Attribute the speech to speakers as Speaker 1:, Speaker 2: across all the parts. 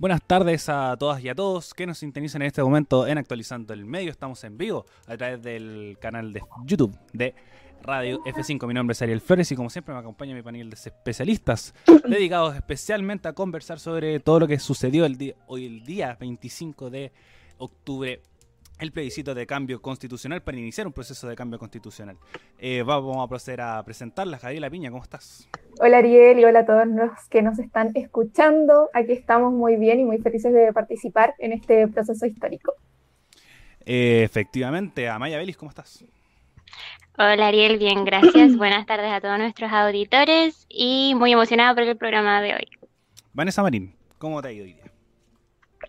Speaker 1: Buenas tardes a todas y a todos que nos sintonizan en este momento en Actualizando el Medio. Estamos en vivo a través del canal de YouTube de Radio F5. Mi nombre es Ariel Flores y como siempre me acompaña mi panel de especialistas dedicados especialmente a conversar sobre todo lo que sucedió el día, hoy el día 25 de octubre el plebiscito de cambio constitucional para iniciar un proceso de cambio constitucional. Eh, vamos a proceder a presentarla. Javier Piña, ¿cómo estás?
Speaker 2: Hola Ariel y hola a todos los que nos están escuchando. Aquí estamos muy bien y muy felices de participar en este proceso histórico.
Speaker 1: Eh, efectivamente, Amaya Belis, ¿cómo estás?
Speaker 3: Hola Ariel, bien, gracias. Buenas tardes a todos nuestros auditores y muy emocionada por el programa de hoy.
Speaker 1: Vanessa Marín, ¿cómo te ha ido hoy día?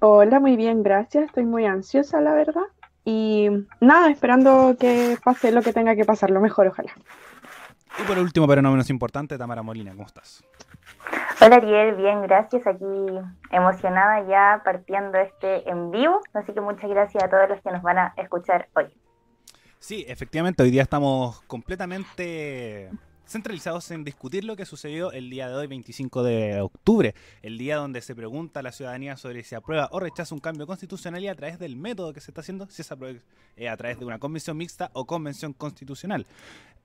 Speaker 4: Hola, muy bien, gracias. Estoy muy ansiosa, la verdad. Y nada, esperando que pase lo que tenga que pasar, lo mejor, ojalá.
Speaker 1: Y por último, pero no menos importante, Tamara Molina, ¿cómo estás?
Speaker 5: Hola Ariel, bien, gracias. Aquí emocionada ya partiendo este en vivo. Así que muchas gracias a todos los que nos van a escuchar hoy.
Speaker 1: Sí, efectivamente, hoy día estamos completamente centralizados en discutir lo que sucedió el día de hoy, 25 de octubre, el día donde se pregunta a la ciudadanía sobre si aprueba o rechaza un cambio constitucional y a través del método que se está haciendo, si es a, eh, través de una convención mixta o convención constitucional.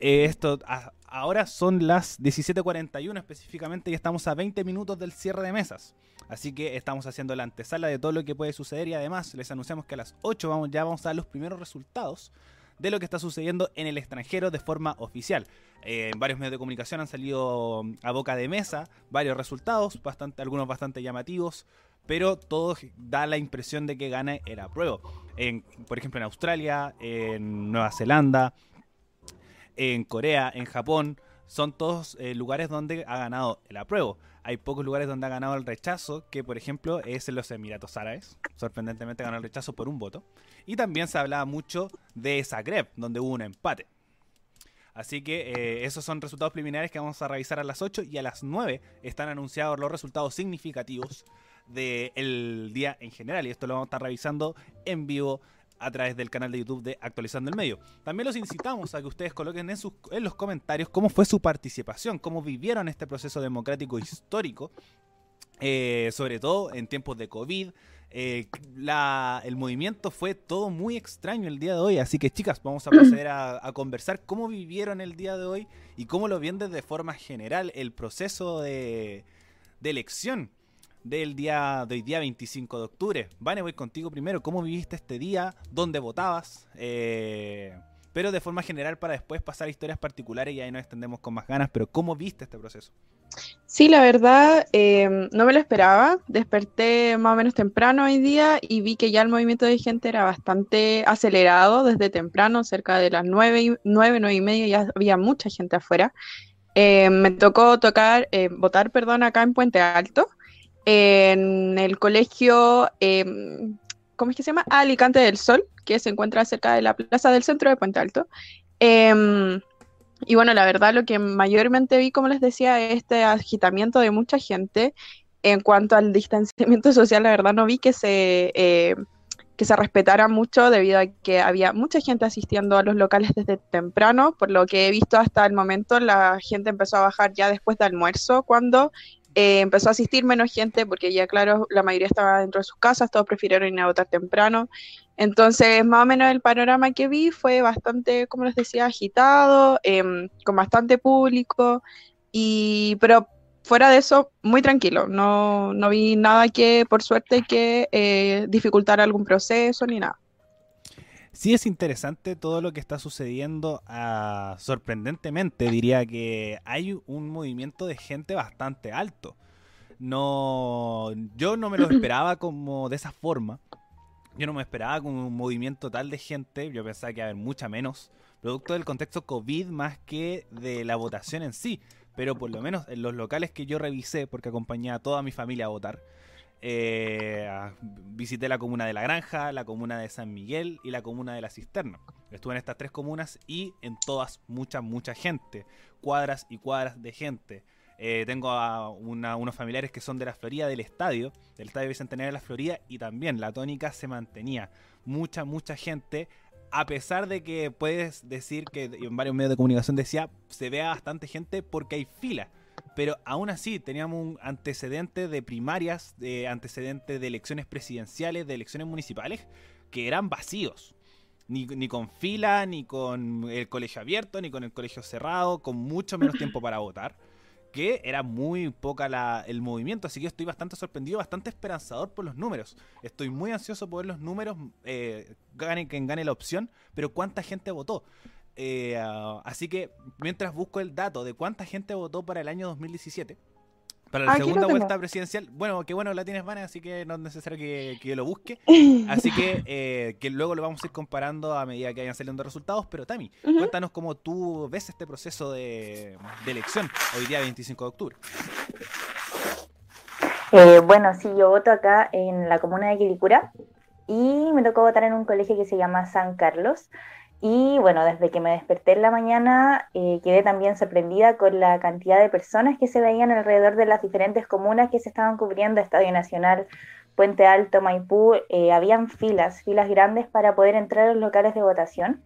Speaker 1: Eh, esto ahora son las 17:41 específicamente y estamos a 20 minutos del cierre de mesas. Así que estamos haciendo la antesala de todo lo que puede suceder y además les anunciamos que a las 8 vamos, ya vamos a dar los primeros resultados de lo que está sucediendo en el extranjero de forma oficial. Eh, en varios medios de comunicación han salido a boca de mesa varios resultados, bastante, algunos bastante llamativos, pero todo da la impresión de que gana el apruebo. En, por ejemplo, en Australia, en Nueva Zelanda, en Corea, en Japón, son todos eh, lugares donde ha ganado el apruebo. Hay pocos lugares donde ha ganado el rechazo, que por ejemplo es en los Emiratos Árabes. Sorprendentemente ganó el rechazo por un voto. Y también se hablaba mucho de Zagreb, donde hubo un empate. Así que eh, esos son resultados preliminares que vamos a revisar a las 8 y a las 9 están anunciados los resultados significativos del día en general. Y esto lo vamos a estar revisando en vivo a través del canal de YouTube de Actualizando el Medio. También los incitamos a que ustedes coloquen en, sus, en los comentarios cómo fue su participación, cómo vivieron este proceso democrático histórico, eh, sobre todo en tiempos de COVID. Eh, el movimiento fue todo muy extraño el día de hoy, así que chicas, vamos a proceder a, conversar cómo vivieron el día de hoy y cómo lo vienen de forma general el proceso de, de elección del día, del día 25 de octubre. Vane, voy contigo primero. ¿Cómo viviste este día? ¿Dónde votabas? Eh, pero de forma general para después pasar a historias particulares y ahí nos extendemos con más ganas. Pero ¿cómo viste este proceso?
Speaker 4: Sí, la verdad, eh, no me lo esperaba. Desperté más o menos temprano hoy día y vi que ya el movimiento de gente era bastante acelerado desde temprano, cerca de las 9, 9, y media, ya había mucha gente afuera. Eh, me tocó tocar, votar, perdón, acá en Puente Alto en el colegio, em, ¿cómo es que se llama? Alicante del Sol, que se encuentra cerca de la plaza del centro de Puente Alto. Em, y bueno, la verdad lo que mayormente vi, como les decía, es este agitamiento de mucha gente. En cuanto al distanciamiento social, la verdad no vi que se, eh, que se respetara mucho debido a que había mucha gente asistiendo a los locales desde temprano. Por lo que he visto hasta el momento, la gente empezó a bajar ya después de almuerzo, cuando eh, empezó a asistir menos gente porque ya, claro, la mayoría estaba dentro de sus casas, todos prefirieron ir a votar temprano. Entonces, más o menos el panorama que vi fue bastante, como les decía, agitado, em, con bastante público, y, pero fuera de eso, muy tranquilo. No, no vi nada que, por suerte, que eh, dificultara algún proceso ni nada.
Speaker 1: Sí es interesante todo lo que está sucediendo. Ah, sorprendentemente diría que hay un movimiento de gente bastante alto. No, yo no me lo esperaba como de esa forma. Yo no me esperaba con un movimiento tal de gente. Yo pensaba que iba a haber mucha menos. Producto del contexto COVID más que de la votación en sí. Pero por lo menos en los locales que yo revisé, porque acompañé a toda mi familia a votar, eh, visité la comuna de La Granja, la comuna de San Miguel y la comuna de La Cisterna. Estuve en estas tres comunas y en todas mucha, mucha gente. Cuadras y cuadras de gente. Eh, tengo a unos familiares que son de la Florida del estadio, del estadio Bicentenario de la Florida, y también la tónica se mantenía. Mucha, mucha gente, a pesar de que puedes decir que en varios medios de comunicación decía se vea bastante gente porque hay fila pero aún así teníamos un antecedente de primarias, de antecedente de elecciones presidenciales, de elecciones municipales, que eran vacíos. Ni, ni, con fila, ni con el colegio abierto, ni con el colegio cerrado, con mucho menos tiempo para votar que era muy poca la, el movimiento, así que estoy bastante sorprendido, bastante esperanzador por los números. Estoy muy ansioso por ver los números, eh, gane quien gane la opción, pero cuánta gente votó. Eh, así que mientras busco el dato de cuánta gente votó para el año 2017, para la
Speaker 4: Aquí lo
Speaker 1: segunda vuelta presidencial, bueno, que bueno, la tienes, Vane, así que no es necesario que, que yo lo busque. Así que, eh, que luego lo vamos a ir comparando a medida que vayan saliendo resultados. Pero Tami, cuéntanos cómo tú ves este proceso de, de elección hoy día 25 de octubre.
Speaker 5: Eh, bueno, sí, yo voto acá en la comuna de Quilicura y me tocó votar en un colegio que se llama San Carlos. Y bueno, desde que me desperté en la mañana eh, quedé también sorprendida con la cantidad de personas que se veían alrededor de las diferentes comunas que se estaban cubriendo, Estadio Nacional, Puente Alto, Maipú. eh, habían filas, filas grandes para poder entrar a los locales de votación.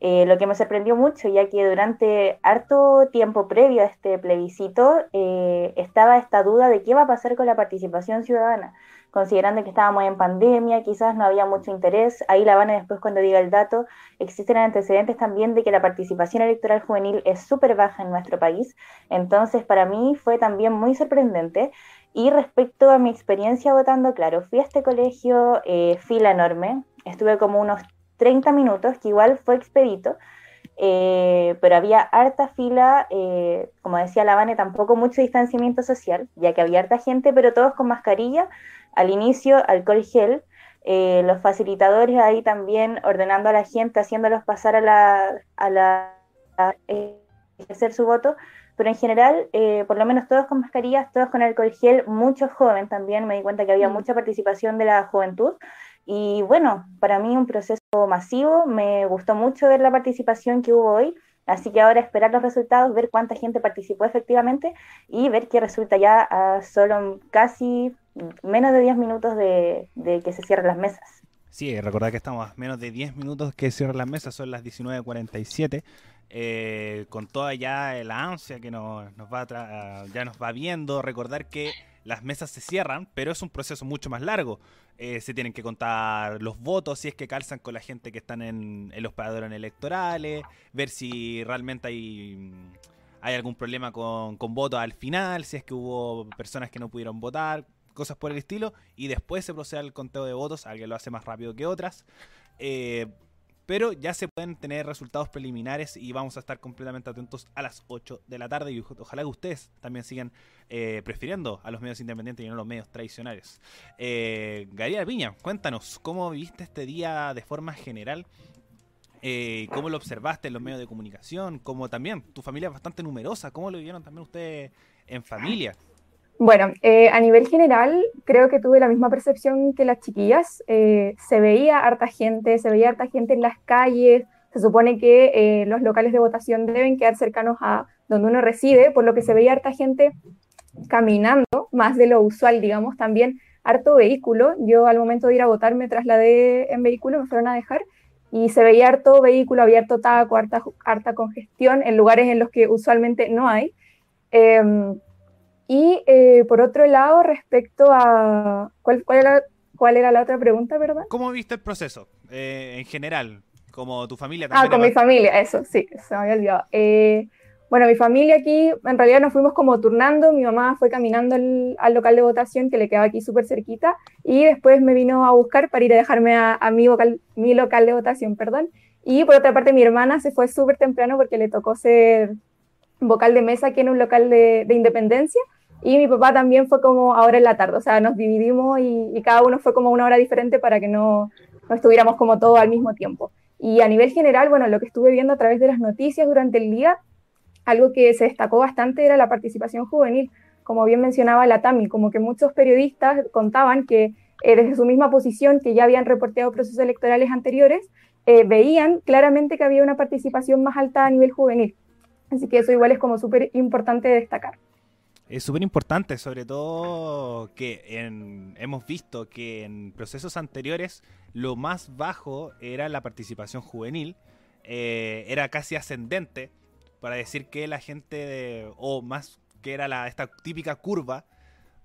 Speaker 5: Eh, lo que me sorprendió mucho, ya que durante harto tiempo previo a este plebiscito eh, estaba esta duda de qué va a pasar con la participación ciudadana, considerando que estábamos en pandemia, quizás no había mucho interés. Ahí la van después cuando diga el dato. Existen antecedentes también de que la participación electoral juvenil es súper baja en nuestro país. Entonces, para mí fue también muy sorprendente. Y respecto a mi experiencia votando, claro, fui a este colegio, eh, fila enorme, estuve como unos 30 minutos, que igual fue expedito, eh, pero había harta fila, eh, como decía la Vane, tampoco mucho distanciamiento social, ya que había harta gente, pero todos con mascarilla, al inicio alcohol gel, eh, los facilitadores ahí también ordenando a la gente, haciéndolos pasar a la, a la a, ejercer su voto, pero en general, eh, por lo menos todos con mascarillas, todos con alcohol gel, mucho joven también, me di cuenta que había
Speaker 4: Mm.
Speaker 5: mucha participación de la juventud, y bueno, para mí un proceso masivo, me gustó mucho ver la participación que hubo hoy, así que ahora esperar los resultados, ver cuánta gente participó efectivamente y ver qué resulta ya a solo casi menos de 10 minutos de, que se cierren las mesas.
Speaker 1: Sí, recordad que estamos a menos de 10 minutos que cierran las mesas, son las 19.47. eh, con toda ya la ansia que nos, nos va a ya nos va viendo, recordar que las mesas se cierran, pero es un proceso mucho más largo. Eh, se tienen que contar los votos, si es que calzan con la gente que están en, en los padrones electorales, ver si realmente hay, hay algún problema con, con votos al final, si es que hubo personas que no pudieron votar, cosas por el estilo, y después se procede al conteo de votos, alguien lo hace más rápido que otras. Eh, pero ya se pueden tener resultados preliminares y vamos a estar completamente atentos a las 8 de la tarde y ojalá que ustedes también sigan eh, prefiriendo a los medios independientes y no los medios tradicionales. Eh, Gabriela Piña, cuéntanos, ¿cómo viviste este día de forma general? Eh, ¿Cómo lo observaste en los medios de comunicación? Como también, tu familia es bastante numerosa, ¿cómo lo vivieron también ustedes en familia?
Speaker 2: Bueno, eh, a nivel general, creo que tuve la misma percepción que las chiquillas. Eh, se veía harta gente, se veía harta gente en las calles. Se supone que eh, los locales de votación deben quedar cercanos a donde uno reside, por lo que se veía harta gente caminando, más de lo usual, digamos, también harto vehículo. Yo al momento de ir a votar me trasladé en vehículo, me fueron a dejar y se veía harto vehículo, había harto taco, harta, harta congestión en lugares en los que usualmente no hay. Y eh, por otro lado, respecto a... ¿Cuál, cuál, era, ¿Cuál era la otra pregunta, verdad?
Speaker 1: ¿Cómo viste el proceso eh, en general? Como tu familia
Speaker 2: Ah,
Speaker 1: también.
Speaker 2: con mi
Speaker 1: era-
Speaker 2: familia, eso, sí, se me había olvidado. Eh, bueno, mi familia aquí, en realidad nos fuimos como turnando, mi mamá fue caminando al, al local de votación que le quedaba aquí súper cerquita y después me vino a buscar para ir a dejarme a, a mi, vocal- mi local de votación, perdón. Y por otra parte mi hermana se fue súper temprano porque le tocó ser vocal de mesa aquí en un local de, de independencia y mi papá también fue como ahora en la tarde, o sea, nos dividimos y, cada uno fue como una hora diferente para que no, no estuviéramos como todos al mismo tiempo. Y a nivel general, bueno, lo que estuve viendo a través de las noticias durante el día, algo que se destacó bastante era la participación juvenil. Como bien mencionaba la Tami, como que muchos periodistas contaban que eh, desde su misma posición, que ya habían reporteado procesos electorales anteriores, eh, veían claramente que había una participación más alta a nivel juvenil. Así que eso igual es como súper importante destacar.
Speaker 1: Es súper importante, sobre todo que en- hemos visto que en procesos anteriores lo más bajo era la participación juvenil, eh, era casi ascendente para decir que la gente, de- o más que era la, esta típica curva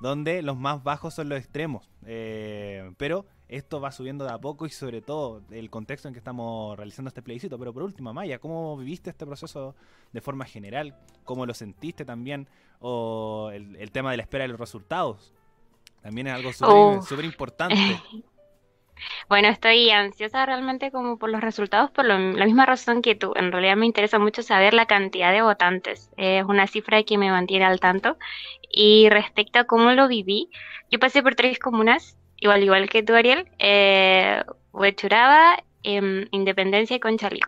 Speaker 1: donde los más bajos son los extremos. Eh, pero esto va subiendo de a poco y sobre todo el contexto en que estamos realizando este plebiscito. Pero por último, Maya, ¿cómo viviste este proceso de forma general? ¿Cómo lo sentiste también? O el, tema de la espera de los resultados. También es algo súper oh. importante.
Speaker 3: Bueno, estoy ansiosa realmente como por los resultados, por la misma razón que tú. En realidad me interesa mucho saber la cantidad de votantes. Es una cifra que me mantiene al tanto. Y respecto a cómo lo viví, yo pasé por tres comunas, igual igual que tú, Ariel, eh, Huechuraba, em, Independencia y Conchalí.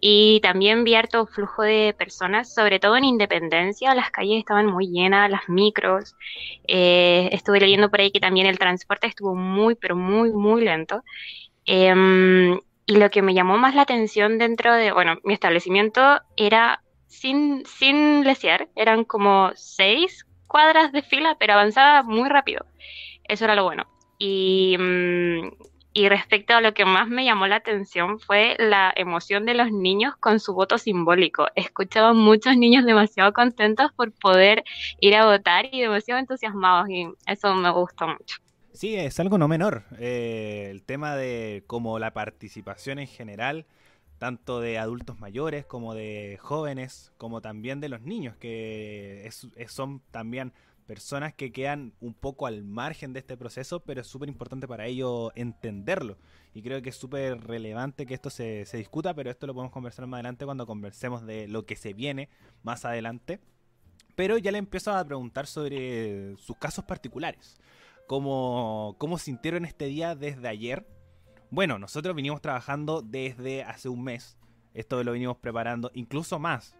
Speaker 3: Y también vi harto flujo de personas, sobre todo en Independencia, las calles estaban muy llenas, las micros. Eh, estuve leyendo por ahí que también el transporte estuvo muy, pero muy, muy lento. Em, y lo que me llamó más la atención dentro de, bueno, mi establecimiento era sin, sin lesear, eran como seis cuadras de fila, pero avanzaba muy rápido. Eso era lo bueno. Y mm, y respecto a lo que más me llamó la atención fue la emoción de los niños con su voto simbólico. Escuchaba muchos niños demasiado contentos por poder ir a votar y demasiado entusiasmados y eso me gustó mucho.
Speaker 1: Sí, es algo no menor. Eh, el tema de como la participación en general, tanto de adultos mayores como de jóvenes, como también de los niños, que son también personas que quedan un poco al margen de este proceso, pero es súper importante para ellos entenderlo. Y creo que es súper relevante que esto se, discuta, pero esto lo podemos conversar más adelante cuando conversemos de lo que se viene más adelante. Pero ya le empiezo a preguntar sobre sus casos particulares. ¿Cómo, cómo sintieron este día desde ayer? Bueno, nosotros vinimos trabajando desde hace un mes. Esto lo venimos preparando incluso más.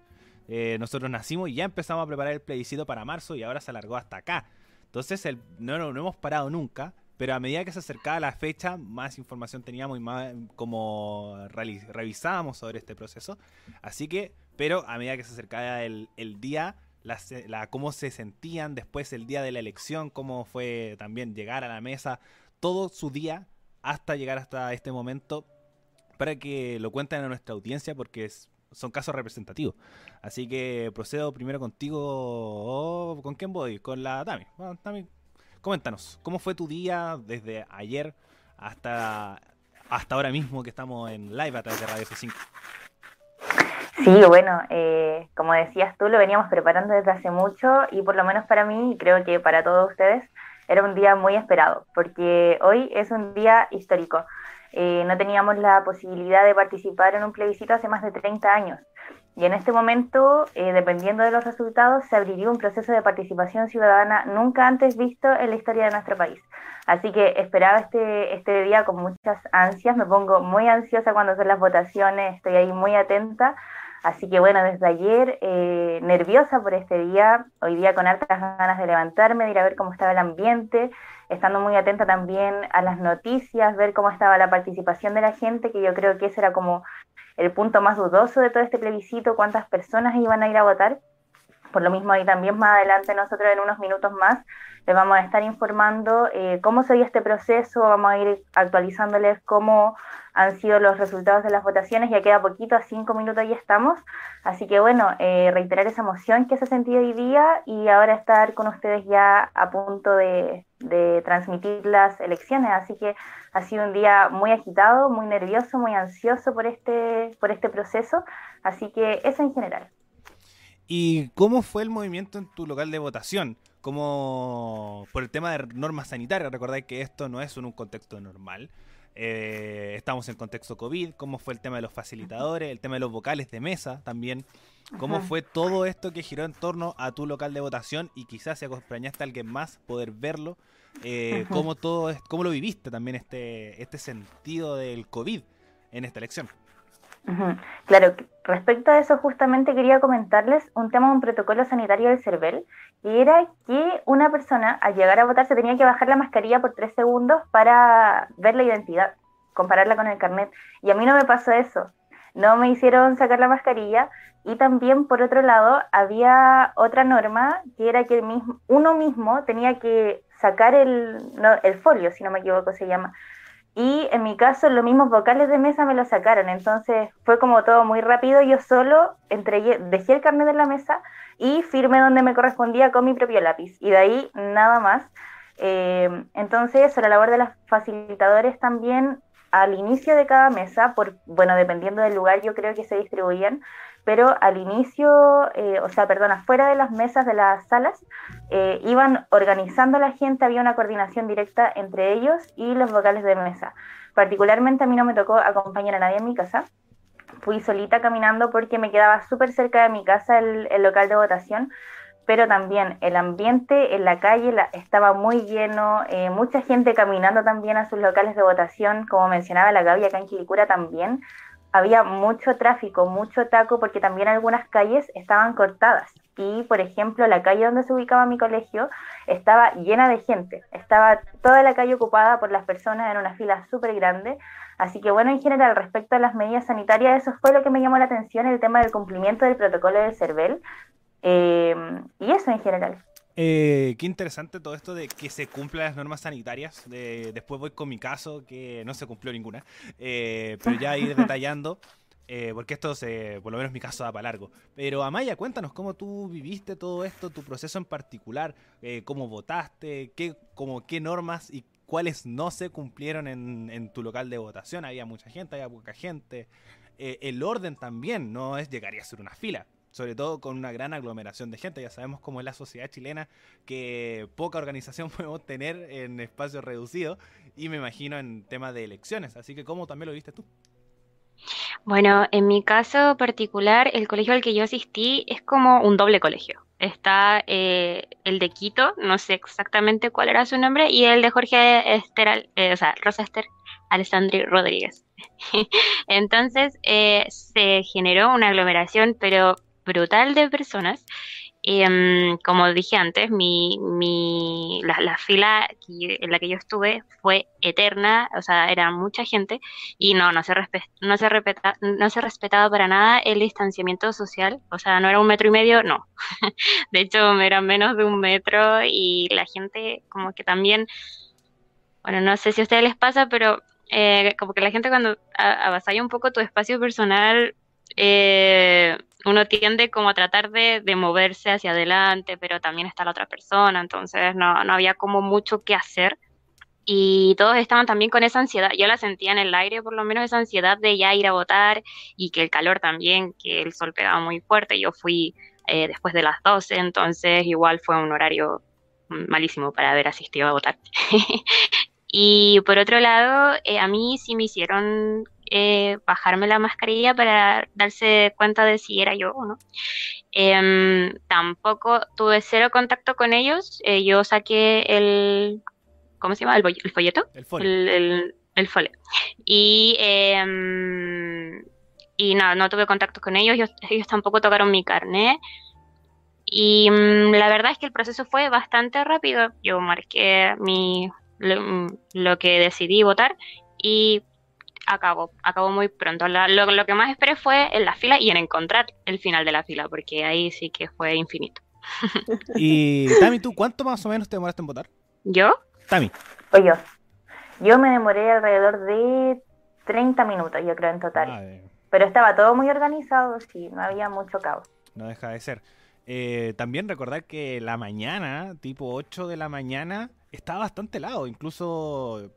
Speaker 1: Eh, nosotros nacimos y ya empezamos a preparar el plebiscito para marzo y ahora se alargó hasta acá. Entonces el, no, no, hemos parado nunca, pero a medida que se acercaba la fecha, más información teníamos y más como revisábamos sobre este proceso. Así que, pero a medida que se acercaba el, día, cómo se sentían después el día de la elección, cómo fue también llegar a la mesa, todo su día hasta llegar hasta este momento, para que lo cuenten a nuestra audiencia, porque es son casos representativos. Así que procedo primero contigo. ¿Con quién voy? Con la Tami. Tami, coméntanos, ¿cómo fue tu día desde ayer hasta, hasta ahora mismo que estamos en live a través de Radio F5?
Speaker 5: Sí, bueno, eh, como decías tú, lo veníamos preparando desde hace mucho y por lo menos para mí, creo que para todos ustedes, era un día muy esperado, porque hoy es un día histórico. Eh, no teníamos la posibilidad de participar en un plebiscito hace más de 30 años. Y en este momento, eh, dependiendo de los resultados, se abriría un proceso de participación ciudadana nunca antes visto en la historia de nuestro país. Así que esperaba este, este día con muchas ansias, me pongo muy ansiosa cuando son las votaciones, estoy ahí muy atenta. Así que bueno, desde ayer eh, nerviosa por este día, hoy día con hartas ganas de levantarme, de ir a ver cómo estaba el ambiente, estando muy atenta también a las noticias, ver cómo estaba la participación de la gente, que yo creo que ese era como el punto más dudoso de todo este plebiscito, cuántas personas iban a ir a votar. Por lo mismo, ahí también más adelante nosotros en unos minutos más les vamos a estar informando eh, cómo sería este proceso, vamos a ir actualizándoles cómo han sido los resultados de las votaciones, ya queda poquito, a cinco minutos ya estamos, así que bueno, eh, reiterar esa emoción que se ha sentido hoy día y ahora estar con ustedes ya a punto de, de transmitir las elecciones, así que ha sido un día muy agitado, muy nervioso, muy ansioso por este, por este proceso, así que eso en general.
Speaker 1: ¿Y cómo fue el movimiento en tu local de votación? como por el tema de normas sanitarias, recordáis que esto no es en un contexto normal. Eh, estamos en contexto COVID, cómo fue el tema de los facilitadores, el tema de los vocales de mesa también, cómo fue todo esto que giró en torno a tu local de votación y quizás si acompañaste a alguien más poder verlo, eh, cómo todo cómo lo viviste también este, este sentido del COVID en esta elección.
Speaker 5: Claro, respecto a eso justamente quería comentarles un tema de un protocolo sanitario del CERVEL, y era que una persona al llegar a votar se tenía que bajar la mascarilla por tres segundos para ver la identidad, compararla con el carnet. Y a mí no me pasó eso, no me hicieron sacar la mascarilla y también por otro lado había otra norma que era que uno mismo tenía que sacar el, el folio, si no me equivoco se llama, Y en mi caso, los mismos vocales de mesa me lo sacaron. Entonces fue como todo muy rápido. Yo solo entregué, dejé el carnet en la mesa y firmé donde me correspondía con mi propio lápiz. Y de ahí nada más. Eh, entonces, a la labor de los facilitadores también al inicio de cada mesa, por, bueno, dependiendo del lugar, yo creo que se distribuían, pero al inicio, eh, o sea, perdón, afuera de las mesas de las salas, eh, iban organizando a la gente, había una coordinación directa entre ellos y los vocales de mesa. Particularmente a mí no me tocó acompañar a nadie en mi casa, fui solita caminando porque me quedaba súper cerca de mi casa el, local de votación, pero también el ambiente en la calle estaba muy lleno, eh, mucha gente caminando también a sus locales de votación, como mencionaba la Gaby acá en Quilicura también, había mucho tráfico, mucho taco, porque también algunas calles estaban cortadas. Y, por ejemplo, la calle donde se ubicaba mi colegio estaba llena de gente. Estaba toda la calle ocupada por las personas en una fila súper grande. Así que, bueno, en general, respecto a las medidas sanitarias, eso fue lo que me llamó la atención, el tema del cumplimiento del protocolo del CERVEL. Eh, y eso en general.
Speaker 1: Eh, qué interesante todo esto de que se cumplan las normas sanitarias. después voy con mi caso, que no se cumplió ninguna. Eh, pero ya ir detallando, eh, porque esto, se, por lo menos mi caso, da para largo. Pero Amaya, cuéntanos cómo tú viviste todo esto, tu proceso en particular, cómo votaste, qué, como, qué normas y cuáles no se cumplieron en, en tu local de votación. Había mucha gente, había poca gente. el orden también no es llegar y hacer una fila sobre todo con una gran aglomeración de gente. Ya sabemos cómo es la sociedad chilena, que poca organización podemos tener en espacios reducidos y me imagino en temas de elecciones. Así que, ¿cómo también lo viste tú?
Speaker 3: Bueno, en mi caso particular, el colegio al que yo asistí es como un doble colegio. Está eh, el de Quito, no sé exactamente cuál era su nombre, y el de Jorge Ester, eh, o sea, Rosa Esther Alessandri Rodríguez. Entonces eh, se generó una aglomeración, pero brutal de personas. Em, como dije antes, mi, mi, la, fila en la que yo estuve fue eterna, o sea, era mucha gente y no, no se, no, se respeta, no se respetaba para nada el distanciamiento social, o sea, no era un metro y medio, no. de hecho, era menos de un metro y la gente como que también, bueno, no sé si a ustedes les pasa, pero eh, como que la gente cuando avasalla un poco tu espacio personal, eh, uno tiende como a tratar de, moverse hacia adelante, pero también está la otra persona, entonces no, había como mucho que hacer. Y todos estaban también con esa ansiedad, yo la sentía en el aire por lo menos esa ansiedad de ya ir a votar y que el calor también, que el sol pegaba muy fuerte, yo fui eh, después de las 12, entonces igual fue un horario malísimo para haber asistido a votar. y por otro lado, eh, a mí sí me hicieron eh, bajarme la mascarilla para darse cuenta de si era yo o no. Em, tampoco tuve cero contacto con ellos. Eh, yo saqué el. ¿Cómo se llama? ¿El, el folleto?
Speaker 1: El folio.
Speaker 3: El, folio. Y. Em, y no, no tuve contacto con ellos. Ellos, tampoco tocaron mi carnet. Y mm, la verdad es que el proceso fue bastante rápido. Yo marqué mi, lo, mm, lo que decidí votar y acabó, acabó muy pronto. lo, que más esperé fue en la fila y en encontrar el final de la fila, porque ahí sí que fue infinito.
Speaker 1: y Tami, ¿tú cuánto más o menos te demoraste en votar?
Speaker 3: ¿Yo?
Speaker 1: Tami.
Speaker 5: O yo. Yo me demoré alrededor de 30 minutos, yo creo, en total. Ah, Pero estaba todo muy organizado, sí, no había mucho caos.
Speaker 1: No deja de ser. Eh, también recordar que la mañana, tipo 8 de la mañana, estaba bastante helado, incluso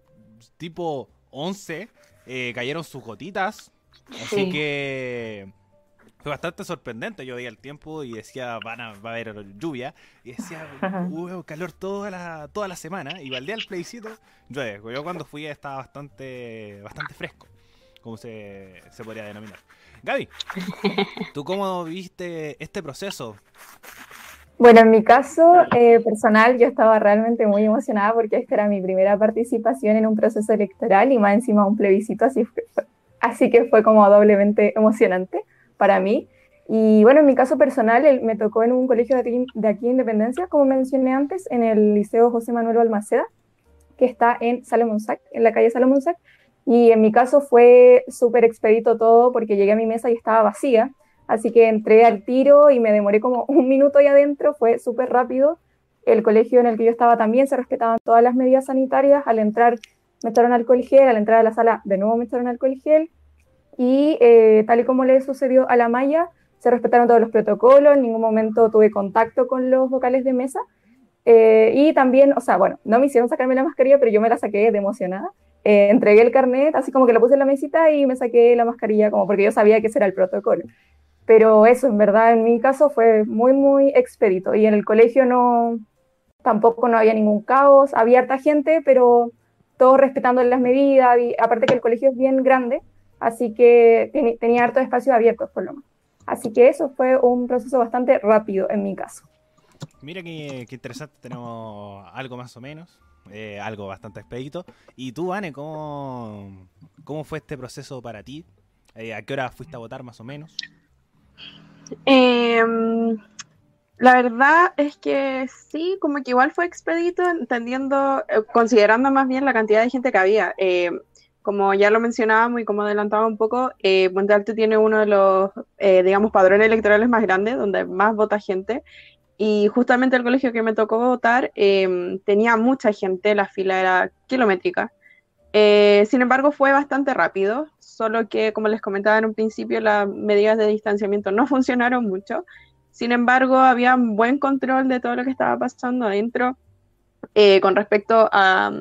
Speaker 1: tipo 11 eh, cayeron sus gotitas. Así que fue bastante sorprendente. Yo veía el tiempo y decía, van a, va a haber lluvia. Y decía, hubo calor toda la, toda la semana. Y al día del plebiscito, llueve. Yo cuando fui estaba bastante, bastante fresco, como se, se podría denominar. Gaby, ¿tú cómo viste este proceso?
Speaker 2: Bueno, en mi caso eh, personal, yo estaba realmente muy emocionada porque esta era mi primera participación en un proceso electoral y más encima un plebiscito, así, así que fue como doblemente emocionante para mí. Y bueno, en mi caso personal, me tocó en un colegio de aquí, de aquí Independencia, como mencioné antes, en el Liceo José Manuel Balmaceda, que está en Salomón Sac, en la calle Salomón Sac. Y en mi caso fue súper expedito todo porque llegué a mi mesa y estaba vacía. Así que entré al tiro y me demoré como un minuto ahí adentro, fue súper rápido. El colegio en el que yo estaba también se respetaban todas las medidas sanitarias. Al entrar me echaron alcohol gel, al entrar a la sala de nuevo me echaron alcohol gel y eh, tal y como le sucedió a la Maya, se respetaron todos los protocolos, en ningún momento tuve contacto con los vocales de mesa. Eh, y también, o sea, bueno, no me hicieron sacarme la mascarilla, pero yo me la saqué de emocionada. Eh, entregué el carnet, así como que lo puse en la mesita y me saqué la mascarilla, como porque yo sabía que ese era el protocolo. Pero eso, en verdad, en mi caso fue muy, muy expedito. Y en el colegio no, tampoco no había ningún caos, había harta gente, pero todos respetando las medidas, aparte que el colegio es bien grande, así que tenía harto espacios abiertos por lo menos. Así que eso fue un proceso bastante rápido en mi caso.
Speaker 1: Mira qué, interesante, tenemos algo más o menos, eh, algo bastante expedito. ¿Y tú, Anne, cómo, cómo fue este proceso para ti? Eh, ¿A qué hora fuiste a votar más o menos?
Speaker 4: Em, la verdad es que sí, como que igual fue expedito, entendiendo, eh, considerando más bien la cantidad de gente que había. Em, como ya lo mencionábamos y como adelantaba un poco, eh, Puente Alto tiene uno de los, eh, digamos, padrones electorales más grandes, donde más vota gente. Y justamente el colegio que me tocó votar em, tenía mucha gente, la fila era kilométrica. Eh, sin embargo, fue bastante rápido, solo que, como les comentaba en un principio, las medidas de distanciamiento no funcionaron mucho. Sin embargo, había un buen control de todo lo que estaba pasando adentro con respecto a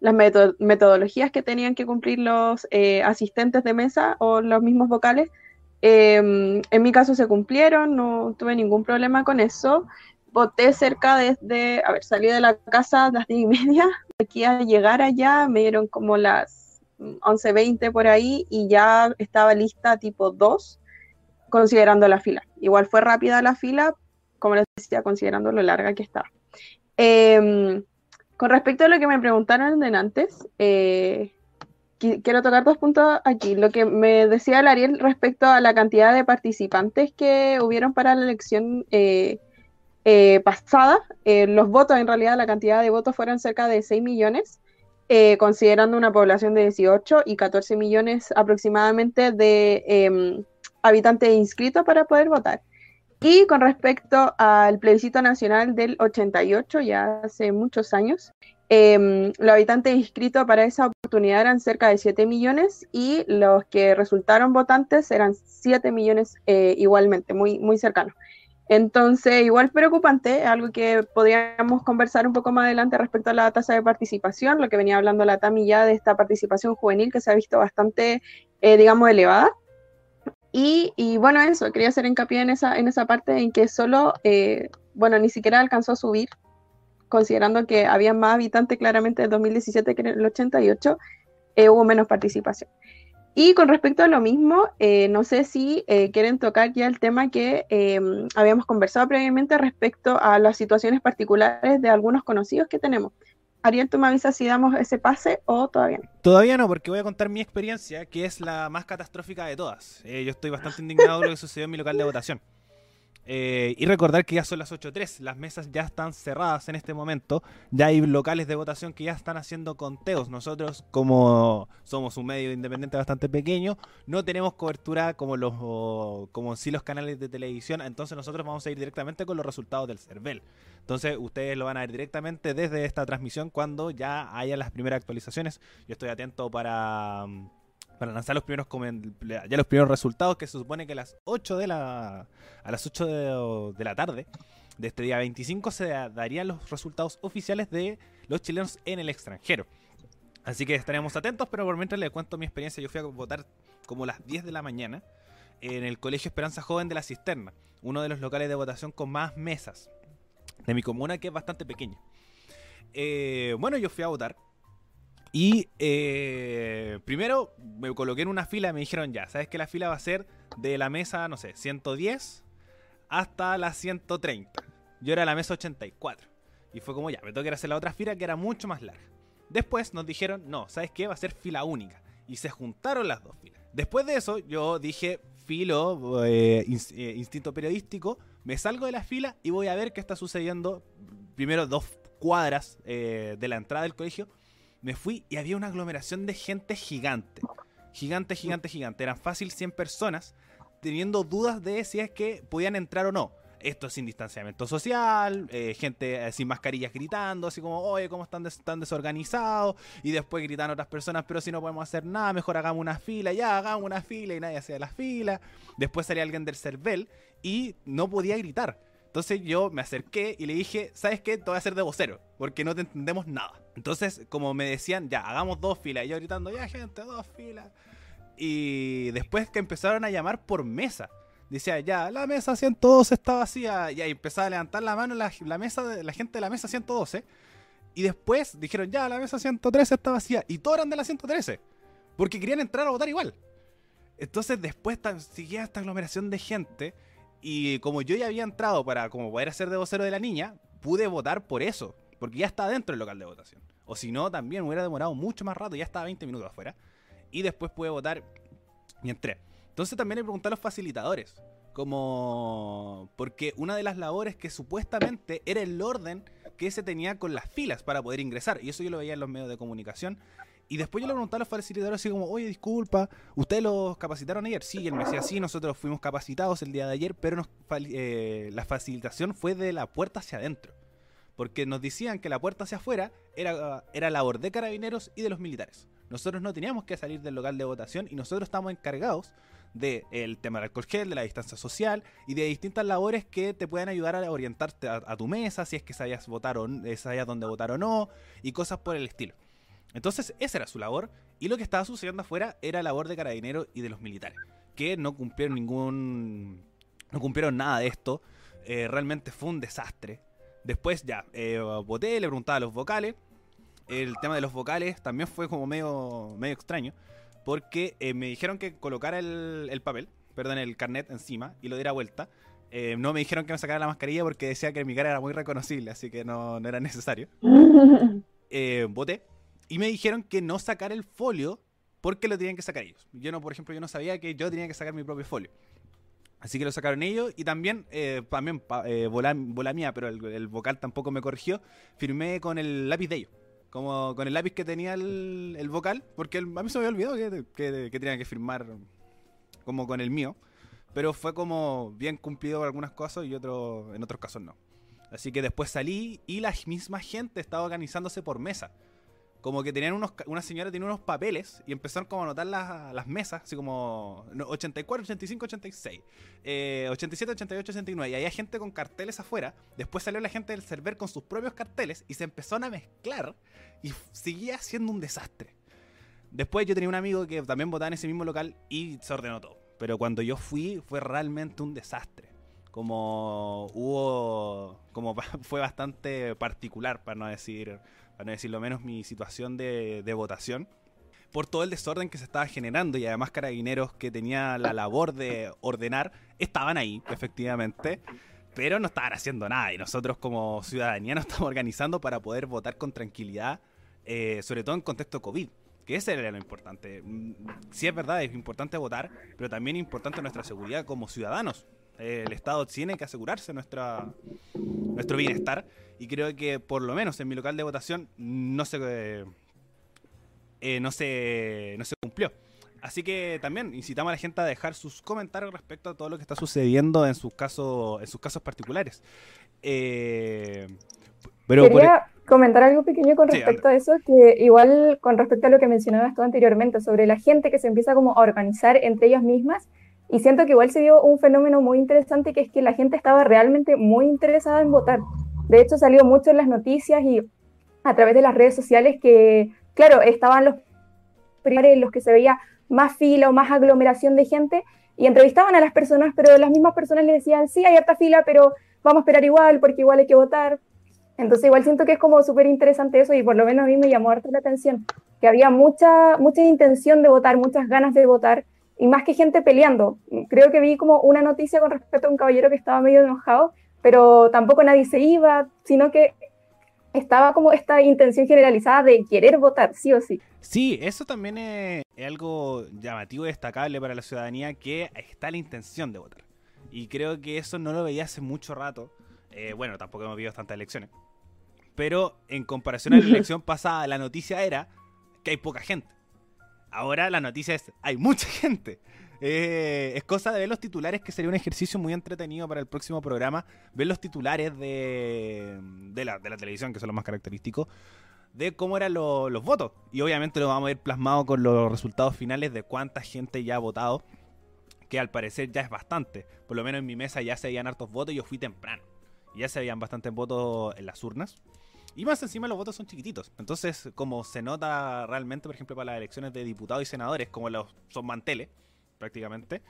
Speaker 4: las metodologías que tenían que cumplir los eh, asistentes de mesa o los mismos vocales. Em, en mi caso se cumplieron, no tuve ningún problema con eso. Voté cerca desde, a ver, salí de la casa a las 10 y media, aquí a llegar allá me dieron como las 11.20 por ahí y ya estaba lista tipo 2, considerando la fila. Igual fue rápida la fila, como les decía, considerando lo larga que estaba. Eh, con respecto a lo que me preguntaron de antes, eh, quiero tocar dos puntos aquí. Lo que me decía el respecto a la cantidad de participantes que hubieron para la elección eh, eh, pasada, los votos, en realidad, la cantidad de votos fueron cerca de 6 millones, considerando una población de 18 y 14 millones aproximadamente de em, habitantes inscritos para poder votar. Y con respecto al plebiscito nacional del 88, ya hace muchos años, eh, los habitantes inscritos para esa oportunidad eran cerca de 7 millones y los que resultaron votantes eran 7 millones eh, igualmente, muy, muy cercanos. Entonces, igual preocupante, algo que podríamos conversar un poco más adelante respecto a la tasa de participación, lo que venía hablando la Tami ya de esta participación juvenil que se ha visto bastante, eh, digamos, elevada. Y, bueno, eso, quería hacer hincapié en esa, en esa parte en que solo, eh, bueno, ni siquiera alcanzó a subir, considerando que había más habitantes claramente en 2017 que en el 88, eh, hubo menos participación. Y con respecto a lo mismo, eh, no sé si quieren tocar ya el tema que habíamos conversado previamente respecto a las situaciones particulares de algunos conocidos que tenemos. Ariel, tú me avisas si damos ese pase o todavía no.
Speaker 1: Todavía no, porque voy a contar mi experiencia, que es la más catastrófica de todas. Eh, yo estoy bastante indignado con lo que sucedió en mi local de votación. Eh, y recordar que ya son las 8.3, las mesas ya están cerradas en este momento, ya hay locales de votación que ya están haciendo conteos. Nosotros, como somos un medio independiente bastante pequeño, no tenemos cobertura como los como sí los canales de televisión, entonces nosotros vamos a ir directamente con los resultados del CERVEL. Entonces ustedes lo van a ver directamente desde esta transmisión cuando ya haya las primeras actualizaciones. Yo estoy atento para para lanzar los primeros ya los primeros resultados que se supone que a las 8 de la a las 8 de, la tarde de este día 25 se darían los resultados oficiales de los chilenos en el extranjero. Así que estaremos atentos, pero por mientras les cuento mi experiencia, yo fui a votar como las 10 de la mañana en el Colegio Esperanza Joven de la Cisterna, uno de los locales de votación con más mesas de mi comuna, que es bastante pequeña. Eh, bueno, yo fui a votar y eh, primero me coloqué en una fila y me dijeron ya, ¿sabes que la fila va a ser de la mesa, no sé, 110 hasta la 130? Yo era la mesa 84. Y fue como ya, me tengo que hacer la otra fila que era mucho más larga. Después nos dijeron, no, ¿sabes qué? Va a ser fila única. Y se juntaron las dos filas. Después de eso, yo dije, filo, eh, eh, instinto periodístico, me salgo de la fila y voy a ver qué está sucediendo. Primero dos cuadras de la entrada del colegio me fui y había una aglomeración de gente gigante. Gigante, gigante, gigante. Eran fácil 100 personas teniendo dudas de si es que podían entrar o no. esto sin distanciamiento social, eh, gente eh, sin mascarillas gritando, así como, oye, ¿cómo están, están desorganizados? Y después gritan otras personas, pero si no podemos hacer nada, mejor hagamos una fila, ya hagamos una fila y nadie hacía la fila. Después salía alguien del CERVEL y no podía gritar. Entonces yo me acerqué y le dije, ¿sabes qué? Te voy a hacer de vocero, porque no te entendemos nada. Entonces, como me decían, ya, hagamos dos filas. Y yo gritando, ya, gente, dos filas. Y después que empezaron a llamar por mesa. Decía, ya, la mesa 112 está vacía. Y ahí empezaba a levantar la mano la, mesa de, la gente de la mesa 112. Y después dijeron, ya, la mesa 113 está vacía. Y todos eran de la 113. Porque querían entrar a votar igual. Entonces después seguía esta aglomeración de gente. Y como yo ya había entrado para como poder hacer de vocero de la niña, pude votar por eso. Porque ya está dentro del local de votación. O si no, también hubiera demorado mucho más rato. Ya estaba 20 minutos afuera. Y después pude votar y entré. Entonces también le pregunté a los facilitadores. Como. Porque una de las labores que supuestamente era el orden que se tenía con las filas para poder ingresar. Y eso yo lo veía en los medios de comunicación. Y después yo le pregunté a los facilitadores así como, oye, disculpa, ¿ustedes los capacitaron ayer? Sí, él me decía, sí, nosotros fuimos capacitados el día de ayer, pero eh, la facilitación fue de la puerta hacia adentro. Porque nos decían que la puerta hacia afuera era, era labor de carabineros y de los militares. Nosotros no teníamos que salir del local de votación y nosotros estamos encargados del tema del alcohol gel, de la distancia social y de distintas labores que te puedan ayudar a orientarte a, tu mesa, si es que sabías votar o eh, sabías dónde votar o no, y cosas por el estilo. Entonces, esa era su labor, y lo que estaba sucediendo afuera era labor de carabineros y de los militares, que no cumplieron ningún. no cumplieron nada de esto. Eh, realmente fue un desastre. Después ya, eh, voté, le preguntaba a los vocales. El tema de los vocales también fue como medio, medio extraño porque eh, me dijeron que colocara el, papel, perdón, el carnet encima y lo diera vuelta. Eh, no me dijeron que me sacara la mascarilla porque decía que mi cara era muy reconocible, así que no, era necesario. Eh, voté. Y me dijeron que no sacar el folio porque lo tenían que sacar ellos. Yo no, por ejemplo, yo no sabía que yo tenía que sacar mi propio folio. Así que lo sacaron ellos y también, también bola, mía, pero el, el, vocal tampoco me corrigió, firmé con el lápiz de ellos como con el lápiz que tenía el, vocal, porque a mí se me había olvidado que, que, tenía que firmar como con el mío, pero fue como bien cumplido con algunas cosas y otro, en otros casos no. Así que después salí y la misma gente estaba organizándose por mesa como que tenían unos, una señora tenía unos papeles y empezaron como a anotar las, las mesas, así como 84, 85, 86, 87, 88, 89. Y había gente con carteles afuera. Después salió la gente del server con sus propios carteles y se empezaron a mezclar y seguía siendo un desastre. Después yo tenía un amigo que también votaba en ese mismo local y se ordenó todo. Pero cuando yo fui fue realmente un desastre. Como hubo, como fue bastante particular, para no decir para no decirlo menos, mi situación de, votación por todo el desorden que se estaba generando y además carabineros que tenía la labor de ordenar estaban ahí, efectivamente, pero no estaban haciendo nada y nosotros como ciudadanía nos estamos organizando para poder votar con tranquilidad, eh, sobre todo en contexto COVID. Que ese era lo importante. Mm, sí es verdad, es importante votar, pero también es importante nuestra seguridad como ciudadanos el Estado tiene que asegurarse nuestra, nuestro bienestar y creo que por lo menos en mi local de votación no se, eh, no se, no se cumplió. Así que también incitamos a la gente a dejar sus comentarios respecto a todo lo que está sucediendo en sus casos, en sus casos particulares. Eh,
Speaker 2: pero Quería comentar algo pequeño con respecto a eso, que igual con respecto a lo que mencionabas tú anteriormente, sobre la gente que se empieza como a organizar entre ellas mismas y siento que igual se dio un fenómeno muy interesante, que es que la gente estaba realmente muy interesada en votar. De hecho, salió mucho en las noticias y a través de las redes sociales que, claro, estaban los primeros en los que se veía más fila o más aglomeración de gente y entrevistaban a las personas, pero las mismas personas le decían, sí, hay harta fila, pero vamos a esperar igual porque igual hay que votar. Entonces igual siento que es como súper interesante eso y por lo menos a mí me llamó harto la atención, que había mucha, mucha intención de votar, muchas ganas de votar y más que gente peleando. Creo que vi como una noticia con respecto a un caballero que estaba medio enojado, pero tampoco nadie se iba, sino que estaba como esta intención generalizada de querer votar, sí o sí.
Speaker 1: Sí, eso también es, algo llamativo y destacable para la ciudadanía, que está la intención de votar. Y creo que eso no lo veía hace mucho rato. Eh, bueno, tampoco hemos visto tantas elecciones. Pero en comparación a la elección pasada, la noticia era que hay poca gente. Ahora la noticia es, hay mucha gente. Eh, es cosa de ver los titulares, que sería un ejercicio muy entretenido para el próximo programa. Ver los titulares de, de, la, de la televisión, que son los más característicos, de cómo eran los votos. Y obviamente lo vamos a ver plasmado con los resultados finales de cuánta gente ya ha votado, que al parecer ya es bastante. Por lo menos en mi mesa ya se veían hartos votos y yo fui temprano. Y ya se veían bastantes votos en las urnas. Y más encima los votos son chiquititos. Entonces, como se nota realmente, por ejemplo, para las elecciones de diputados y senadores, como los son manteles, prácticamente,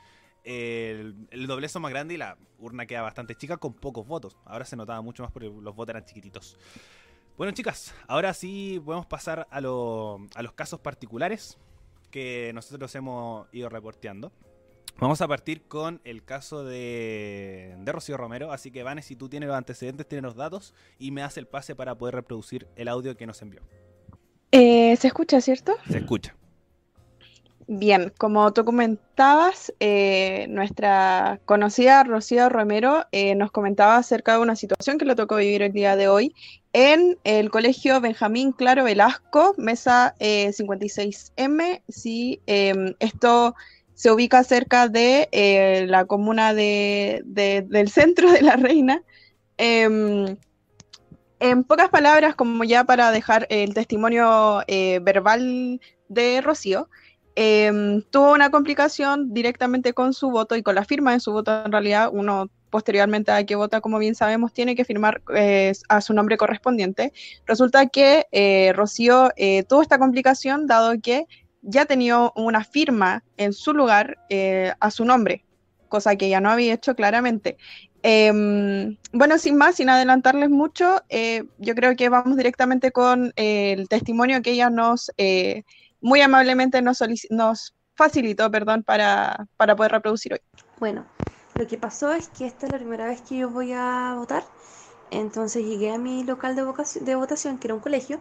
Speaker 1: el, el doblez son más grande y la urna queda bastante chica con pocos votos. Ahora se notaba mucho más porque los votos eran chiquititos. Bueno, chicas, ahora sí podemos pasar a, a los casos particulares que nosotros hemos ido reporteando. Vamos a partir con el caso de, de Rocío Romero. Así que, Vanes, si tú tienes los antecedentes, tienes los datos y me das el pase para poder reproducir el audio que nos envió.
Speaker 4: Eh, ¿Se escucha, cierto?
Speaker 1: Se escucha.
Speaker 4: Bien, como tú comentabas, eh, nuestra conocida Rocío Romero eh, nos comentaba acerca de una situación que le tocó vivir el día de hoy en el colegio Benjamín Claro Velasco, mesa 56M. Sí, em, esto se ubica cerca de eh, la comuna de, del centro de la reina. Em, en pocas palabras, como ya para dejar el testimonio eh, verbal de Rocío, em, tuvo una complicación directamente con su voto y con la firma de su voto. En realidad, uno posteriormente a que vota, como bien sabemos, tiene que firmar eh, a su nombre correspondiente. Resulta que Rocío tuvo esta complicación dado que ya tenía una firma en su lugar eh, a su nombre, cosa que ya no había hecho claramente. Em, bueno, sin más, sin adelantarles mucho, eh, yo creo que vamos directamente con eh, el testimonio que ella nos, muy amablemente nos, nos facilitó, perdón, para, para poder reproducir hoy.
Speaker 6: Bueno, lo que pasó es que esta es la primera vez que yo voy a votar. Entonces llegué a mi local de, de votación, que era un colegio,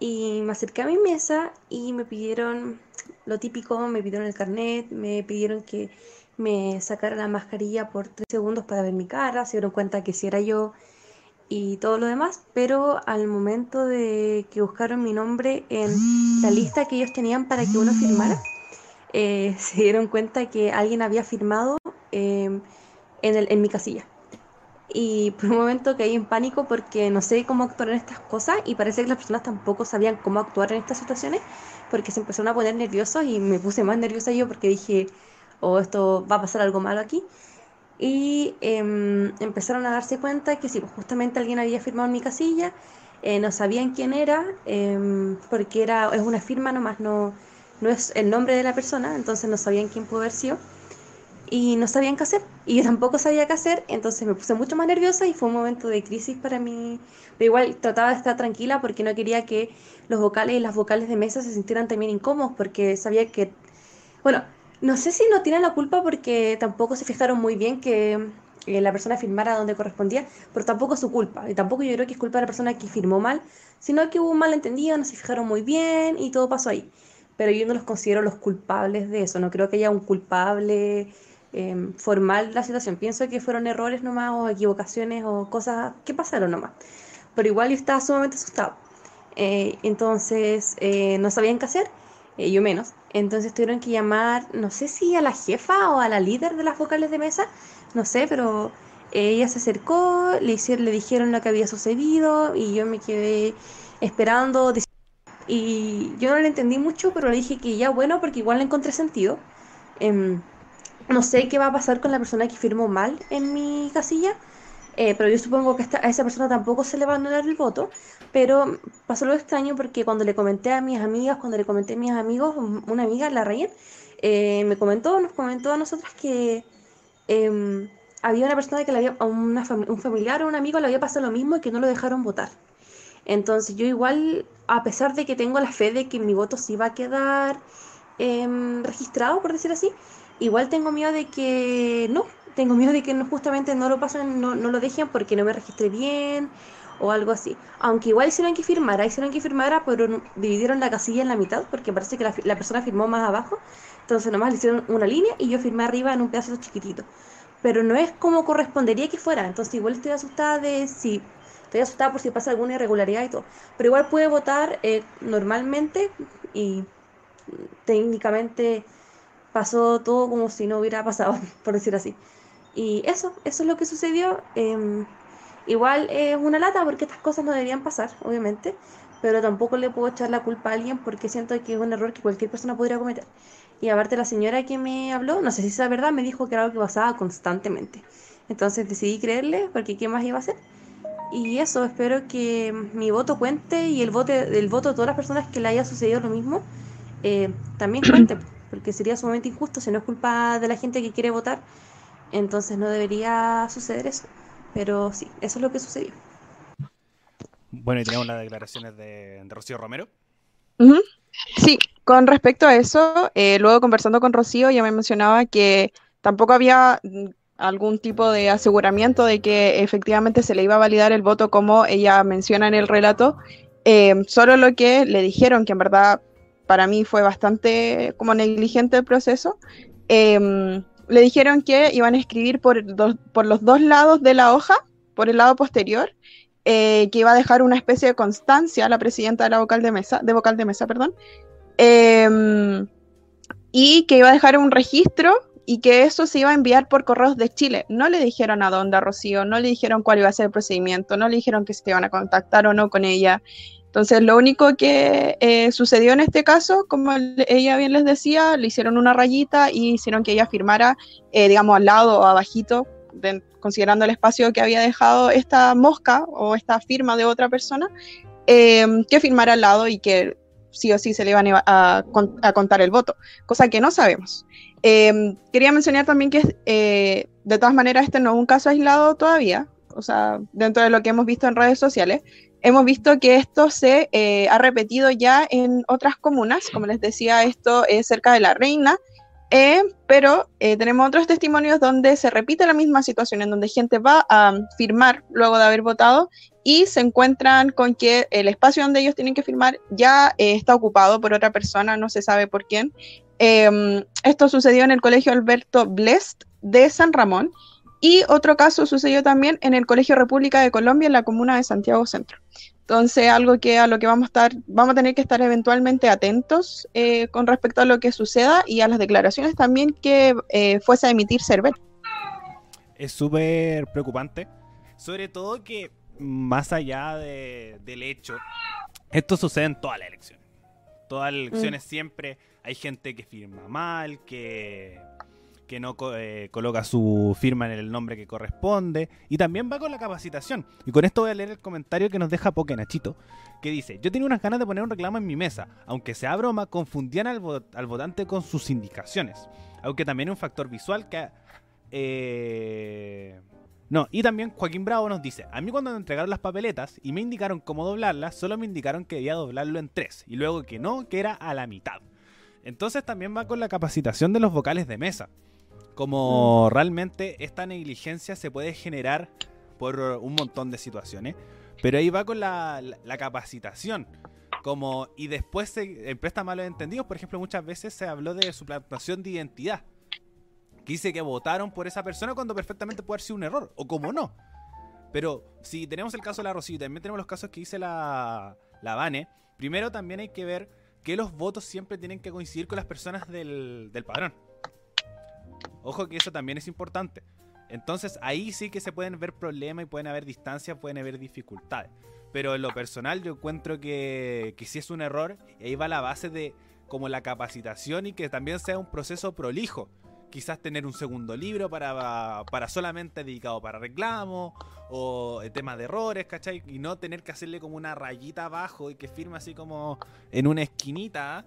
Speaker 6: y me acerqué a mi mesa y me pidieron lo típico, me pidieron el carnet, me pidieron que me sacara la mascarilla por tres segundos para ver mi cara, se dieron cuenta que si era yo y todo lo demás, pero al momento de que buscaron mi nombre en la lista que ellos tenían para que uno firmara, eh, se dieron cuenta que alguien había firmado em, en, el, en mi casilla y por un momento caí en pánico porque no sé cómo actuar en estas cosas y parece que las personas tampoco sabían cómo actuar en estas situaciones porque se empezaron a poner nerviosos y me puse más nerviosa yo porque dije, oh, esto va a pasar algo malo aquí. Y em, empezaron a darse cuenta que sí, pues justamente alguien había firmado en mi casilla, eh, no sabían quién era, em, porque era, es una firma nomás, no, no es el nombre de la persona, entonces no sabían quién pudo haber sido y no sabían qué hacer y yo tampoco sabía qué hacer, entonces me puse mucho más nerviosa y fue un momento de crisis para mí, pero igual trataba de estar tranquila porque no quería que los vocales y las vocales de mesa se sintieran también incómodos porque sabía que, bueno, no sé si no tienen la culpa porque tampoco se fijaron muy bien que eh, la persona firmara donde correspondía, pero tampoco es su culpa y tampoco yo creo que es culpa de la persona que firmó mal, sino que hubo un malentendido, no se fijaron muy bien y todo pasó ahí. Pero yo no los considero los culpables de eso, no creo que haya un culpable Em, formal la situación. Pienso que fueron errores nomás o equivocaciones o cosas que pasaron nomás. Pero igual yo estaba sumamente asustado. Eh, entonces eh, no sabían qué hacer, eh, yo menos. Entonces tuvieron que llamar, no sé si a la jefa o a la líder de las vocales de mesa, no sé, pero ella se acercó, le, hicieron, le dijeron lo que había sucedido y yo me quedé esperando. Y yo no le entendí mucho, pero le dije que ya bueno, porque igual le encontré sentido. Em, no sé qué va a pasar con la persona que firmó mal en mi casilla, eh, pero yo supongo que a esa persona tampoco se le va a anular el voto. Pero pasó lo extraño porque cuando le comenté a mis amigas, cuando le comenté a mis amigos, una amiga, la Ryan, eh, me comentó, nos comentó a nosotras que em, había una persona que le había, a un familiar o un amigo le había pasado lo mismo y que no lo dejaron votar. Entonces yo igual, a pesar de que tengo la fe de que mi voto sí va a quedar em, registrado, por decir así, igual tengo miedo de que no, tengo miedo de que no, justamente no lo pasen, no, no lo dejen porque no me registré bien o algo así. Aunque igual hicieron que firmara, hicieron que firmara, pero dividieron la casilla en la mitad porque parece que la, la persona firmó más abajo. Entonces nomás le hicieron una línea y yo firmé arriba en un pedazo chiquitito. Pero no es como correspondería que fuera. Entonces igual estoy asustada de si... Estoy asustada por si pasa alguna irregularidad y todo. Pero igual puede votar eh, normalmente y técnicamente pasó todo como si no hubiera pasado, por decir así. Y eso, eso es lo que sucedió. Em, igual es una lata porque estas cosas no deberían pasar, obviamente, pero tampoco le puedo echar la culpa a alguien porque siento que es un error que cualquier persona podría cometer. Y aparte la señora que me habló, no sé si es verdad, me dijo que era algo que pasaba constantemente. Entonces decidí creerle porque ¿qué más iba a hacer? Y eso, espero que mi voto cuente y el voto, el voto de todas las personas que le haya sucedido lo mismo eh, también cuente, porque sería sumamente injusto si no es culpa de la gente que quiere votar. Entonces no debería suceder eso. Pero sí, eso es lo que sucedió.
Speaker 1: Bueno, y tenemos las declaraciones de, Rocío Romero.
Speaker 4: Sí, con respecto a eso, eh, luego conversando con Rocío, ya me mencionaba que tampoco había algún tipo de aseguramiento de que efectivamente se le iba a validar el voto como ella menciona en el relato, eh, solo lo que le dijeron, que en verdad para mí fue bastante como negligente el proceso, em, le dijeron que iban a escribir por, los dos lados de la hoja, por el lado posterior, eh, que iba a dejar una especie de constancia a la presidenta de la vocal de mesa, de vocal de mesa, perdón, em, y que iba a dejar un registro y que eso se iba a enviar por correos de Chile. No le dijeron a dónde a Rocío, no le dijeron cuál iba a ser el procedimiento, no le dijeron que se iban a contactar o no con ella. Entonces, lo único que eh, sucedió en este caso, como ella bien les decía, le hicieron una rayita y hicieron que ella firmara, eh, digamos, al lado o abajito, considerando el espacio que había dejado esta mosca o esta firma de otra persona, eh, que firmara al lado y que sí o sí se le iban a, contar el voto, cosa que no sabemos. Em, quería mencionar también que de todas maneras este no es un caso aislado todavía, o sea, dentro de lo que hemos visto en redes sociales, hemos visto que esto se eh, ha repetido ya en otras comunas, como les decía, esto es cerca de la Reina, eh, pero tenemos otros testimonios donde se repite la misma situación, en donde gente va a firmar luego de haber votado y se encuentran con que el espacio donde ellos tienen que firmar ya eh, está ocupado por otra persona, no se sabe por quién. Em, esto sucedió en el Colegio Alberto Blest de San Ramón y otro caso sucedió también en el Colegio República de Colombia en la comuna de Santiago Centro. Entonces, algo que a lo que vamos a estar, vamos a tener que estar eventualmente atentos eh, con respecto a lo que suceda y a las declaraciones también que eh, fuese a emitir Cervel.
Speaker 1: Es súper preocupante, sobre todo que más allá del hecho, esto sucede en todas las elecciones. Todas las elecciones mm. siempre hay gente que firma mal, que, que no eh, coloca su firma en el nombre que corresponde. Y también va con la capacitación. Y con esto voy a leer el comentario que nos deja Poke Nachito, que dice, yo tenía unas ganas de poner un reclamo en mi mesa. Aunque sea broma, confundían al, al votante con sus indicaciones. Aunque también un factor visual que... Eh, no, y también Joaquín Bravo nos dice, a mí cuando me entregaron las papeletas y me indicaron cómo doblarlas, solo me indicaron que debía doblarlo en tres, y luego que no, que era a la mitad. Entonces también va con la capacitación de los vocales de mesa. Como realmente esta negligencia se puede generar por un montón de situaciones, pero ahí va con la, capacitación. Como, y después se presta malos entendidos, por ejemplo, muchas veces se habló de suplantación de identidad que dice que votaron por esa persona cuando perfectamente puede haber sido un error, o como no. Pero si tenemos el caso de la Rosita, también tenemos los casos que dice la, la Vane, primero también hay que ver que los votos siempre tienen que coincidir con las personas del, del padrón. Ojo que eso también es importante. Entonces ahí sí que se pueden ver problemas y pueden haber distancias, pueden haber dificultades. Pero en lo personal yo encuentro que, que sí es un error y ahí va la base de como la capacitación y que también sea un proceso prolijo quizás tener un segundo libro para, para solamente dedicado para reclamos o temas de errores, ¿cachai? Y no tener que hacerle como una rayita abajo y que firme así como en una esquinita.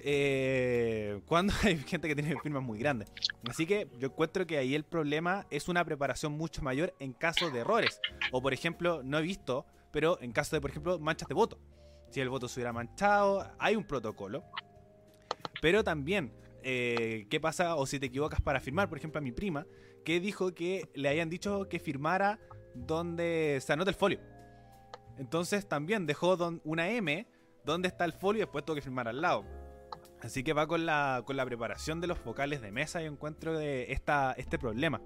Speaker 1: Eh, cuando hay gente que tiene firmas muy grandes. Así que yo encuentro que ahí el problema es una preparación mucho mayor en caso de errores. O por ejemplo, no he visto, pero en caso de, por ejemplo, manchas de voto. Si el voto se hubiera manchado, hay un protocolo. Pero también eh, qué pasa o si te equivocas para firmar. Por ejemplo, a mi prima, que dijo que le hayan dicho que firmara donde se anota el folio. Entonces también dejó una M donde está el folio y después tuvo que firmar al lado. Así que va con la, con la preparación de los vocales de mesa y encuentro de esta, este problema.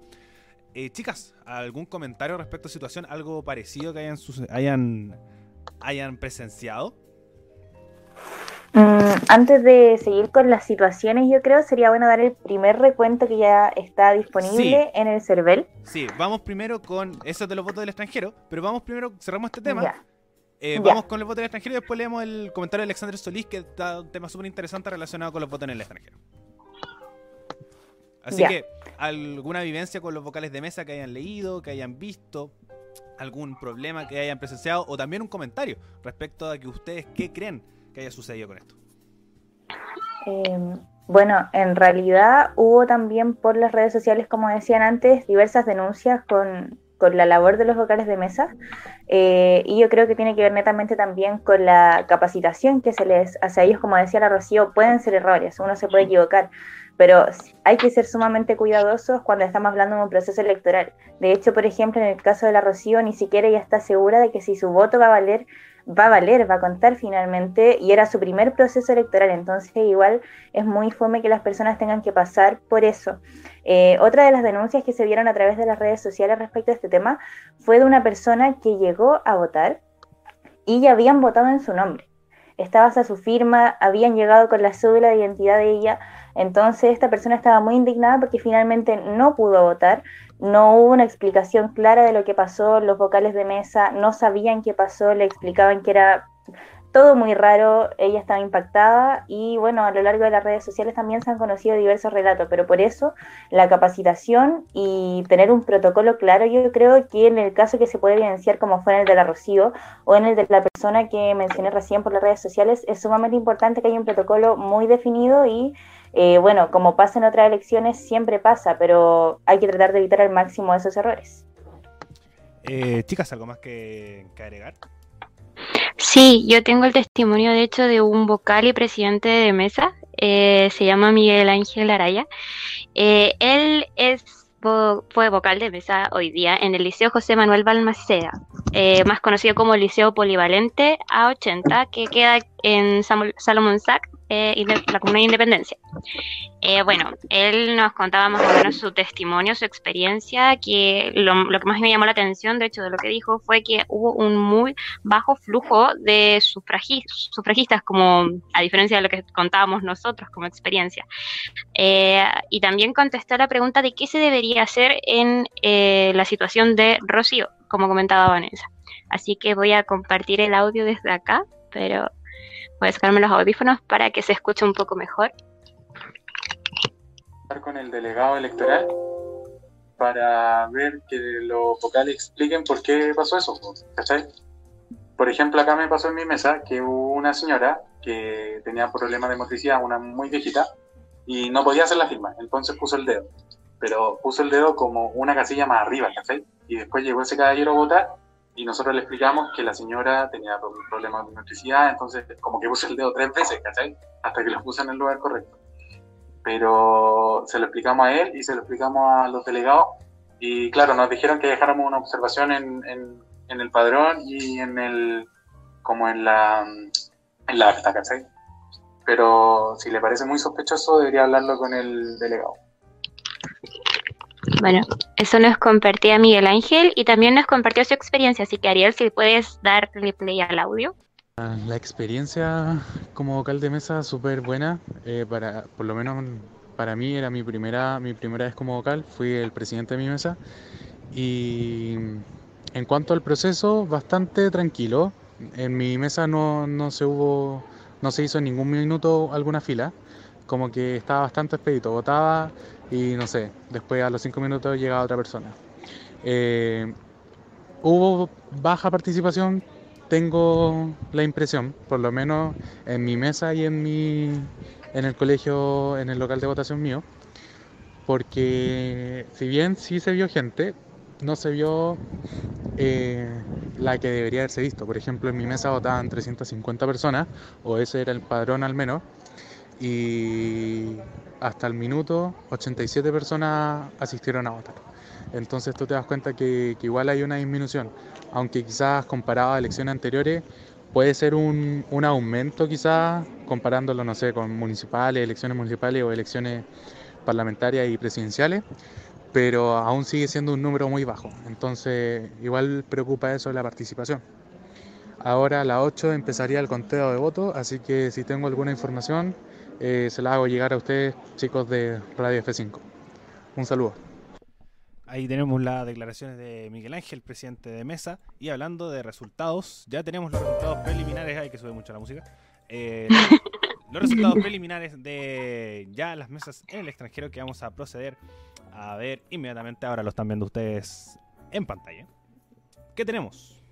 Speaker 1: Eh, chicas, ¿algún comentario respecto a la situación? ¿Algo parecido que hayan, hayan, hayan presenciado?
Speaker 5: Mm, antes de seguir con las situaciones, yo creo sería bueno dar el primer recuento que ya está disponible en el CERVEL.
Speaker 1: Sí, vamos primero con eso de los votos del extranjero, pero vamos primero, cerramos este tema. Eh, vamos con los votos del extranjero y después leemos el comentario de Alexander Solís, que está un tema súper interesante relacionado con los votos en el extranjero. Así que, ¿alguna vivencia con los vocales de mesa que hayan leído, que hayan visto? ¿Algún problema que hayan presenciado? O también un comentario respecto a que ustedes qué creen que haya sucedido con esto.
Speaker 5: Em, bueno, en realidad hubo también por las redes sociales, como decían antes, diversas denuncias con, con la labor de los vocales de mesa eh, y yo creo que tiene que ver netamente también con la capacitación que se les hace a ellos, como decía la Rocío, pueden ser errores, uno se puede equivocar, pero hay que ser sumamente cuidadosos cuando estamos hablando de un proceso electoral. De hecho, por ejemplo, en el caso de la Rocío, ni siquiera ella está segura de que si su voto va a valer, va a valer, va a contar finalmente, y era su primer proceso electoral, entonces igual es muy fome que las personas tengan que pasar por eso. Eh, otra de las denuncias que se vieron a través de las redes sociales respecto a este tema fue de una persona que llegó a votar y ya habían votado en su nombre. Estaba hasta su firma, habían llegado con la cédula de identidad de ella, entonces esta persona estaba muy indignada porque finalmente no pudo votar, no hubo una explicación clara de lo que pasó, los vocales de mesa no sabían qué pasó, le explicaban que era todo muy raro, ella estaba impactada y bueno, a lo largo de las redes sociales también se han conocido diversos relatos, pero por eso la capacitación y tener un protocolo claro, yo creo que en el caso que se puede evidenciar como fue en el de la Rocío o en el de la persona que mencioné recién por las redes sociales, es sumamente importante que haya un protocolo muy definido y eh, bueno, como pasa en otras elecciones, siempre pasa, pero hay que tratar de evitar al máximo esos errores.
Speaker 1: Eh, chicas, ¿algo más que, agregar?
Speaker 3: Sí, yo tengo el testimonio, de hecho, de un vocal y presidente de mesa, eh, se llama Miguel Ángel Araya. él es fue vocal de mesa hoy día en el Liceo José Manuel Balmaceda, más conocido como Liceo Polivalente A80, que queda en Salomón Sac, eh, la Comuna de Independencia. Eh, bueno, él nos contaba más o menos su testimonio, su experiencia, que lo, que más me llamó la atención, de hecho, de lo que dijo, fue que hubo un muy bajo flujo de sufragistas, como a diferencia de lo que contábamos nosotros como experiencia. Eh, y también contestó la pregunta de qué se debería hacer en la situación de Rocío, como comentaba Vanessa. Así que voy a compartir el audio desde acá, pero Voy a sacarme los audífonos para que se escuche un poco mejor.
Speaker 7: Con el delegado electoral para ver que los vocales expliquen por qué pasó eso. Por ejemplo, acá me pasó en mi mesa que una señora que tenía problemas de motricidad, una muy viejita, y no podía hacer la firma, entonces puso el dedo. Pero puso el dedo como una casilla más arriba, ¿cachai? Y después llegó ese caballero a votar y nosotros le explicamos que la señora tenía problemas de electricidad, entonces como que puse el dedo tres veces, ¿cachai? Hasta que lo puse en el lugar correcto. Pero se lo explicamos a él y se lo explicamos a los delegados y claro, nos dijeron que dejáramos una observación en, en, en el padrón y en el, como en la, en la acta, ¿cachai? Pero si le parece muy sospechoso, debería hablarlo con el delegado.
Speaker 3: Bueno, eso nos compartía Miguel Ángel y también nos compartió su experiencia, así que Ariel, si puedes darle play al audio.
Speaker 8: Ah, la experiencia como vocal de mesa súper buena, eh, para, por lo menos para mí era mi primera, mi primera vez como vocal, fui el presidente de mi mesa y en cuanto al proceso, bastante tranquilo. En mi mesa no, no se hubo, no se hizo en ningún minuto alguna fila, como que estaba bastante expedito, votaba y no sé, después a los cinco minutos llegaba otra persona. Eh, hubo baja participación, tengo la impresión, por lo menos en mi mesa y en mi en el colegio, en el local de votación mío, porque si bien sí se vio gente, no se vio eh, la que debería haberse visto. Por ejemplo, en mi mesa votaban 350 personas, o ese era el padrón al menos, y hasta el minuto 87 personas asistieron a votar. Entonces tú te das cuenta que, igual hay una disminución, aunque quizás comparado a elecciones anteriores puede ser un, un, aumento quizás comparándolo, no sé, con municipales, elecciones municipales o elecciones parlamentarias y presidenciales, pero aún sigue siendo un número muy bajo. Entonces igual preocupa eso la participación. Ahora a las 8 empezaría el conteo de votos, así que si tengo alguna información, eh, se la hago llegar a ustedes, chicos de Radio F5. Un saludo.
Speaker 1: Ahí tenemos las declaraciones de Miguel Ángel, presidente de Mesa. Y hablando de resultados, ya tenemos los resultados preliminares. Hay que subir mucho la música. Eh, los resultados preliminares de ya las mesas en el extranjero que vamos a proceder a ver inmediatamente. Ahora lo están viendo ustedes en pantalla. ¿Qué tenemos?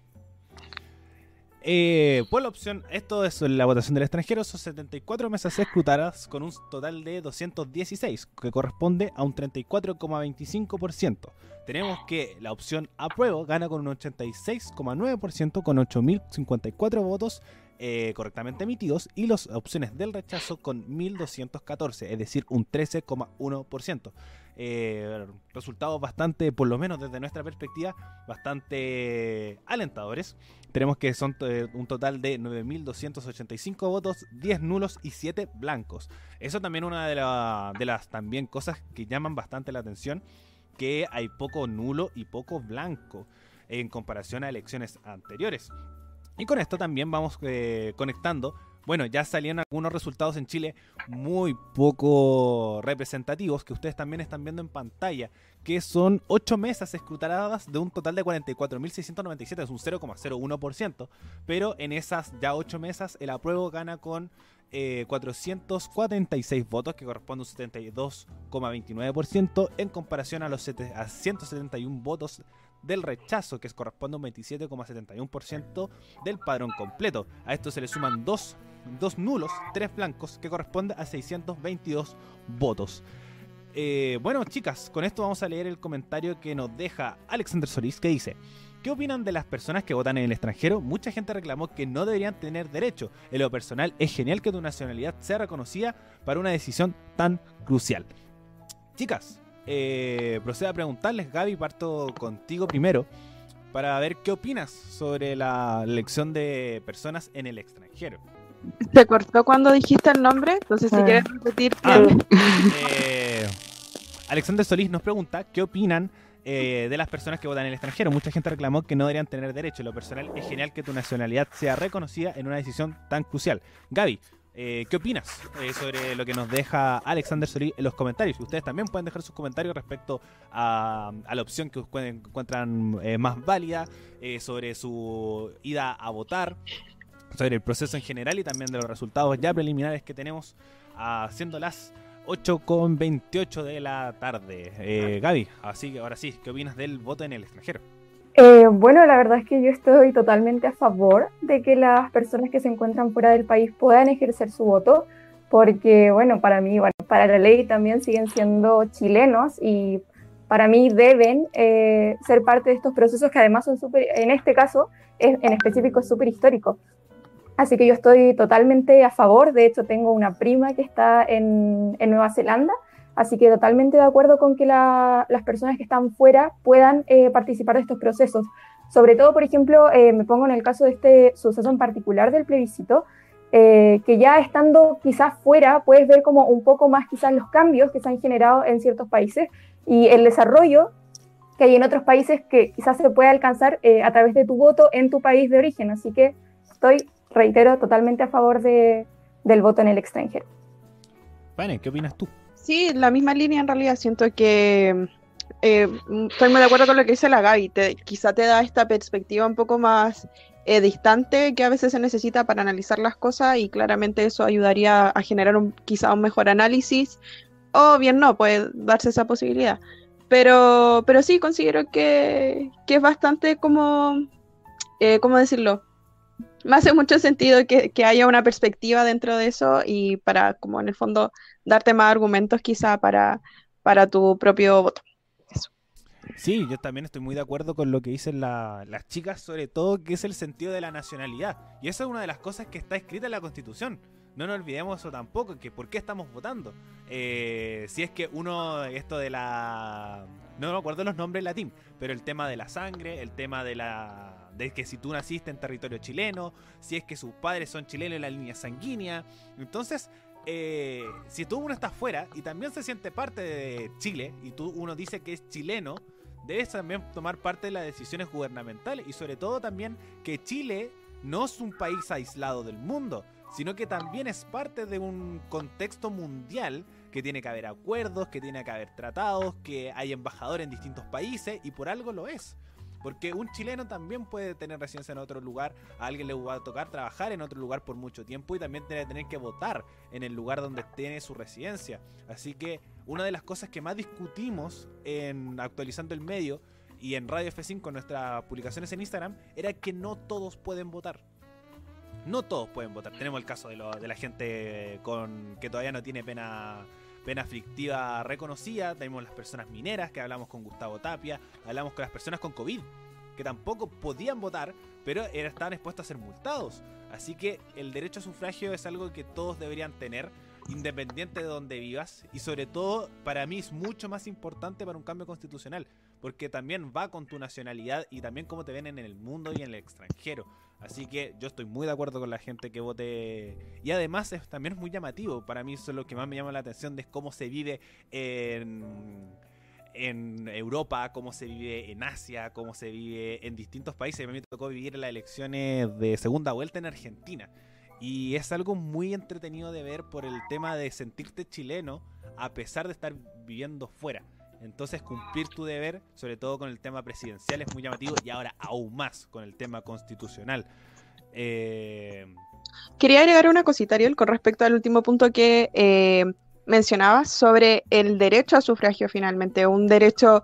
Speaker 1: Eh, por la opción, esto es la votación del extranjero, son 74 mesas escrutadas con un total de 216, que corresponde a un 34,25%. Tenemos que la opción apruebo gana con un 86,9% con 8.054 votos eh, correctamente emitidos y las opciones del rechazo con 1.214, es decir, un 13,1%. Eh, resultados bastante, por lo menos desde nuestra perspectiva, bastante alentadores. Tenemos que son eh, un total de 9.285 votos, 10 nulos y 7 blancos. Eso también una de, las también cosas que llaman bastante la atención, que hay poco nulo y poco blanco en comparación a elecciones anteriores. Y con esto también vamos eh, conectando. Bueno, ya salieron algunos resultados en Chile muy poco representativos que ustedes también están viendo en pantalla, que son 8 mesas escrutadas de un total de 44.697, es un 0,01%, pero en esas ya 8 mesas el apruebo gana con eh, 446 votos, que corresponde a un 72,29% en comparación a los a 171 votos del rechazo, que corresponde a un 27,71% del padrón completo. A esto se le suman dos, dos nulos, tres blancos, que corresponde a 622 votos. Eh, bueno, chicas, con esto vamos a leer el comentario que nos deja Alexander Solís, que dice... ¿Qué opinan de las personas que votan en el extranjero? Mucha gente reclamó que no deberían tener derecho. En lo personal, es genial que tu nacionalidad sea reconocida para una decisión tan crucial. Chicas, eh, procedo a preguntarles, Gaby, parto contigo primero, para ver qué opinas sobre la elección de personas en el extranjero.
Speaker 4: ¿Te cortó cuando dijiste el nombre? Entonces, si ah. quieres repetir.
Speaker 1: Ah, eh, Alexander Solís nos pregunta qué opinan eh, de las personas que votan en el extranjero. Mucha gente reclamó que no deberían tener derecho. En lo personal es genial que tu nacionalidad sea reconocida en una decisión tan crucial. Gaby, eh, ¿qué opinas eh, sobre lo que nos deja Alexander Solí en los comentarios? Ustedes también pueden dejar sus comentarios respecto a, la opción que encuentran más válida, sobre su ida a votar, sobre el proceso en general y también de los resultados ya preliminares que tenemos haciéndolas 8 con 28 de la tarde. Eh, Gaby, así que ahora sí, ¿qué opinas del voto en el extranjero?
Speaker 2: Eh, bueno, la verdad es que yo estoy totalmente a favor de que las personas que se encuentran fuera del país puedan ejercer su voto, porque, bueno, para mí, bueno, para la ley también siguen siendo chilenos y para mí deben eh, ser parte de estos procesos que además son súper, en este caso, es, en específico, súper histórico. Así que yo estoy totalmente a favor. De hecho, tengo una prima que está en, Nueva Zelanda. Así que totalmente de acuerdo con que las personas que están fuera puedan eh, participar de estos procesos. Sobre todo, por ejemplo, eh, me pongo en el caso de este suceso en particular del plebiscito, eh, que ya estando quizás fuera puedes ver como un poco más quizás los cambios que se han generado en ciertos países y el desarrollo que hay en otros países que quizás se puede alcanzar a través de tu voto en tu país de origen. Así que estoy reitero, totalmente a favor de, del voto en el extranjero.
Speaker 1: Pane, ¿qué opinas tú?
Speaker 4: Sí, la misma línea en realidad. Siento que eh, estoy muy de acuerdo con lo que dice la Gaby. quizá te da esta perspectiva un poco más eh, distante que a veces se necesita para analizar las cosas y claramente eso ayudaría a generar un, quizá un mejor análisis. O bien no, puede darse esa posibilidad. Pero, pero sí, considero que, que es bastante como, eh, ¿cómo decirlo? Me hace mucho sentido que, haya una perspectiva dentro de eso y para, como en el fondo, darte más argumentos quizá para, para tu propio voto.
Speaker 1: Sí, yo también estoy muy de acuerdo con lo que dicen las chicas, sobre todo que es el sentido de la nacionalidad. Y eso es una de las cosas que está escrita en la Constitución. No nos olvidemos eso tampoco, que por qué estamos votando. Eh, si es que uno, esto de la... No me acuerdo los nombres latín, pero el tema de la sangre, el tema de la de que si tú naciste en territorio chileno, si es que sus padres son chilenos en la línea sanguínea. Entonces, eh, si tú uno está fuera y también se siente parte de Chile y tú uno dice que es chileno, debes también tomar parte de las decisiones gubernamentales y sobre todo también que Chile no es un país aislado del mundo, sino que también es parte de un contexto mundial que tiene que haber acuerdos, que tiene que haber tratados, que hay embajadores en distintos países y por algo lo es. Porque un chileno también puede tener residencia en otro lugar, a alguien le va a tocar trabajar en otro lugar por mucho tiempo y también tiene tener que votar en el lugar donde tiene su residencia. Así que una de las cosas que más discutimos en actualizando el medio y en Radio F5 con nuestras publicaciones en Instagram era que no todos pueden votar. No todos pueden votar. Tenemos el caso de, de la gente con que todavía no tiene pena pena aflictiva reconocida. Tenemos las personas mineras, que hablamos con Gustavo Tapia, hablamos con las personas con COVID, que tampoco podían votar, pero estaban expuestos a ser multados. Así que el derecho a sufragio es algo que todos deberían tener, independiente de donde vivas, y sobre todo para mí es mucho más importante para un cambio constitucional, porque también va con tu nacionalidad y también cómo te ven en el mundo y en el extranjero. Así que yo estoy muy de acuerdo con la gente que vote. Y además es, también es muy llamativo. Para mí eso es lo que más me llama la atención de cómo se vive en, en Europa, cómo se vive en Asia, cómo se vive en distintos países. A mí me tocó vivir las elecciones de segunda vuelta en Argentina. Y es algo muy entretenido de ver por el tema de sentirte chileno a pesar de estar viviendo fuera. Entonces cumplir tu deber, sobre todo con el tema presidencial, es muy llamativo y ahora aún más con el tema constitucional.
Speaker 4: Eh, Quería agregar una cosita, Ariel, con respecto al último punto que eh, mencionabas sobre el derecho a sufragio finalmente, un derecho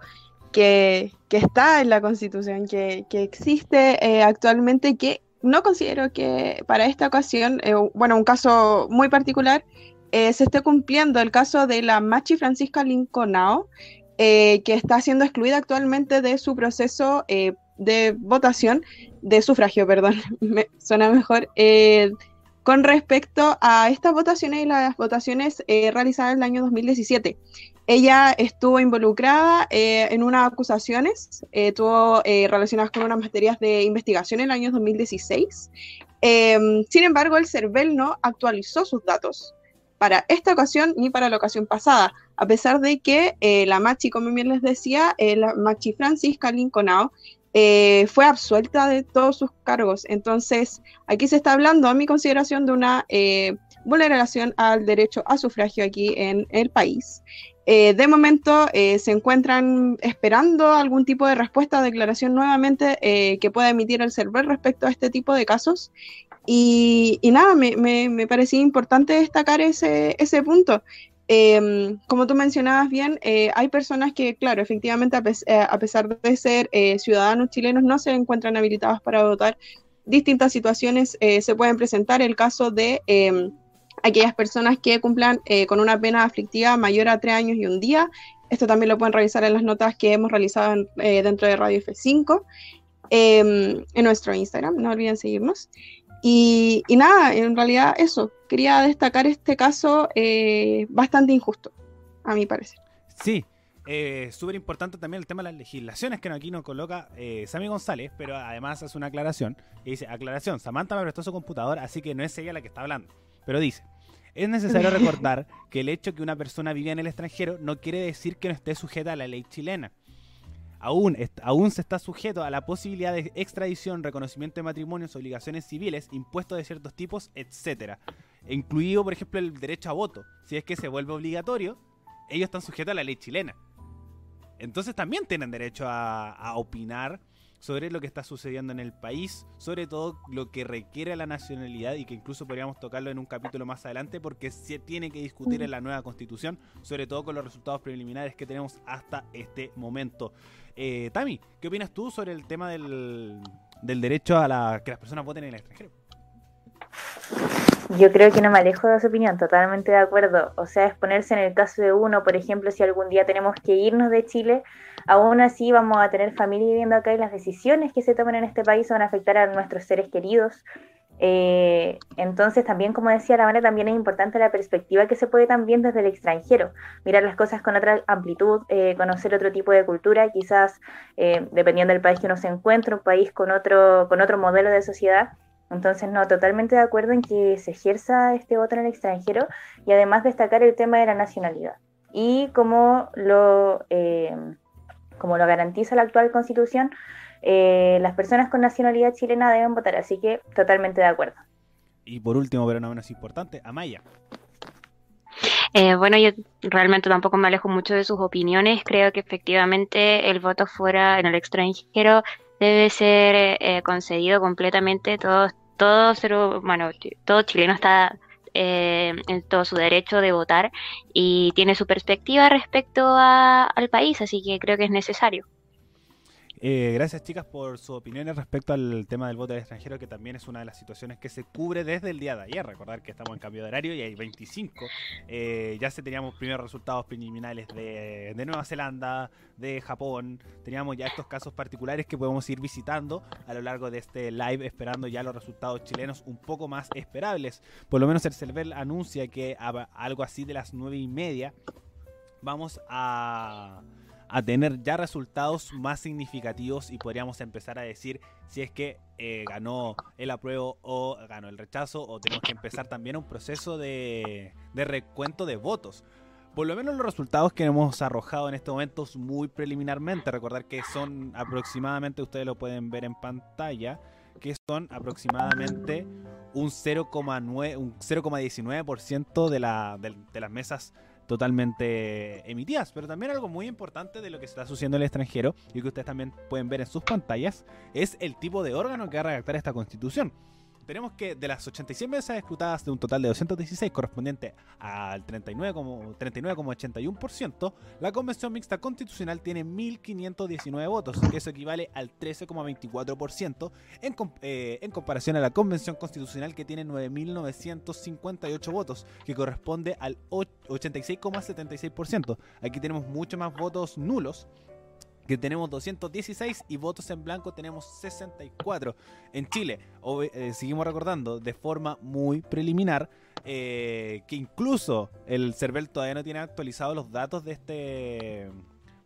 Speaker 4: que, está en la Constitución, que, existe eh, actualmente, que no considero que para esta ocasión, bueno, un caso muy particular, se esté cumpliendo el caso de la Machi Francisca Lincolnao, eh, que está siendo excluida actualmente de su proceso eh, de votación, de sufragio, perdón, me suena mejor, eh, con respecto a estas votaciones y las votaciones realizadas en el año 2017. Ella estuvo involucrada en unas acusaciones, estuvo relacionadas con unas materias de investigación en el año 2016. sin embargo, el CERVEL no actualizó sus datos para esta ocasión ni para la ocasión pasada, a pesar de que eh, la Machi, como bien les decía, eh, la Machi Francisca Lincolnao, eh, fue absuelta de todos sus cargos. Entonces, aquí se está hablando, a mi consideración, de una vulneración al derecho a sufragio aquí en el país. de momento se encuentran esperando algún tipo de respuesta o declaración nuevamente que pueda emitir el server respecto a este tipo de casos y, nada, me, me, parecía importante destacar ese, ese punto. Em, como tú mencionabas bien, eh, hay personas que, claro, efectivamente, a, eh, pesar de ser eh, ciudadanos chilenos, no se encuentran habilitados para votar. Distintas situaciones se pueden presentar. El caso de em, aquellas personas que cumplan con una pena aflictiva mayor a tres años y un día. Esto también lo pueden revisar en las notas que hemos realizado dentro de Radio F5 em, en nuestro Instagram. No olviden seguirnos. Y, nada, en realidad eso, quería destacar este caso eh, bastante injusto, a mi parecer.
Speaker 1: Sí, eh, súper importante también el tema de las legislaciones que aquí nos coloca eh, Sammy González, pero además hace una aclaración. Y dice, aclaración, Samantha me prestó su computador, así que no es ella la que está hablando. Pero dice, es necesario recordar que el hecho que una persona vive en el extranjero no quiere decir que no esté sujeta a la ley chilena aún, aún se está sujeto a la posibilidad de extradición, reconocimiento de matrimonios, obligaciones civiles, impuestos de ciertos tipos, etcétera. Incluido, por ejemplo, el derecho a voto. Si es que se vuelve obligatorio, ellos están sujetos a la ley chilena. Entonces también tienen derecho a opinar sobre lo que está sucediendo en el país, sobre todo lo que requiere la nacionalidad y que incluso podríamos tocarlo en un capítulo más adelante porque se tiene que discutir en la nueva constitución, sobre todo con los resultados preliminares que tenemos hasta este momento. Eh, Tami, ¿qué opinas tú sobre el tema del, del derecho a la, que las personas voten en el extranjero?
Speaker 5: Yo creo que no me alejo de su opinión, totalmente de acuerdo. O sea, es ponerse en el caso de uno, por ejemplo, si algún día tenemos que irnos de Chile, aún así vamos a tener familia viviendo acá y las decisiones que se tomen en este país van a afectar a nuestros seres queridos. Eh, entonces, también, como decía la Vane, también es importante la perspectiva que se puede también desde el extranjero, mirar las cosas con otra amplitud, eh, conocer otro tipo de cultura, quizás eh, dependiendo del país que uno se encuentre, un país con otro, con otro modelo de sociedad. Entonces, no, totalmente de acuerdo en que se ejerza este voto en el extranjero y además destacar el tema de la nacionalidad y como lo, eh, como lo garantiza la actual constitución, eh, las personas con nacionalidad chilena deben votar, así que totalmente de acuerdo.
Speaker 1: Y por último, pero no menos importante, Amaya.
Speaker 3: Eh, bueno, yo realmente tampoco me alejo mucho de sus opiniones. Creo que efectivamente el voto fuera en el extranjero debe ser eh, concedido completamente. Todo, todo ser humano, todo chileno está eh, en todo su derecho de votar y tiene su perspectiva respecto al país, así que creo que es necesario.
Speaker 1: Eh, gracias chicas por sus opiniones respecto al tema del voto del extranjero, que también es una de las situaciones que se cubre desde el día de ayer. Recordar que estamos en cambio de horario y hay 25. Eh, ya se teníamos primeros resultados preliminares de, Nueva Zelanda, de Japón. Teníamos ya estos casos particulares que podemos ir visitando a lo largo de este live, esperando ya los resultados chilenos un poco más esperables. Por lo menos el CERVEL anuncia que a algo así de las 9 y media vamos a a tener ya resultados más significativos y podríamos empezar a decir si es que eh, ganó el apruebo o ganó el rechazo o tenemos que empezar también un proceso de, recuento de votos. Por lo menos los resultados que hemos arrojado en estos momentos muy preliminarmente, recordar que son aproximadamente, ustedes lo pueden ver en pantalla, que son aproximadamente un 0,9, un 0,19% de, la, de, de las mesas totalmente emitidas. Pero también algo muy importante de lo que se está sucediendo en el extranjero y que ustedes también pueden ver en sus pantallas es el tipo de órgano que va a redactar esta constitución tenemos que de las 86 mesas escrutadas de un total de 216 correspondiente al 39,81%, la Convención Mixta Constitucional tiene 1.519 votos, que eso equivale al 13,24% en, eh, en comparación a la Convención Constitucional que tiene 9.958 votos, que corresponde al 86,76%. Aquí tenemos mucho más votos nulos que tenemos 216 y votos en blanco tenemos 64. En Chile, eh, seguimos recordando de forma muy preliminar eh, que incluso el CERVEL todavía no tiene actualizados los datos de este,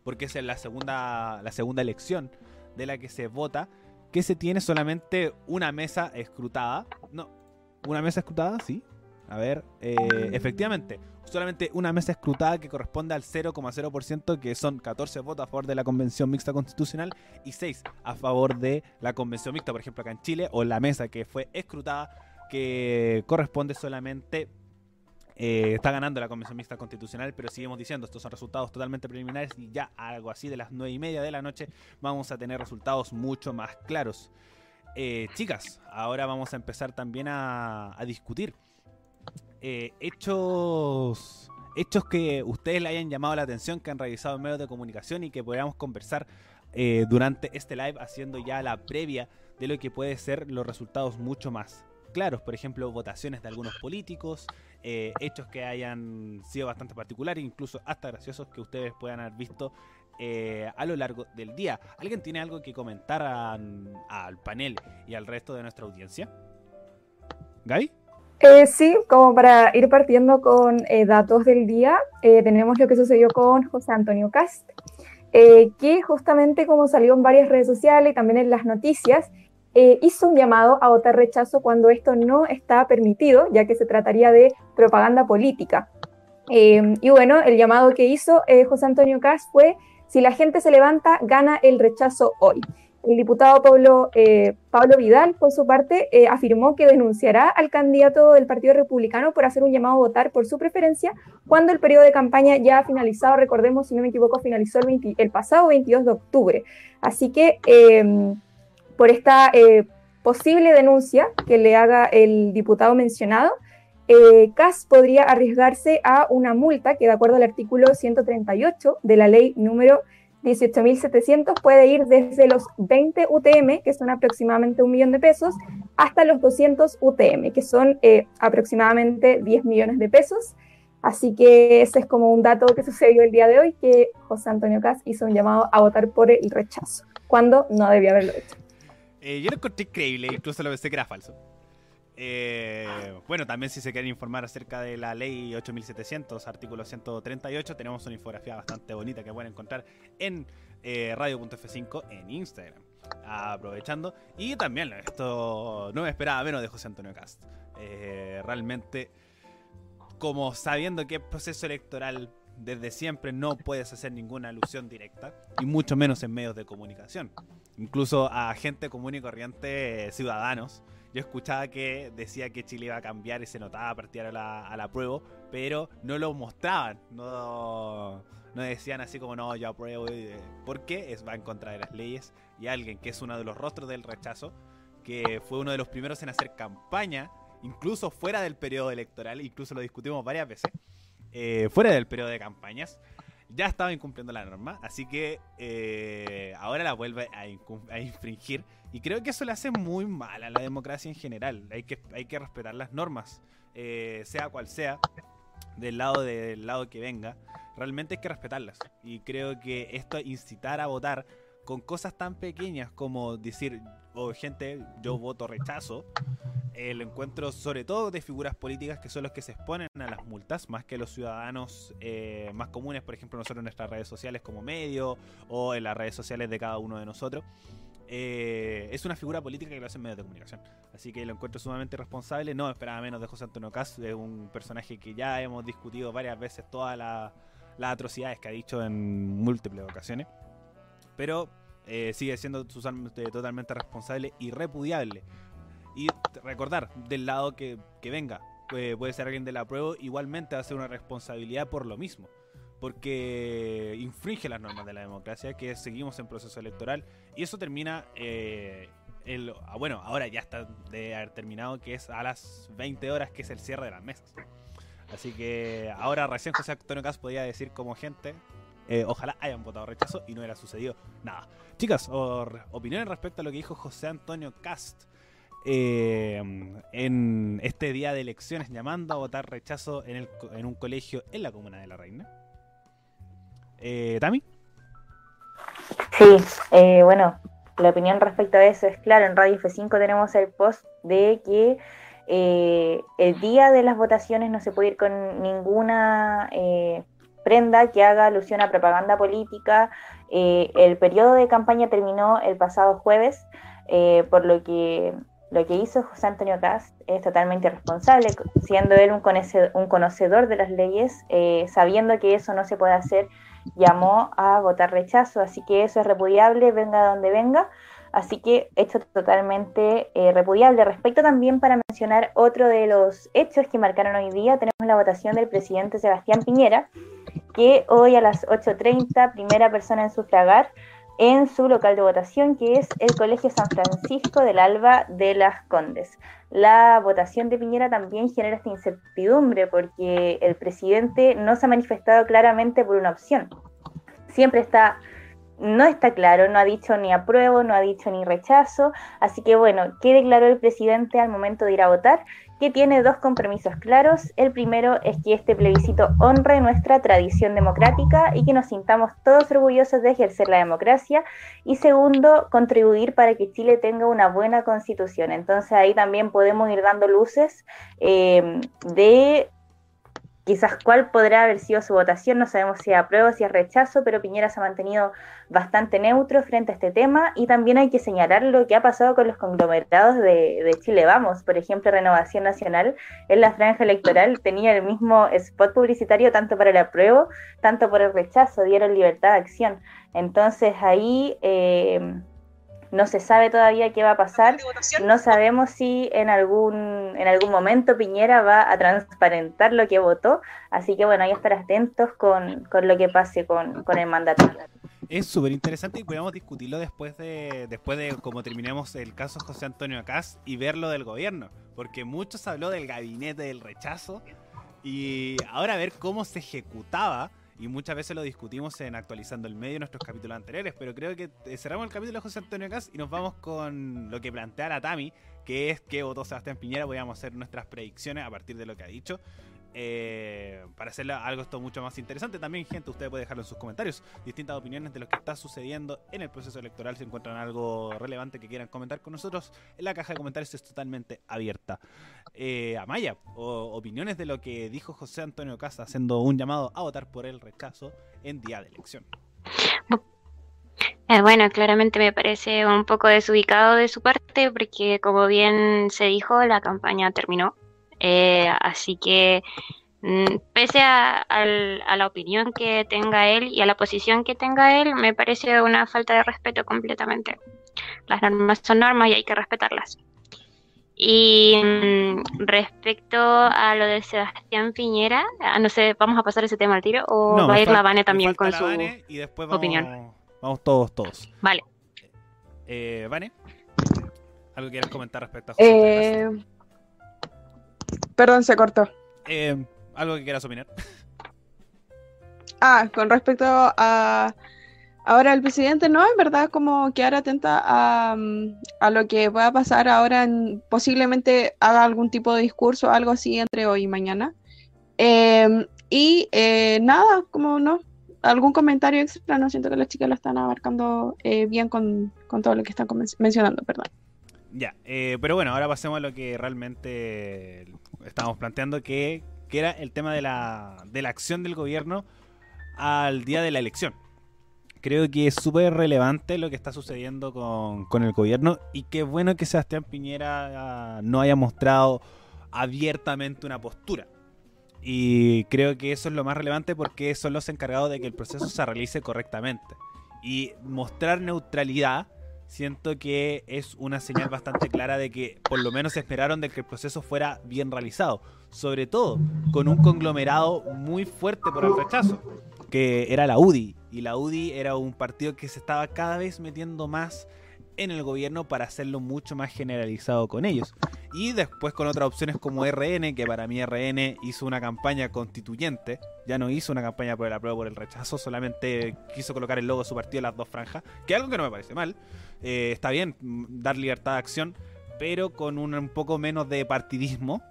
Speaker 1: porque es la segunda, la segunda elección de la que se vota, que se tiene solamente una mesa escrutada. No, una mesa escrutada, sí. A ver, eh, efectivamente, solamente una mesa escrutada que corresponde al 0,0%, que son 14 votos a favor de la Convención Mixta Constitucional y 6 a favor de la Convención Mixta, por ejemplo, acá en Chile, o la mesa que fue escrutada, que corresponde solamente eh, está ganando la Convención Mixta Constitucional, pero seguimos diciendo, estos son resultados totalmente preliminares y ya algo así de las 9 y media de la noche vamos a tener resultados mucho más claros. Eh, chicas, ahora vamos a empezar también a discutir eh, hechos hechos que ustedes le hayan llamado la atención, que han revisado en medios de comunicación y que podamos conversar eh, durante este live haciendo ya la previa de lo que puede ser los resultados mucho más claros, por ejemplo, votaciones de algunos políticos, eh, hechos que hayan sido bastante particulares, incluso hasta graciosos que ustedes puedan haber visto a lo largo del día. ¿Alguien tiene algo que comentar al panel y al resto de nuestra audiencia? ¿Gaby?
Speaker 2: Eh, sí, como para ir partiendo con eh, datos del día, eh, tenemos lo que sucedió con José Antonio Cast, que justamente como salió en varias redes sociales y también en las noticias, hizo un llamado a votar rechazo cuando esto no está permitido, ya que se trataría de propaganda política. y bueno, el llamado que hizo José Antonio Cast fue, si la gente se levanta, gana el rechazo hoy. El diputado Pablo, eh, Pablo Vidal, por su parte, eh, afirmó que denunciará al candidato del Partido Republicano por hacer un llamado a votar por su preferencia cuando el periodo de campaña ya ha finalizado. Recordemos, si no me equivoco, finalizó el, pasado 22 de octubre. Así que em, por esta eh, posible denuncia que le haga el diputado mencionado, CAS podría arriesgarse a una multa que, de acuerdo al artículo 138 de la ley número 18.700 puede ir desde los 20 UTM, que son aproximadamente un millón de pesos, hasta los 200 UTM, que son eh, aproximadamente 10 millones de pesos. Así que ese es como un dato que sucedió el día de hoy, que José Antonio Cas hizo un llamado a votar por el rechazo, cuando no debía haberlo hecho.
Speaker 1: Eh, yo lo encontré increíble, incluso lo pensé que era falso. Eh, bueno, también si se quieren informar acerca de la ley 8700, artículo 138, tenemos una infografía bastante bonita que pueden encontrar en eh, radio.f5 en Instagram. Aprovechando. Y también, esto no me esperaba menos de José Antonio Cast. Eh, realmente, como sabiendo que es proceso electoral desde siempre no puedes hacer ninguna alusión directa, y mucho menos en medios de comunicación. Incluso a gente común y corriente, eh, ciudadanos, yo escuchaba que decía que Chile iba a cambiar y se notaba a partir a la, a la prueba, pero no lo mostraban, no, no decían así como no, yo apruebo, eh, porque va en contra de las leyes y alguien que es uno de los rostros del rechazo, que fue uno de los primeros en hacer campaña, incluso fuera del periodo electoral, incluso lo discutimos varias veces, eh, fuera del periodo de campañas, ya estaba incumpliendo la norma, así que eh, ahora la vuelve a, infringir. Y creo que eso le hace muy mal a la democracia en general. Hay que, hay que respetar las normas, eh, sea cual sea, del lado, de, del lado que venga. Realmente hay que respetarlas. Y creo que esto incitar a votar con cosas tan pequeñas como decir, oh, gente, yo voto rechazo, el encuentro sobre todo de figuras políticas que son los que se exponen a las multas, más que los ciudadanos eh, más comunes, por ejemplo nosotros en nuestras redes sociales como medio o en las redes sociales de cada uno de nosotros. Eh, es una figura política que lo hace en medios de comunicación. Así que lo encuentro sumamente responsable. No esperaba menos de José Antonio Cas, es un personaje que ya hemos discutido varias veces todas las atrocidades que ha dicho en múltiples ocasiones. Pero eh, sigue siendo totalmente responsable y repudiable. Y recordar, del lado que, venga, puede, puede, ser alguien de la prueba, igualmente va a ser una responsabilidad por lo mismo. Porque infringe las normas de la democracia, que seguimos en proceso electoral, y eso termina, eh, el, ah, bueno, ahora ya está de haber terminado, que es a las 20 horas, que es el cierre de las mesas. Así que ahora recién José Antonio Cas podía decir como gente, eh, ojalá hayan votado rechazo y no hubiera sucedido nada. Chicas, opiniones respecto a lo que dijo José Antonio Cast eh, en este día de elecciones llamando a votar rechazo en un colegio en la comuna de La Reina. Eh, ¿Tami?
Speaker 5: Sí, eh, bueno, la opinión respecto a eso es claro, en Radio F5 tenemos el post de que eh, el día de las votaciones no se puede ir con ninguna eh, prenda que haga alusión a propaganda política. el periodo de campaña terminó el pasado jueves, por lo que lo que hizo José Antonio Cast es totalmente irresponsable, siendo él un conocedor, un conocedor de las leyes, eh, sabiendo que eso no se puede hacer, llamó a votar rechazo, así que eso es repudiable, venga donde venga, así que hecho totalmente eh, repudiable. Respecto también para mencionar otro de los hechos que marcaron hoy día, tenemos la votación del presidente Sebastián Piñera, que hoy a las 8.30, primera persona en sufragar, en su local de votación, que es el Colegio San Francisco del Alba de las Condes. La votación de Piñera también genera esta incertidumbre porque el presidente no se ha manifestado claramente por una opción. Siempre está no está claro, no ha dicho ni apruebo, no ha dicho ni rechazo. Así que bueno, ¿qué declaró el presidente al momento de ir a votar? Que tiene dos compromisos claros. El primero es que este plebiscito honre nuestra tradición democrática y que nos sintamos todos orgullosos de ejercer la democracia. Y segundo, contribuir para que Chile tenga una buena constitución. Entonces ahí también podemos ir dando luces eh, de quizás cuál podrá haber sido su votación, no sabemos si es apruebo, si es rechazo, pero Piñera se ha mantenido bastante neutro frente a este tema y también hay que señalar lo que ha pasado con los conglomerados de, Chile Vamos, por ejemplo, Renovación Nacional en la franja electoral tenía el mismo spot publicitario tanto para el apruebo, tanto por el rechazo, dieron libertad de acción. Entonces ahí... Eh, no se sabe todavía qué va a pasar. No sabemos si en algún, en algún momento Piñera va a transparentar lo que votó. Así que bueno, hay que estar atentos con, lo que pase con, el mandato.
Speaker 1: Es súper interesante y podemos discutirlo después de, después de como terminemos el caso José Antonio Acaz y ver lo del gobierno. Porque muchos habló del gabinete del rechazo y ahora ver cómo se ejecutaba y muchas veces lo discutimos en Actualizando el Medio en nuestros capítulos anteriores, pero creo que eh, cerramos el capítulo de José Antonio Cas y nos vamos con lo que plantea la Tami, que es que votó Sebastián Piñera, podríamos hacer nuestras predicciones a partir de lo que ha dicho. Eh, para hacer algo esto mucho más interesante. También, gente, usted puede dejarlo en sus comentarios distintas opiniones de lo que está sucediendo en el proceso electoral. Si encuentran algo relevante que quieran comentar con nosotros, en la caja de comentarios es totalmente abierta. Eh, Amaya, opiniones de lo que dijo José Antonio Casa haciendo un llamado a votar por el rechazo en día de elección.
Speaker 3: Eh, bueno, claramente me parece un poco desubicado de su parte porque como bien se dijo, la campaña terminó eh, así que Mm, pese a, la opinión que tenga él y a la posición que tenga él, me parece una falta de respeto completamente. Las normas son normas y hay que respetarlas. Y mm, respecto a lo de Sebastián Piñera, ah, no sé, ¿vamos a pasar ese tema al tiro o va a ir la Vane también con su
Speaker 1: y después opinión? Vamos todos, todos.
Speaker 3: Vale.
Speaker 1: Eh, Vane, ¿algo quieres comentar respecto a
Speaker 4: José eh... Perdón, se cortó.
Speaker 1: Eh, ¿Algo que quieras opinar?
Speaker 4: Ah, con respecto a ahora el presidente, no, en verdad, como quedar atenta a, a lo que va a pasar ahora, posiblemente haga algún tipo de discurso, algo así entre hoy y mañana. Em, y eh, nada, como no, algún comentario extra, no siento que las chicas lo están abarcando eh, bien con, con, todo lo que están mencionando, perdón.
Speaker 1: Ya, eh, pero bueno, ahora pasemos a lo que realmente estamos planteando, que que era el tema de la, de la acción del gobierno al día de la elección. Creo que es súper relevante lo que está sucediendo con, el gobierno y qué bueno que Sebastián Piñera no haya mostrado abiertamente una postura. Y creo que eso es lo más relevante porque son los encargados de que el proceso se realice correctamente. Y mostrar neutralidad siento que es una señal bastante clara de que por lo menos esperaron de que el proceso fuera bien realizado, sobre todo con un conglomerado muy fuerte por el rechazo, que era la UDI, y la UDI era un partido que se estaba cada vez metiendo más en el gobierno para hacerlo mucho más generalizado con ellos. Y después con otras opciones como RN, que para mí RN hizo una campaña constituyente, ya no hizo una campaña por el apruebo por el rechazo, solamente quiso colocar el logo de su partido en las dos franjas, que es algo que no me parece mal. Eh, está bien mm, dar libertad de acción, pero con un, poco menos de partidismo,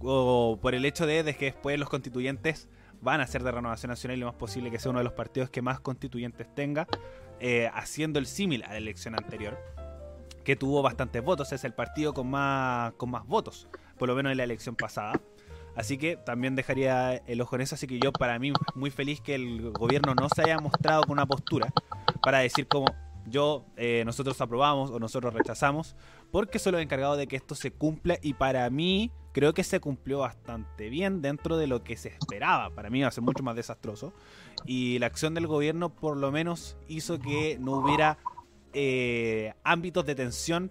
Speaker 1: o por el hecho de, que después los constituyentes van a ser de Renovación Nacional y lo más posible que sea uno de los partidos que más constituyentes tenga, eh, haciendo el símil a la elección anterior, que tuvo bastantes votos, es el partido con más, con más votos, por lo menos en la elección pasada. Así que también dejaría el ojo en eso, así que yo para mí muy feliz que el gobierno no se haya mostrado con una postura para decir como yo, eh, nosotros aprobamos o nosotros rechazamos, porque soy los encargado de que esto se cumpla y para mí creo que se cumplió bastante bien dentro de lo que se esperaba. Para mí va a ser mucho más desastroso. Y la acción del gobierno por lo menos hizo que no hubiera eh, ámbitos de tensión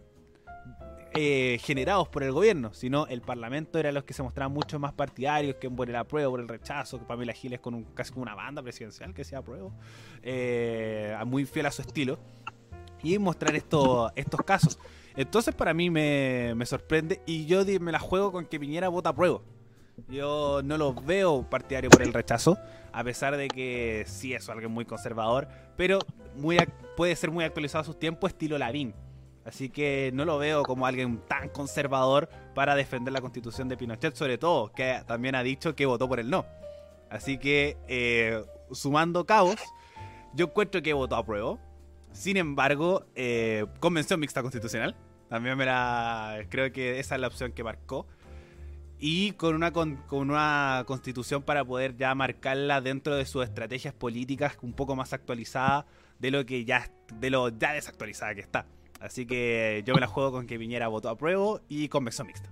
Speaker 1: eh, generados por el gobierno, sino el parlamento era los que se mostraban mucho más partidarios que por el apruebo, por el rechazo, que Pamela Giles con un, casi como una banda presidencial que sea apruebo, eh, muy fiel a su estilo, y mostrar esto, estos casos. Entonces para mí me, sorprende y yo me la juego con que Piñera vota apruebo. Yo no lo veo partidario por el rechazo, a pesar de que sí es alguien muy conservador, pero puede ser muy actualizado a sus tiempos, estilo Lavín Así que no lo veo como alguien tan conservador para defender la constitución de Pinochet, sobre todo, que también ha dicho que votó por el no. Así que, eh, sumando cabos, yo encuentro que votó a prueba. Sin embargo, eh, convención mixta constitucional. También me la. Creo que esa es la opción que marcó. Y con una, con, una constitución para poder ya marcarla dentro de sus estrategias políticas un poco más actualizada de lo que ya. de lo ya desactualizada que está. Así que yo me la juego con que Piñera votó a prueba y con beso mixto.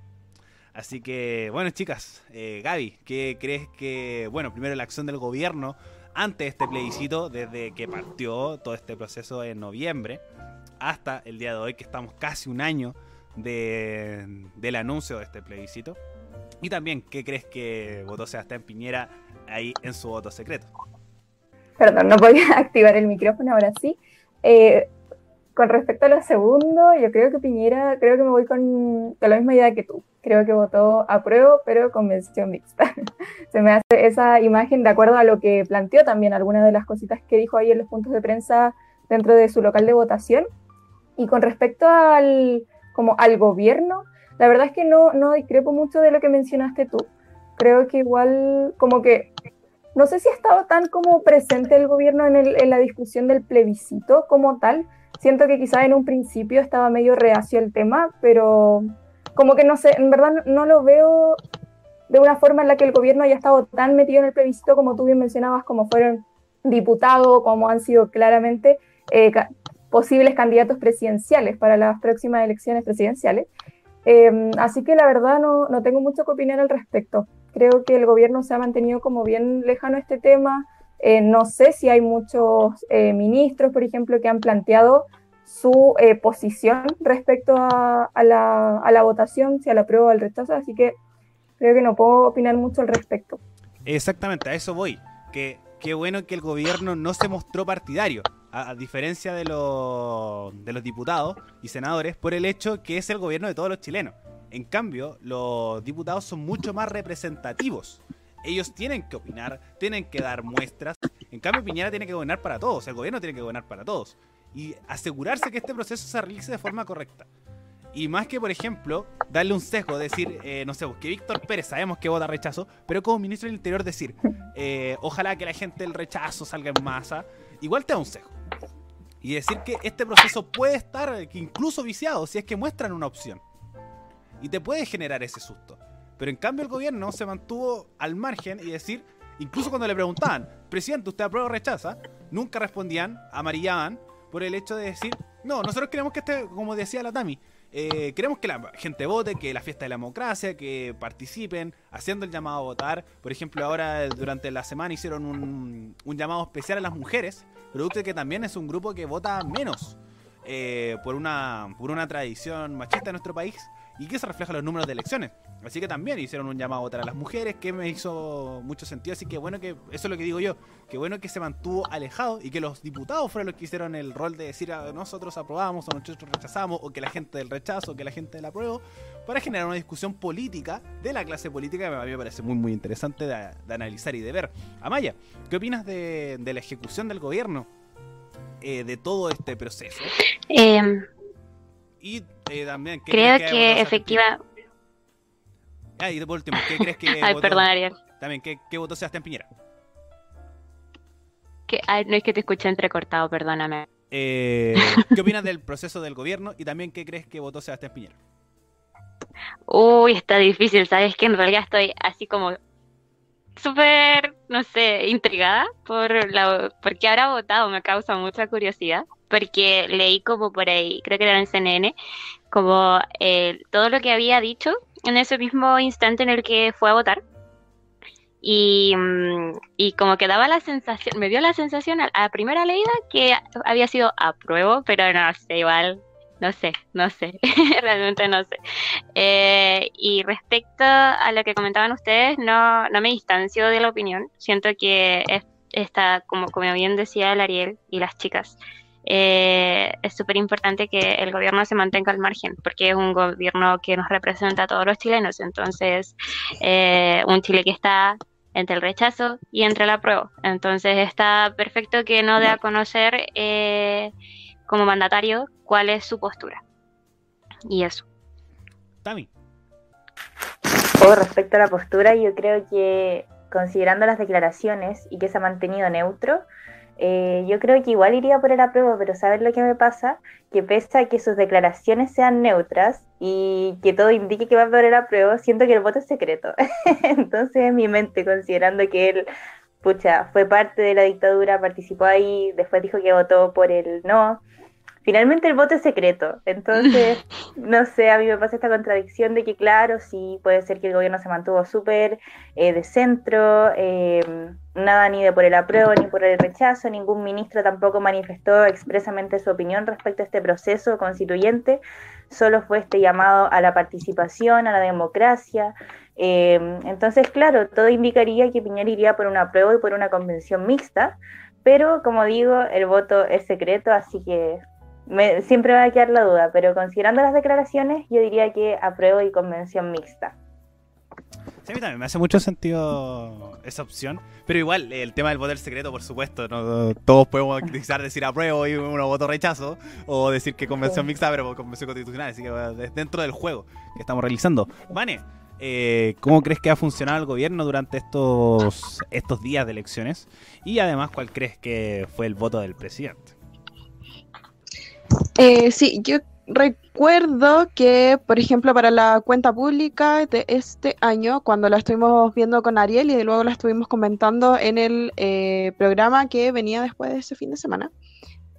Speaker 1: Así que, bueno, chicas, eh, Gaby, ¿qué crees que, bueno, primero la acción del gobierno ante este plebiscito, desde que partió todo este proceso en noviembre hasta el día de hoy, que estamos casi un año del anuncio de este plebiscito? Y también, ¿qué crees que votó Sebastián Piñera ahí en su voto secreto?
Speaker 2: Perdón, no podía activar el micrófono, ahora sí. Eh, con respecto a lo segundo, yo creo que Piñera, creo que me voy con, la misma idea que tú. Creo que votó a prueba, pero con mención mixta. Se me hace esa imagen de acuerdo a lo que planteó también, algunas de las cositas que dijo ahí en los puntos de prensa dentro de su local de votación. Y con respecto al, como al gobierno, la verdad es que no, no discrepo mucho de lo que mencionaste tú. Creo que igual, como que no sé si ha estado tan como presente el gobierno en, el, en, la discusión del plebiscito como tal, Siento que quizás en un principio estaba medio reacio el tema, pero como que no sé, en verdad no lo veo de una forma en la que el gobierno haya estado tan metido en el plebiscito como tú bien mencionabas, como fueron diputados, como han sido claramente eh, posibles candidatos presidenciales para las próximas elecciones presidenciales. Em, así que la verdad no, no, tengo mucho que opinar al respecto. creo que el gobierno se ha mantenido como bien lejano este tema. Eh, no sé si hay muchos eh, ministros, por ejemplo, que han planteado su eh, posición respecto a, la, a, la, votación, si a la prueba o al rechazo, así que creo que no puedo opinar mucho al respecto.
Speaker 1: Exactamente, a eso voy. Que qué bueno que el gobierno no se mostró partidario, a, diferencia de, de los diputados y senadores, por el hecho que es el gobierno de todos los chilenos. En cambio, los diputados son mucho más representativos. Ellos tienen que opinar, tienen que dar muestras. En cambio, Piñera tiene que gobernar para todos, el gobierno tiene que gobernar para todos. Y asegurarse que este proceso se realice de forma correcta. Y más que, por ejemplo, darle un sesgo, decir, eh, no sé, que Víctor Pérez sabemos que vota rechazo, pero como ministro del Interior decir, eh, ojalá que la gente del rechazo salga en masa, igual te da un sesgo. Y decir que este proceso puede estar incluso viciado si es que muestran una opción. Y te puede generar ese susto. Pero en cambio el gobierno se mantuvo al margen y decir, incluso cuando le preguntaban, presidente, ¿usted aprueba o rechaza? Nunca respondían, amarillaban por el hecho de decir, no, nosotros queremos que esté, como decía la Tami, eh, queremos que la gente vote, que la fiesta de la democracia, que participen, haciendo el llamado a votar. Por ejemplo, ahora durante la semana hicieron un, un llamado especial a las mujeres, producto de que también es un grupo que vota menos eh, por, una, por una tradición machista en nuestro país y que se refleja en los números de elecciones. Así que también hicieron un llamado a las mujeres que me hizo mucho sentido. Así que bueno que, eso es lo que digo yo, que bueno que se mantuvo alejado y que los diputados fueron los que hicieron el rol de decir a nosotros aprobamos o nosotros rechazamos o que la gente del rechazo o que la gente del apruebo para generar una discusión política de la clase política que a mí me parece muy muy interesante de, analizar y de ver. Amaya, ¿qué opinas de, la ejecución del gobierno eh, de todo este proceso?
Speaker 3: Eh,
Speaker 1: y eh, también,
Speaker 3: creo que, efectivamente.
Speaker 1: Ah, y por último, ¿qué crees que.
Speaker 3: Ay, perdón, Ariel.
Speaker 1: También, ¿qué, qué votó Sebastián Piñera?
Speaker 3: Que, no es que te escuché entrecortado, perdóname.
Speaker 1: Eh, ¿Qué opinas del proceso del gobierno y también qué crees que votó Sebastián Piñera?
Speaker 3: Uy, está difícil, ¿sabes? Que en realidad estoy así como súper, no sé, intrigada por la, por qué habrá votado, me causa mucha curiosidad porque leí como por ahí, creo que era en CNN, como eh, todo lo que había dicho en ese mismo instante en el que fue a votar. Y, mm, y como que daba la sensación, me dio la sensación a, la primera leída que había sido apruebo, pero no sé, igual, no sé, no sé, realmente no sé. Eh, y respecto a lo que comentaban ustedes, no, no me distancio de la opinión. Siento que está, como, como bien decía el Ariel y las chicas, eh, es súper importante que el gobierno se mantenga al margen, porque es un gobierno que nos representa a todos los chilenos. Entonces, eh, un Chile que está entre el rechazo y entre la prueba. Entonces, está perfecto que no dé a conocer eh, como mandatario cuál es su postura. Y eso.
Speaker 1: Tami.
Speaker 5: Con respecto a la postura, yo creo que considerando las declaraciones y que se ha mantenido neutro, eh, yo creo que igual iría por el apruebo, pero ¿sabes lo que me pasa? Que pese a que sus declaraciones sean neutras y que todo indique que va por el apruebo, siento que el voto es secreto. Entonces, en mi mente, considerando que él, pucha, fue parte de la dictadura, participó ahí, después dijo que votó por el no, finalmente el voto es secreto. Entonces, no sé, a mí me pasa esta contradicción de que, claro, sí, puede ser que el gobierno se mantuvo súper eh, de centro, eh, nada ni de por el apruebo ni por el rechazo, ningún ministro tampoco manifestó expresamente su opinión respecto a este proceso constituyente, solo fue este llamado a la participación, a la democracia. Eh, entonces, claro, todo indicaría que Piñera iría por un apruebo y por una convención mixta, pero como digo, el voto es secreto, así que siempre va a quedar la duda, pero considerando las declaraciones, yo diría que apruebo y convención mixta.
Speaker 1: Sí, a mí también me hace mucho sentido esa opción, pero igual el tema del voto secreto, por supuesto, no, todos podemos utilizar decir apruebo y uno voto rechazo, o decir que convención mixta, pero convención constitucional, así que dentro del juego que estamos realizando. Vane, eh, ¿cómo crees que ha funcionado el gobierno durante estos, estos días de elecciones? Y además, ¿cuál crees que fue el voto del presidente?
Speaker 4: Eh, sí, yo recuerdo que, por ejemplo, para la cuenta pública de este año, cuando la estuvimos viendo con Ariel y luego la estuvimos comentando en el eh, programa que venía después de ese fin de semana,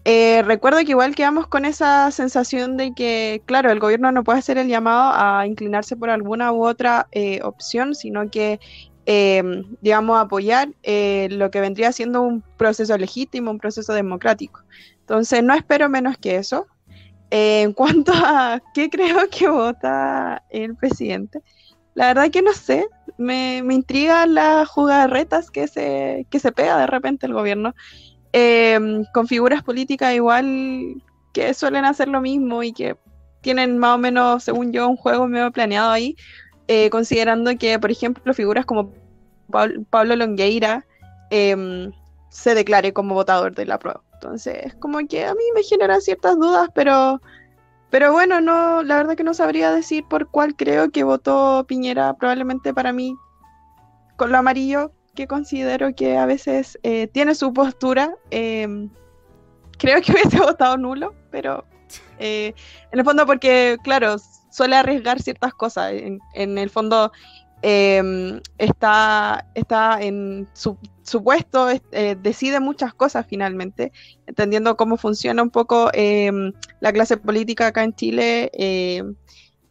Speaker 4: eh, recuerdo que igual quedamos con esa sensación de que, claro, el gobierno no puede hacer el llamado a inclinarse por alguna u otra eh, opción, sino que, em, digamos, apoyar lo que vendría siendo un proceso legítimo, un proceso democrático. Entonces, no espero menos que eso. en cuanto a qué creo que vota el presidente, la verdad que no sé, me, me intriga la jugarretas que se, que se pega de repente el gobierno. Em, con figuras políticas igual que suelen hacer lo mismo y que tienen más o menos, según yo, un juego medio planeado ahí, eh, considerando que, por ejemplo, figuras como Pablo Longueira em, se declare como votador de la prueba. Entonces, como que a mí me genera ciertas dudas, pero, pero bueno, no, la verdad que no sabría decir por cuál creo que votó Piñera, probablemente para mí con lo amarillo, que considero que a veces eh, tiene su postura. Em, creo que hubiese votado nulo, pero eh, en el fondo porque, claro, suele arriesgar ciertas cosas. En, el fondo em, está, está en su, puesto, eh, decide muchas cosas finalmente, entendiendo cómo funciona un poco em, la clase política acá en Chile.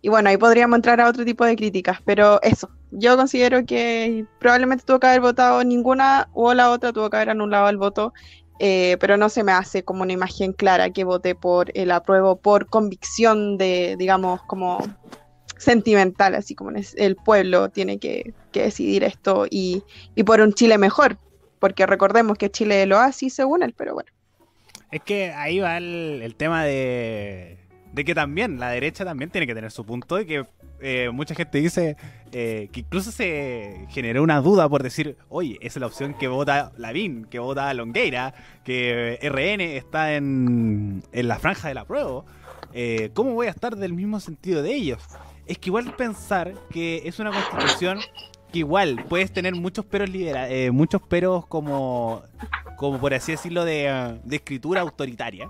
Speaker 4: y bueno, ahí podríamos entrar a otro tipo de críticas, pero eso, yo considero que probablemente tuvo que haber votado ninguna o la otra tuvo que haber anulado el voto, eh, pero no se me hace como una imagen clara que vote por el apruebo por convicción de, digamos, como sentimental, así como el pueblo tiene que, decidir esto y, por un Chile mejor, porque recordemos que Chile lo hace según él, pero bueno.
Speaker 1: Es que ahí va el tema de, de que también la derecha también tiene que tener su punto y que eh, mucha gente dice eh, que incluso se generó una duda por decir, oye, es la opción que vota Lavín, que vota Longueira, que RN está en, en la franja de la prueba. Eh, ¿Cómo voy a estar del mismo sentido de ellos? Es que igual pensar que es una constitución que igual puedes tener muchos peros muchos peros como, como por así decirlo, de, de escritura autoritaria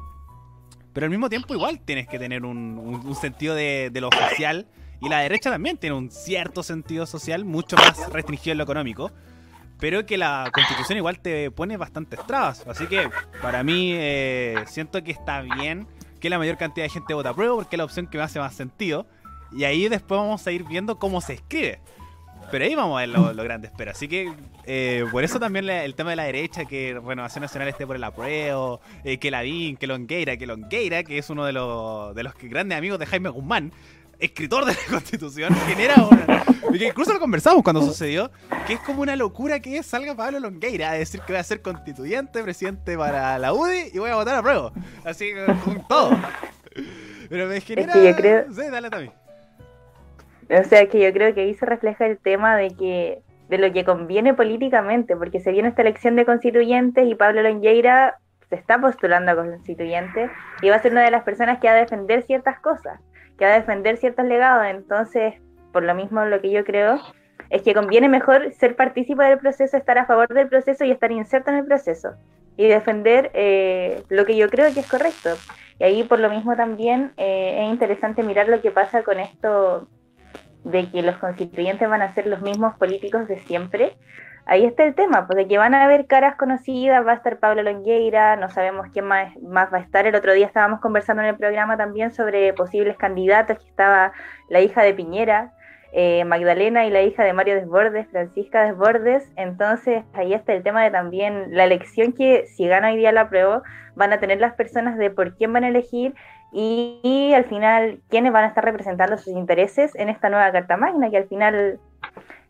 Speaker 1: pero al mismo tiempo igual tienes que tener un, sentido de, lo social. Y la derecha también tiene un cierto sentido social, mucho más restringido en lo económico. Pero que la constitución igual te pone bastantes trabas. Así que para mí eh, siento que está bien que la mayor cantidad de gente vota a prueba porque es la opción que me hace más sentido. Y ahí después vamos a ir viendo cómo se escribe. Pero ahí vamos a ver lo, lo grande espero. Así que eh, por eso también el tema de la derecha, que Renovación Nacional esté por el apruebo, eh, que Lavín, que Longueira, que Longueira, que es uno de los, de los grandes amigos de Jaime Guzmán, escritor de la Constitución, genera una... Que incluso lo conversamos cuando sucedió, que es como una locura que salga Pablo Longueira a decir que va a ser constituyente, presidente para la UDI y voy a votar a prueba. Así con todo. Pero me genera...
Speaker 5: Es que creo...
Speaker 1: Sí, dale también.
Speaker 5: O sea, que yo creo que ahí se refleja el tema de que de lo que conviene políticamente, porque se viene esta elección de constituyentes y Pablo Longueira se está postulando a constituyente y va a ser una de las personas que va a defender ciertas cosas, que va a defender ciertos legados. Entonces, por lo mismo, lo que yo creo es que conviene mejor ser partícipe del proceso, estar a favor del proceso y estar inserto en el proceso y defender eh, lo que yo creo que es correcto. Y ahí, por lo mismo, también eh, es interesante mirar lo que pasa con esto de que los constituyentes van a ser los mismos políticos de siempre, ahí está el tema, pues de que van a haber caras conocidas, va a estar Pablo Longueira, no sabemos quién más, más va a estar. El otro día estábamos conversando en el programa también sobre posibles candidatos, que estaba la hija de Piñera, eh, Magdalena y la hija de Mario Desbordes, Francisca Desbordes. Entonces ahí está el tema de también la elección que si gana hoy día la prueba, van a tener las personas de por quién van a elegir y, al final quiénes van a estar representando sus intereses en esta nueva Carta Magna, que al final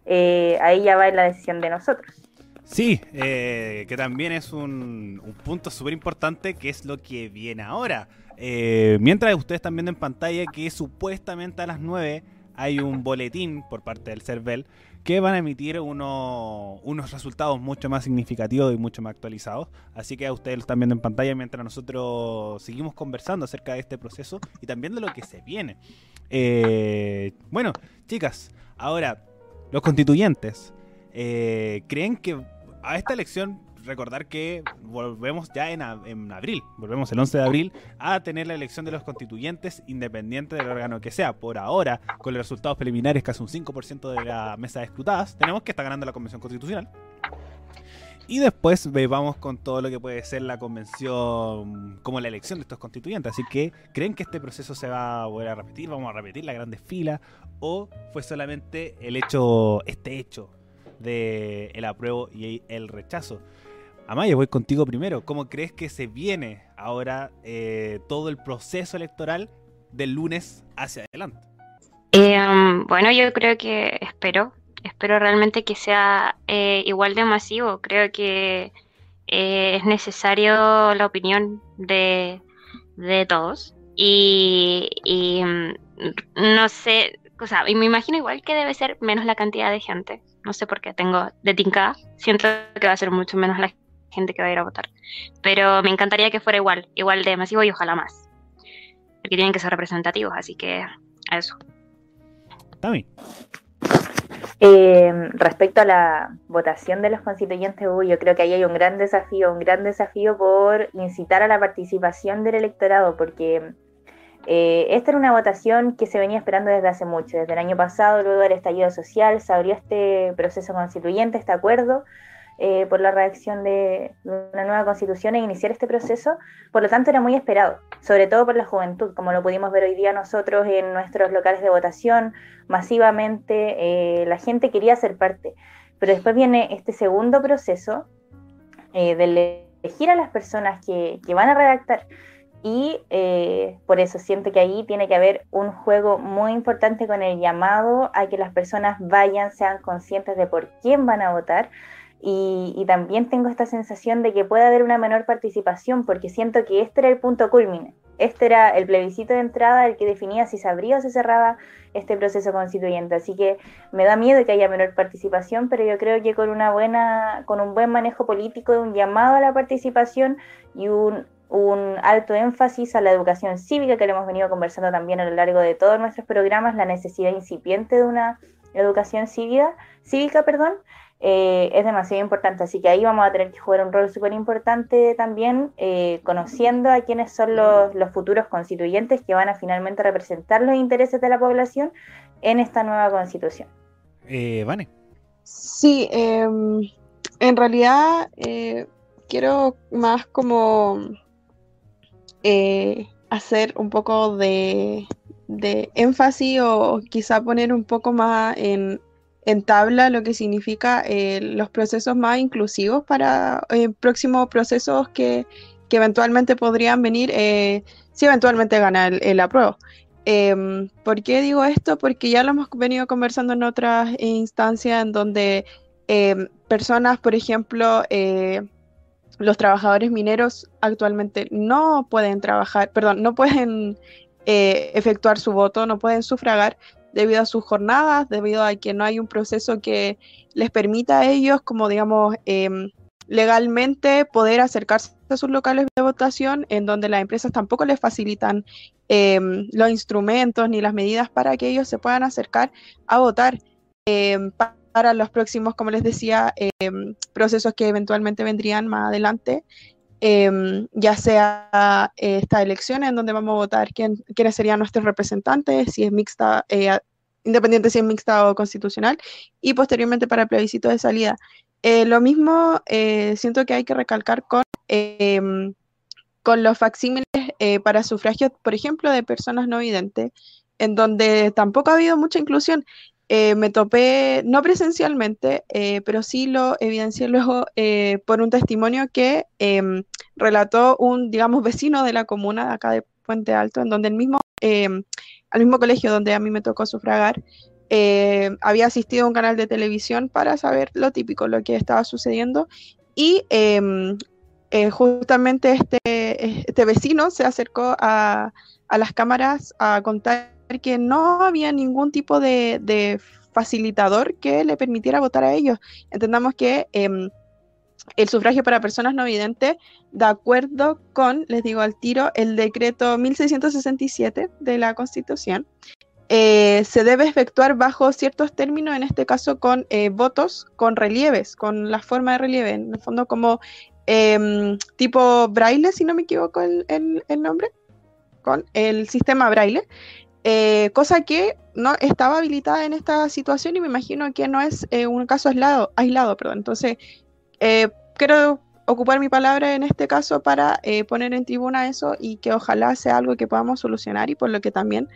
Speaker 5: eh, ahí ya va en la decisión de nosotros.
Speaker 1: Sí, eh, que también es un, punto súper importante que es lo que viene ahora. Eh, mientras ustedes están viendo en pantalla que supuestamente a las 9 hay un boletín por parte del CERVEL que van a emitir unos resultados mucho más significativos y mucho más actualizados. Así que a ustedes lo están viendo en pantalla mientras nosotros seguimos conversando acerca de este proceso y también de lo que se viene. Eh, bueno, chicas, ahora, los constituyentes, eh, ¿creen que a esta elección recordar que volvemos ya en, abril, volvemos el 11 de abril a tener la elección de los constituyentes independiente del órgano que sea. Por ahora, con los resultados preliminares, casi un 5% de la mesa de escrutadas, tenemos que está ganando la Convención Constitucional. Y después vamos con todo lo que puede ser la convención, como la elección de estos constituyentes. Así que, ¿creen que este proceso se va a volver a repetir? ¿Vamos a repetir la grandes filas? ¿O fue solamente el hecho, este hecho de el apruebo y el rechazo? Amaya, voy contigo primero. ¿Cómo crees que se viene ahora eh, todo el proceso electoral del lunes hacia adelante?
Speaker 3: Um, bueno, yo creo que espero espero realmente que sea eh, igual de masivo. Creo que eh, es necesario la opinión de, todos. Y, mm, no sé, o sea, y me imagino igual que debe ser menos la cantidad de gente. No sé por qué tengo de Tinka. Siento que va a ser mucho menos la gente que va a ir a votar. Pero me encantaría que fuera igual, igual de masivo y ojalá más. Porque tienen que ser representativos, así que a eso.
Speaker 1: También.
Speaker 5: Eh, respecto a la votación de los constituyentes, yo creo que ahí hay un gran desafío, un gran desafío por incitar a la participación del electorado, porque eh, esta era una votación que se venía esperando desde hace mucho, desde el año pasado, luego del estallido social, se abrió este proceso constituyente, este acuerdo, eh, por la redacción de una nueva constitución e iniciar este proceso. Por lo tanto, era muy esperado, sobre todo por la juventud, como lo pudimos ver hoy día nosotros en nuestros locales de votación, masivamente eh, la gente quería ser parte. Pero después viene este segundo proceso eh, de elegir a las personas que, que van a redactar. Y por eso siento que ahí tiene que haber un juego muy importante con el llamado a que las personas vayan, sean conscientes de por quién van a votar, y, también tengo esta sensación de que puede haber una menor participación porque siento que este era el punto culmine. Este era el plebiscito de entrada el que definía si se abría o se cerraba este proceso constituyente. Así que me da miedo que haya menor participación, pero yo creo que con una buena, con un buen manejo político, un llamado a la participación y un, alto énfasis a la educación cívica que le hemos venido conversando también a lo largo de todos nuestros programas, la necesidad incipiente de una educación cívica, cívica, perdón, eh, es demasiado importante. Así que ahí vamos a tener que jugar un rol súper importante también, eh, conociendo a quiénes son los, futuros constituyentes que van a finalmente representar los intereses de la población en esta nueva constitución.
Speaker 1: Eh, Vane.
Speaker 4: Sí, em, en realidad eh, quiero más como hacer un poco de, de énfasis o quizá poner un poco más en en tabla lo que significa eh, los procesos más inclusivos para eh, próximos procesos que, eventualmente podrían venir eh, si eventualmente gana el, el apruebo. Em, ¿Por qué digo esto? Porque ya lo hemos venido conversando en otras instancias en donde em, personas, por ejemplo, los trabajadores mineros actualmente no pueden trabajar, perdón, no pueden efectuar su voto, no pueden sufragar debido a sus jornadas, debido a que no hay un proceso que les permita a ellos, como digamos, em, legalmente poder acercarse a sus locales de votación, en donde las empresas tampoco les facilitan em, los instrumentos ni las medidas para que ellos se puedan acercar a votar em, para los próximos, como les decía, procesos que eventualmente vendrían más adelante. Ya sea esta elección en donde vamos a votar quién, quiénes serían nuestros representantes, si es mixta, eh, independiente si es mixta o constitucional, y posteriormente para el plebiscito de salida. Eh, lo mismo eh, siento que hay que recalcar con, em, con los facsímiles eh, para sufragio, por ejemplo, de personas no videntes, en donde tampoco ha habido mucha inclusión. Me topé, no presencialmente, pero sí lo evidencié luego por un testimonio que em, relató un, digamos, vecino de la comuna de acá de Puente Alto, en donde el mismo em, al mismo colegio donde a mí me tocó sufragar, eh, había asistido a un canal de televisión para saber lo típico, lo que estaba sucediendo. Y em, eh, justamente este, este vecino se acercó a, las cámaras a contar que no había ningún tipo de, facilitador que le permitiera votar a ellos. Entendamos que em, el sufragio para personas no videntes, de acuerdo con, les digo al tiro, el decreto 1667 de la Constitución, eh, se debe efectuar bajo ciertos términos, en este caso con eh, votos, con relieves, con la forma de relieve, en el fondo como em, tipo braille, si no me equivoco el, nombre, con el sistema braille, eh, cosa que no estaba habilitada en esta situación y me imagino que no es un caso aislado, aislado perdón. Entonces, eh, quiero ocupar mi palabra en este caso para eh, poner en tribuna eso y que ojalá sea algo que podamos solucionar y por lo que también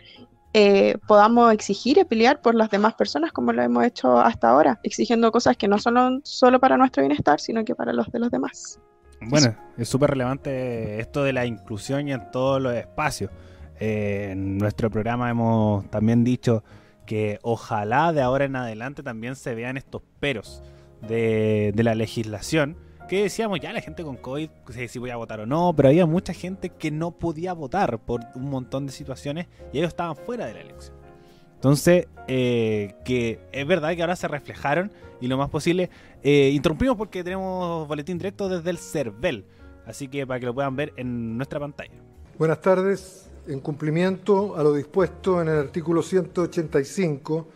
Speaker 4: eh, podamos exigir y pelear por las demás personas como lo hemos hecho hasta ahora, exigiendo cosas que no son solo para nuestro bienestar, sino que para los de los demás.
Speaker 1: Bueno, es súper relevante esto de la inclusión en todos los espacios. Eh, en nuestro programa hemos también dicho que ojalá de ahora en adelante también se vean estos peros de, la legislación que decíamos ya la gente con COVID, si voy a votar o no, pero había mucha gente que no podía votar por un montón de situaciones y ellos estaban fuera de la elección. Entonces, eh, que es verdad que ahora se reflejaron y lo más posible, eh, interrumpimos porque tenemos boletín directo desde el CERVEL, así que para que lo puedan ver en nuestra pantalla.
Speaker 9: Buenas tardes, en cumplimiento a lo dispuesto en el artículo 185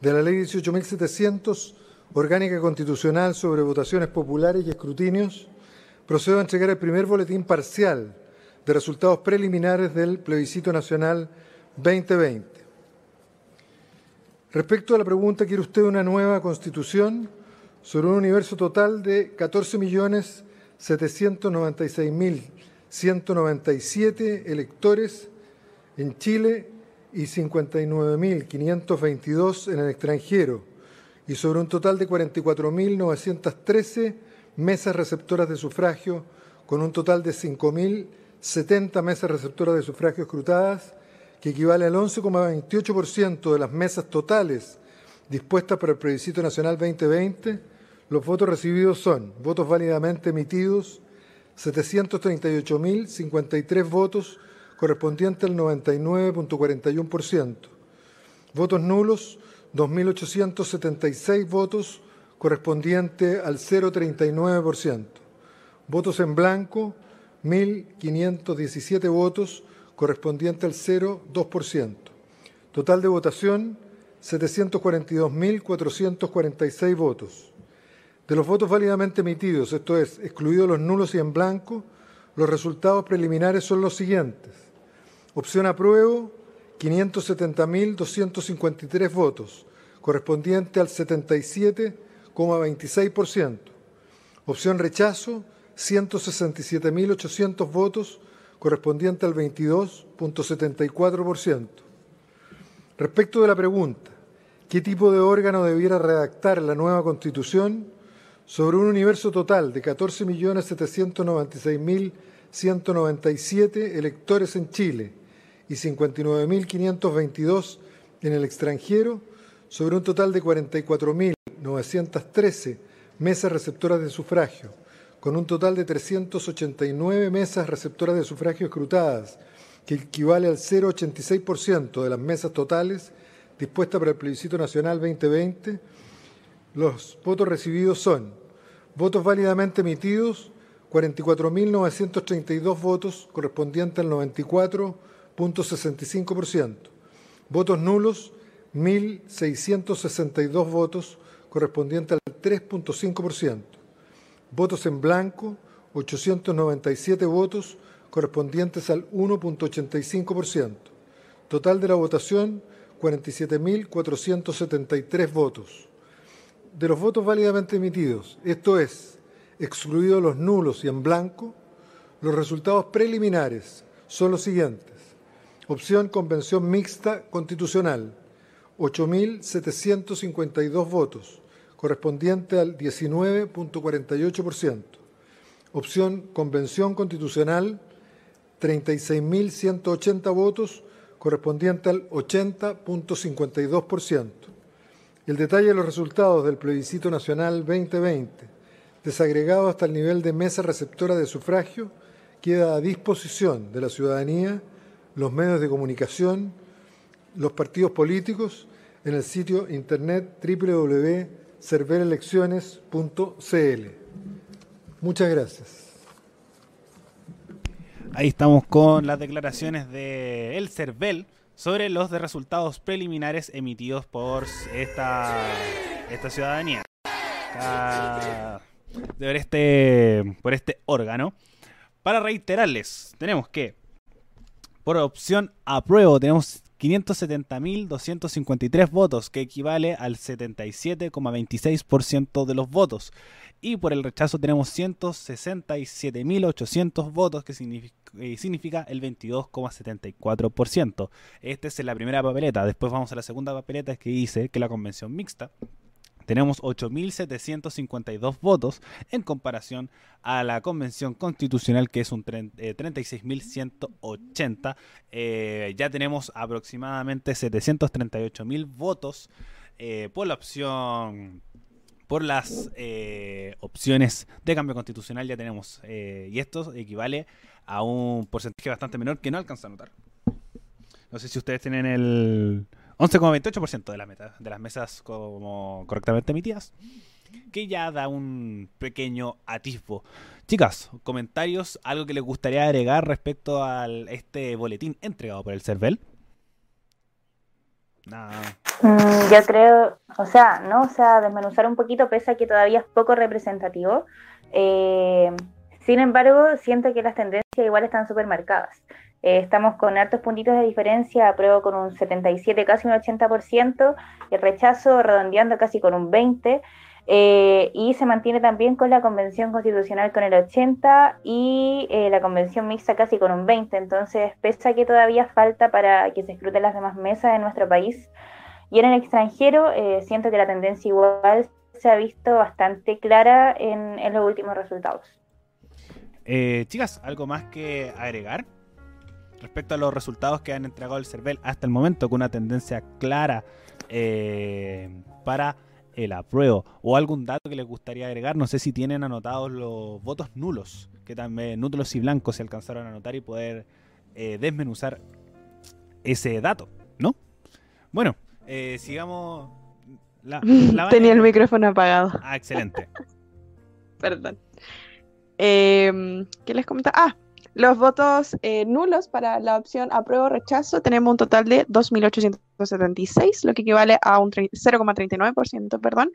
Speaker 9: de la ley 18.700, orgánica constitucional sobre votaciones populares y escrutinios, procedo a entregar el primer boletín parcial de resultados preliminares del plebiscito nacional 2020. Respecto a la pregunta, ¿quiere usted una nueva constitución sobre un universo total de 14.796.197 electores en Chile y 59.522 en el extranjero? y sobre un total de 44.913 mesas receptoras de sufragio, con un total de 5.070 mesas receptoras de sufragio escrutadas, que equivale al 11,28% de las mesas totales dispuestas para el plebiscito nacional 2020, los votos recibidos son votos válidamente emitidos, 738.053 votos, correspondiente al 99.41%. Votos nulos, 2.876 votos, correspondiente al 0,39%. Votos en blanco, 1.517 votos, correspondiente al 0,2%. Total de votación, 742.446 votos. De los votos válidamente emitidos, esto es, excluidos los nulos y en blanco, los resultados preliminares son los siguientes. Opción apruebo, 570.253 votos, correspondiente al 77,26%. Opción rechazo, 167.800 votos, correspondiente al 22,74%. Respecto de la pregunta, ¿qué tipo de órgano debiera redactar la nueva Constitución? Sobre un universo total de 14.796.197 electores en Chile, y 59.522 en el extranjero, sobre un total de 44.913 mesas receptoras de sufragio, con un total de 389 mesas receptoras de sufragio escrutadas, que equivale al 0,86% de las mesas totales dispuestas para el plebiscito nacional 2020, los votos recibidos son votos válidamente emitidos, 44.932 votos, correspondiente al 94 0.65%. Votos nulos, 1.662 votos, correspondiente al 3.5%. Votos en blanco, 897 votos, correspondientes al 1.85%. Total de la votación, 47.473 votos. De los votos válidamente emitidos, esto es, excluidos los nulos y en blanco, los resultados preliminares son los siguientes. Opción Convención Mixta Constitucional, 8.752 votos, correspondiente al 19.48%. Opción Convención Constitucional, 36.180 votos, correspondiente al 80.52%. El detalle de los resultados del plebiscito nacional 2020, desagregado hasta el nivel de mesa receptora de sufragio, queda a disposición de la ciudadanía los medios de comunicación, los partidos políticos en el sitio internet www.cerverelecciones.cl. Muchas gracias.
Speaker 1: Ahí estamos con las declaraciones de El Cervel sobre los de resultados preliminares emitidos por esta, esta ciudadanía. de este, por este órgano. Para reiterarles, tenemos que por opción apruebo tenemos 570.253 votos, que equivale al 77,26% de los votos. y por el rechazo tenemos 167.800 votos, que significa, eh, significa el 22,74%. Esta es la primera papeleta. Después vamos a la segunda papeleta que dice que la convención mixta tenemos 8.752 votos en comparación a la convención constitucional que es un 36.180. Eh, eh, ya tenemos aproximadamente 738.000 votos por la opción por las opciones de cambio constitucional ya tenemos y esto equivale a un porcentaje bastante menor que no alcanza a notar. No sé si ustedes tienen el, 11,28% de, la meta, de las mesas como correctamente emitidas, que ya da un pequeño atisbo. Chicas, comentarios, algo que les gustaría agregar respecto a este boletín entregado por el CERVEL.
Speaker 5: Nada. Mm, yo creo, o sea, no, o sea, desmenuzar un poquito, pese a que todavía es poco representativo. Eh, sin embargo, siento que las tendencias igual están súper marcadas. Eh, estamos con altos puntitos de diferencia, apruebo con un 77, casi un 80%, el rechazo redondeando casi con un 20%, eh, y se mantiene también con la convención constitucional con el 80% y eh, la convención mixta casi con un 20%. Entonces, pese a que todavía falta para que se escruten las demás mesas en nuestro país y en el extranjero, siento que la tendencia igual se ha visto bastante clara en los últimos resultados.
Speaker 1: Chicas, ¿algo más que agregar? respecto a los resultados que han entregado el CERVEL hasta el momento, con una tendencia clara eh, para el apruebo. O algún dato que les gustaría agregar, no sé si tienen anotados los votos nulos, que también nulos y blancos se alcanzaron a anotar y poder eh, desmenuzar ese dato, ¿no? Bueno, eh, sigamos.
Speaker 4: Tenía el micrófono apagado.
Speaker 1: Ah, excelente.
Speaker 4: Perdón. ¿Qué les comentaba? Ah, los votos eh, nulos para la opción apruebo o rechazo tenemos un total de 2.876, lo que equivale a un 0,39%, perdón.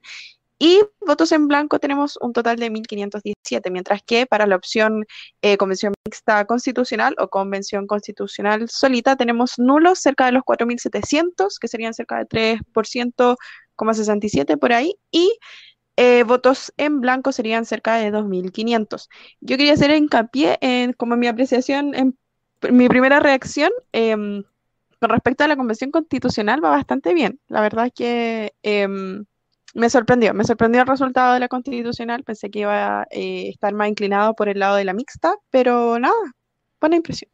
Speaker 4: Y votos en blanco tenemos un total de 1.517, mientras que para la opción eh, convención mixta constitucional o convención constitucional solita tenemos nulos cerca de los 4.700, que serían cerca de 3,67 por ahí, y eh, votos en blanco serían cerca de 2.500. Yo quería hacer hincapié en, como mi apreciación, en mi primera reacción em, con respecto a la Convención Constitucional va bastante bien. La verdad es que em, me sorprendió, me sorprendió el resultado de la Constitucional. Pensé que iba a eh, estar más inclinado por el lado de la mixta, pero nada, buena impresión.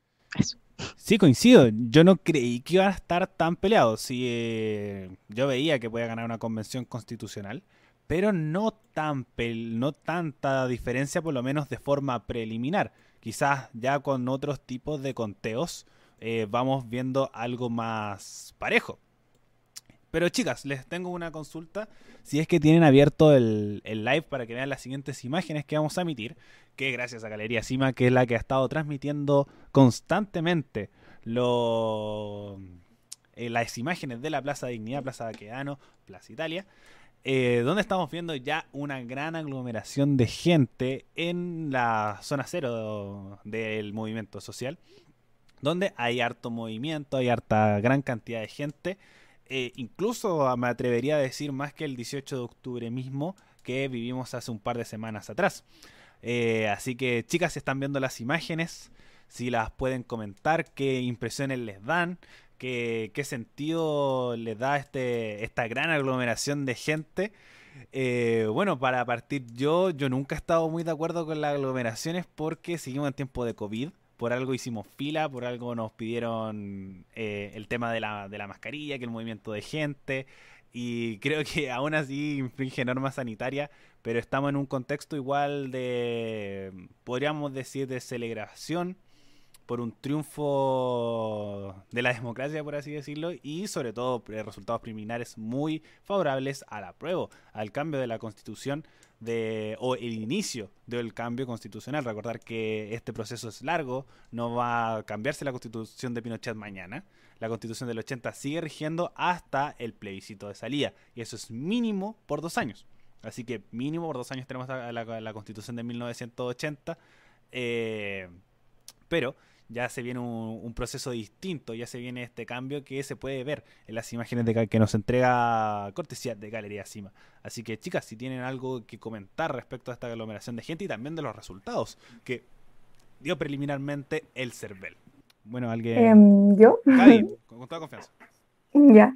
Speaker 1: Sí, coincido. Yo no creí que iba a estar tan peleado. Si eh, yo veía que podía ganar una convención constitucional, pero no, tan no tanta diferencia, por lo menos de forma preliminar. Quizás ya con otros tipos de conteos eh, vamos viendo algo más parejo. Pero chicas, les tengo una consulta. Si es que tienen abierto el, live para que vean las siguientes imágenes que vamos a emitir, que gracias a Galería Cima, que es la que ha estado transmitiendo constantemente eh, las imágenes de la Plaza Dignidad, Plaza Baquedano, Plaza Italia. Eh, donde estamos viendo ya una gran aglomeración de gente en la zona cero del movimiento social, donde hay harto movimiento, hay harta gran cantidad de gente, eh, incluso me atrevería a decir más que el 18 de octubre mismo que vivimos hace un par de semanas atrás. Eh, así que chicas, si están viendo las imágenes, si las pueden comentar, qué impresiones les dan, qué, sentido le da este, esta gran aglomeración de gente. Eh, bueno, para partir yo, yo nunca he estado muy de acuerdo con las aglomeraciones porque seguimos en tiempo de COVID. Por algo hicimos fila, por algo nos pidieron eh, el tema de la, de la mascarilla, que el movimiento de gente. Y creo que aún así infringe normas sanitarias, pero estamos en un contexto igual de, podríamos decir, de celebración por un triunfo de la democracia, por así decirlo, y sobre todo resultados preliminares muy favorables al apruebo, al cambio de la constitución de, o el inicio del cambio constitucional. Recordar que este proceso es largo, no va a cambiarse la constitución de Pinochet mañana. La constitución del 80 sigue rigiendo hasta el plebiscito de salida, y eso es mínimo por dos años. Así que mínimo por dos años tenemos la, la constitución de 1980. Eh, pero ya se viene un, proceso distinto, ya se viene este cambio que se puede ver en las imágenes de, que nos entrega cortesía de Galería Cima. Así que chicas, si tienen algo que comentar respecto a esta aglomeración de gente y también de los resultados que dio preliminarmente el CERVEL. Bueno, alguien...
Speaker 2: Em, ¿Yo?
Speaker 1: con, toda confianza.
Speaker 2: Ya.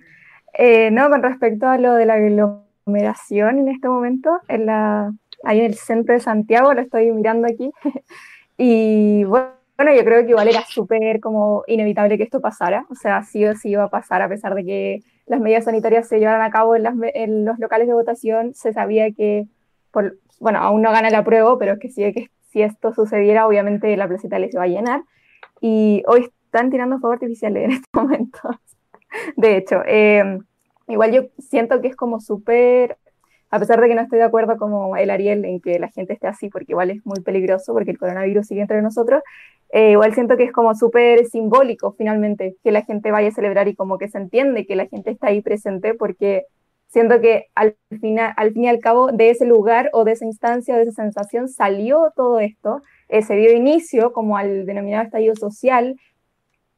Speaker 2: Eh, no, con respecto a lo de la aglomeración en este momento, en la, ahí en el centro de Santiago, lo estoy mirando aquí, y bueno, yo creo que igual era súper como inevitable que esto pasara, o sea, sí o sí iba a pasar a pesar de que las medidas sanitarias se llevaran a cabo en, las, en los locales de votación, se sabía que, por, bueno, aún no gana la prueba, pero es que sí que si esto sucediera, obviamente la placita le se va a llenar. Y hoy están tirando fuego artificial en este momento. de hecho, em, igual yo siento que es como súper, a pesar de que no estoy de acuerdo como el Ariel en que la gente esté así, porque igual es muy peligroso, porque el coronavirus sigue entre nosotros, eh, igual siento que es como súper simbólico finalmente que la gente vaya a celebrar y como que se entiende que la gente está ahí presente, porque siento que al, final, al fin y al cabo de ese lugar o de esa instancia o de esa sensación salió todo esto, eh, se dio inicio como al denominado estallido social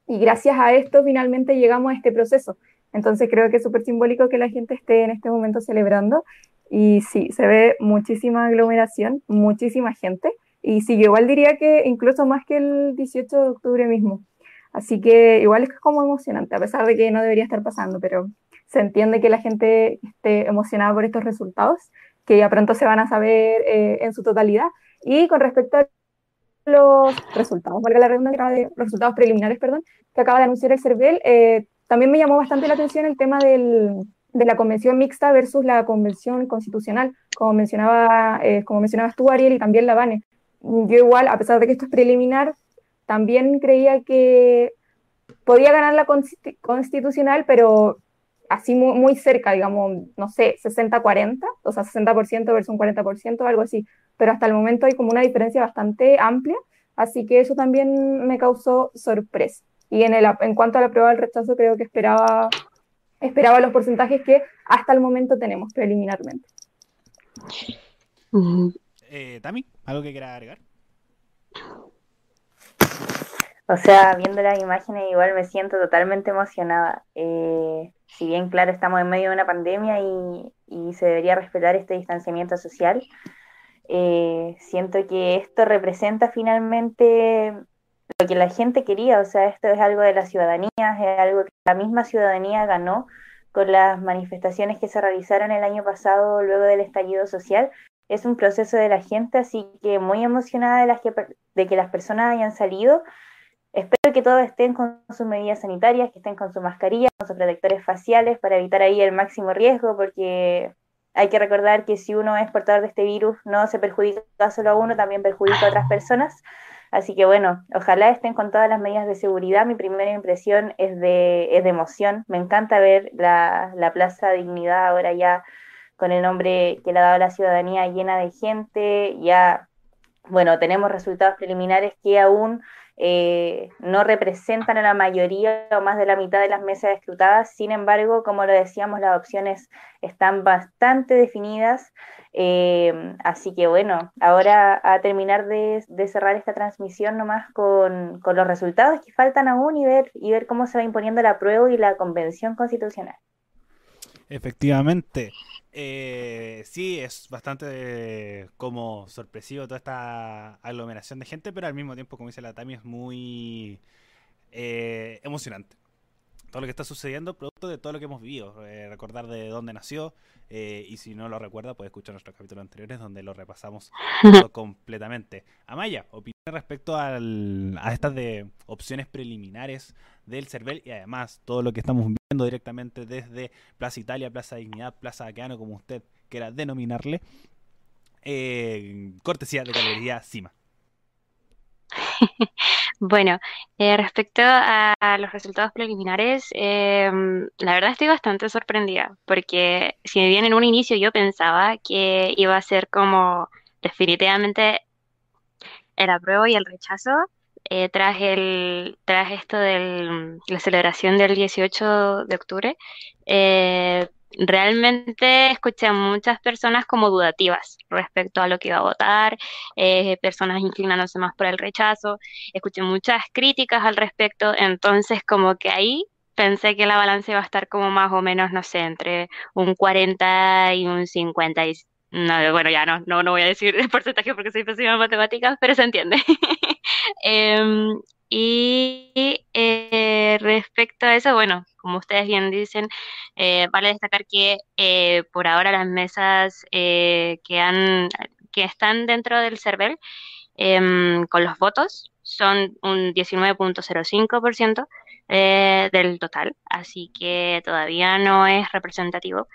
Speaker 2: y gracias a esto finalmente llegamos a este proceso. Entonces creo que es súper simbólico que la gente esté en este momento celebrando y sí, se ve muchísima aglomeración, muchísima gente y sí, yo igual diría que incluso más que el 18 de octubre mismo. Así que igual es como emocionante, a pesar de que no debería estar pasando, pero se entiende que la gente esté emocionada por estos resultados, que ya pronto se van a saber eh, en su totalidad. Y con respecto a los resultados, valga la redundancia, de los resultados preliminares, perdón, que acaba de anunciar el CERVEL, eh, también me llamó bastante la atención el tema del, de la convención mixta versus la convención constitucional, como mencionaba, eh, como mencionabas tú, Ariel, y también la Vane. Yo igual, a pesar de que esto es preliminar, también creía que podía ganar la constitucional, pero así muy, cerca, digamos, no sé, 60-40, o sea, 60% versus un 40%, algo así. Pero hasta el momento hay como una diferencia bastante amplia, así que eso también me causó sorpresa. Y en, el, en cuanto a la prueba del rechazo, creo que esperaba, esperaba los porcentajes que hasta el momento tenemos preliminarmente.
Speaker 1: Eh, Tami, ¿algo que quiera agregar?
Speaker 5: O sea, viendo las imágenes igual me siento totalmente emocionada. Eh, si bien, claro, estamos en medio de una pandemia y, se debería respetar este distanciamiento social, eh, siento que esto representa finalmente lo que la gente quería. O sea, esto es algo de la ciudadanía, es algo que la misma ciudadanía ganó con las manifestaciones que se realizaron el año pasado luego del estallido social. Es un proceso de la gente, así que muy emocionada de, las que, de que las personas hayan salido Espero que todos estén con sus medidas sanitarias, que estén con su mascarilla, con sus protectores faciales para evitar ahí el máximo riesgo, porque hay que recordar que si uno es portador de este virus, no se perjudica solo a uno, también perjudica a otras personas. Así que bueno, ojalá estén con todas las medidas de seguridad. Mi primera impresión es de, es de emoción. Me encanta ver la, la Plaza Dignidad ahora ya con el nombre que le ha dado la ciudadanía llena de gente. Ya, bueno, tenemos resultados preliminares que aún eh, no representan a la mayoría o más de la mitad de las mesas escrutadas. Sin embargo, como lo decíamos, las opciones están bastante definidas. Eh, así que bueno, ahora a terminar de, cerrar esta transmisión nomás con, con, los resultados que faltan aún y ver, y ver cómo se va imponiendo la prueba y la convención constitucional.
Speaker 1: Efectivamente. Eh, sí, es bastante como sorpresivo toda esta aglomeración de gente, pero al mismo tiempo, como dice la Tami, es muy eh, emocionante. Todo lo que está sucediendo, producto de todo lo que hemos vivido. Eh, recordar de dónde nació, eh, y si no lo recuerda, puede escuchar nuestros capítulos anteriores donde lo repasamos completamente. Amaya, opinión respecto al, a estas de opciones preliminares del CERVEL y además todo lo que estamos viendo directamente desde Plaza Italia, Plaza Dignidad, Plaza Aqueano, como usted quiera denominarle, eh, cortesía de Galería Cima.
Speaker 3: Bueno, eh, respecto a, los resultados preliminares, em, la verdad estoy bastante sorprendida, porque si bien en un inicio yo pensaba que iba a ser como definitivamente el apruebo y el rechazo, eh, tras, el, tras esto de la celebración del 18 de octubre, eh, realmente escuché a muchas personas como dudativas respecto a lo que iba a votar, eh, personas inclinándose más por el rechazo, escuché muchas críticas al respecto, entonces como que ahí pensé que la balanza iba a estar como más o menos, no sé, entre un 40 y un 50 y no, bueno, ya no, no, no voy a decir el porcentaje porque soy pésima en matemáticas, pero se entiende. Em, y eh, respecto a eso, bueno, como ustedes bien dicen, eh, vale destacar que eh, por ahora las mesas que, han, que están dentro del CERVEL em, con los votos son un 19.05%, eh, del total, así que todavía no es representativo.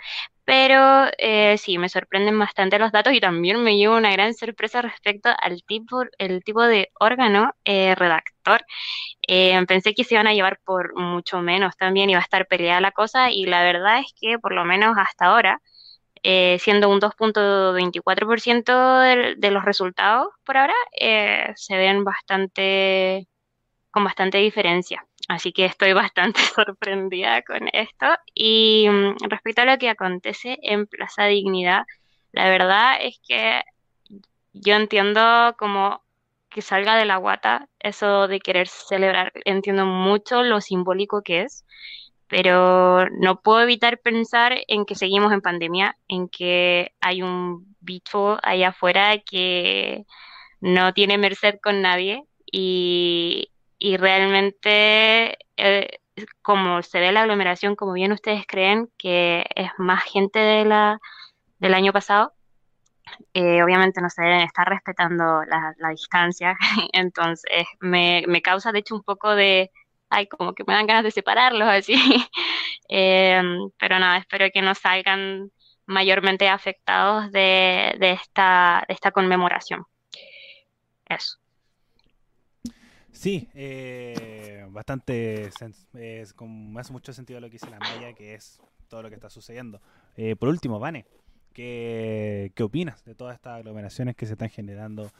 Speaker 3: Pero eh, sí, me sorprenden bastante los datos y también me llevo una gran sorpresa respecto al tipo, el tipo de órgano eh, redactor. pensé que se iban a llevar por mucho menos también, iba a estar peleada la cosa y la verdad es que por lo menos hasta ahora, siendo un 2.24% de, de los resultados por ahora, se ven bastante con bastante diferencia. Así que estoy bastante sorprendida con esto. Y mm, respecto a lo que acontece en Plaza Dignidad, la verdad es que yo entiendo como que salga de la guata eso de querer celebrar. Entiendo mucho lo simbólico que es, pero no puedo evitar pensar en que seguimos en pandemia, en que hay un bicho allá afuera que no tiene merced con nadie y, y realmente eh, como se ve la aglomeración, como bien ustedes creen que es más gente de la, del año pasado, eh, obviamente no se deben estar respetando la, distancia, entonces me, causa de hecho un poco de, ay, como que me dan ganas de separarlos así, em, pero nada, espero que no salgan mayormente afectados de esta conmemoración. Eso.
Speaker 1: Sí, eh, bastante. Es, me hace mucho sentido lo que dice la Maya, que es todo lo que está sucediendo. Eh, por último, Vane, ¿qué, ¿qué opinas de todas estas aglomeraciones que se están generando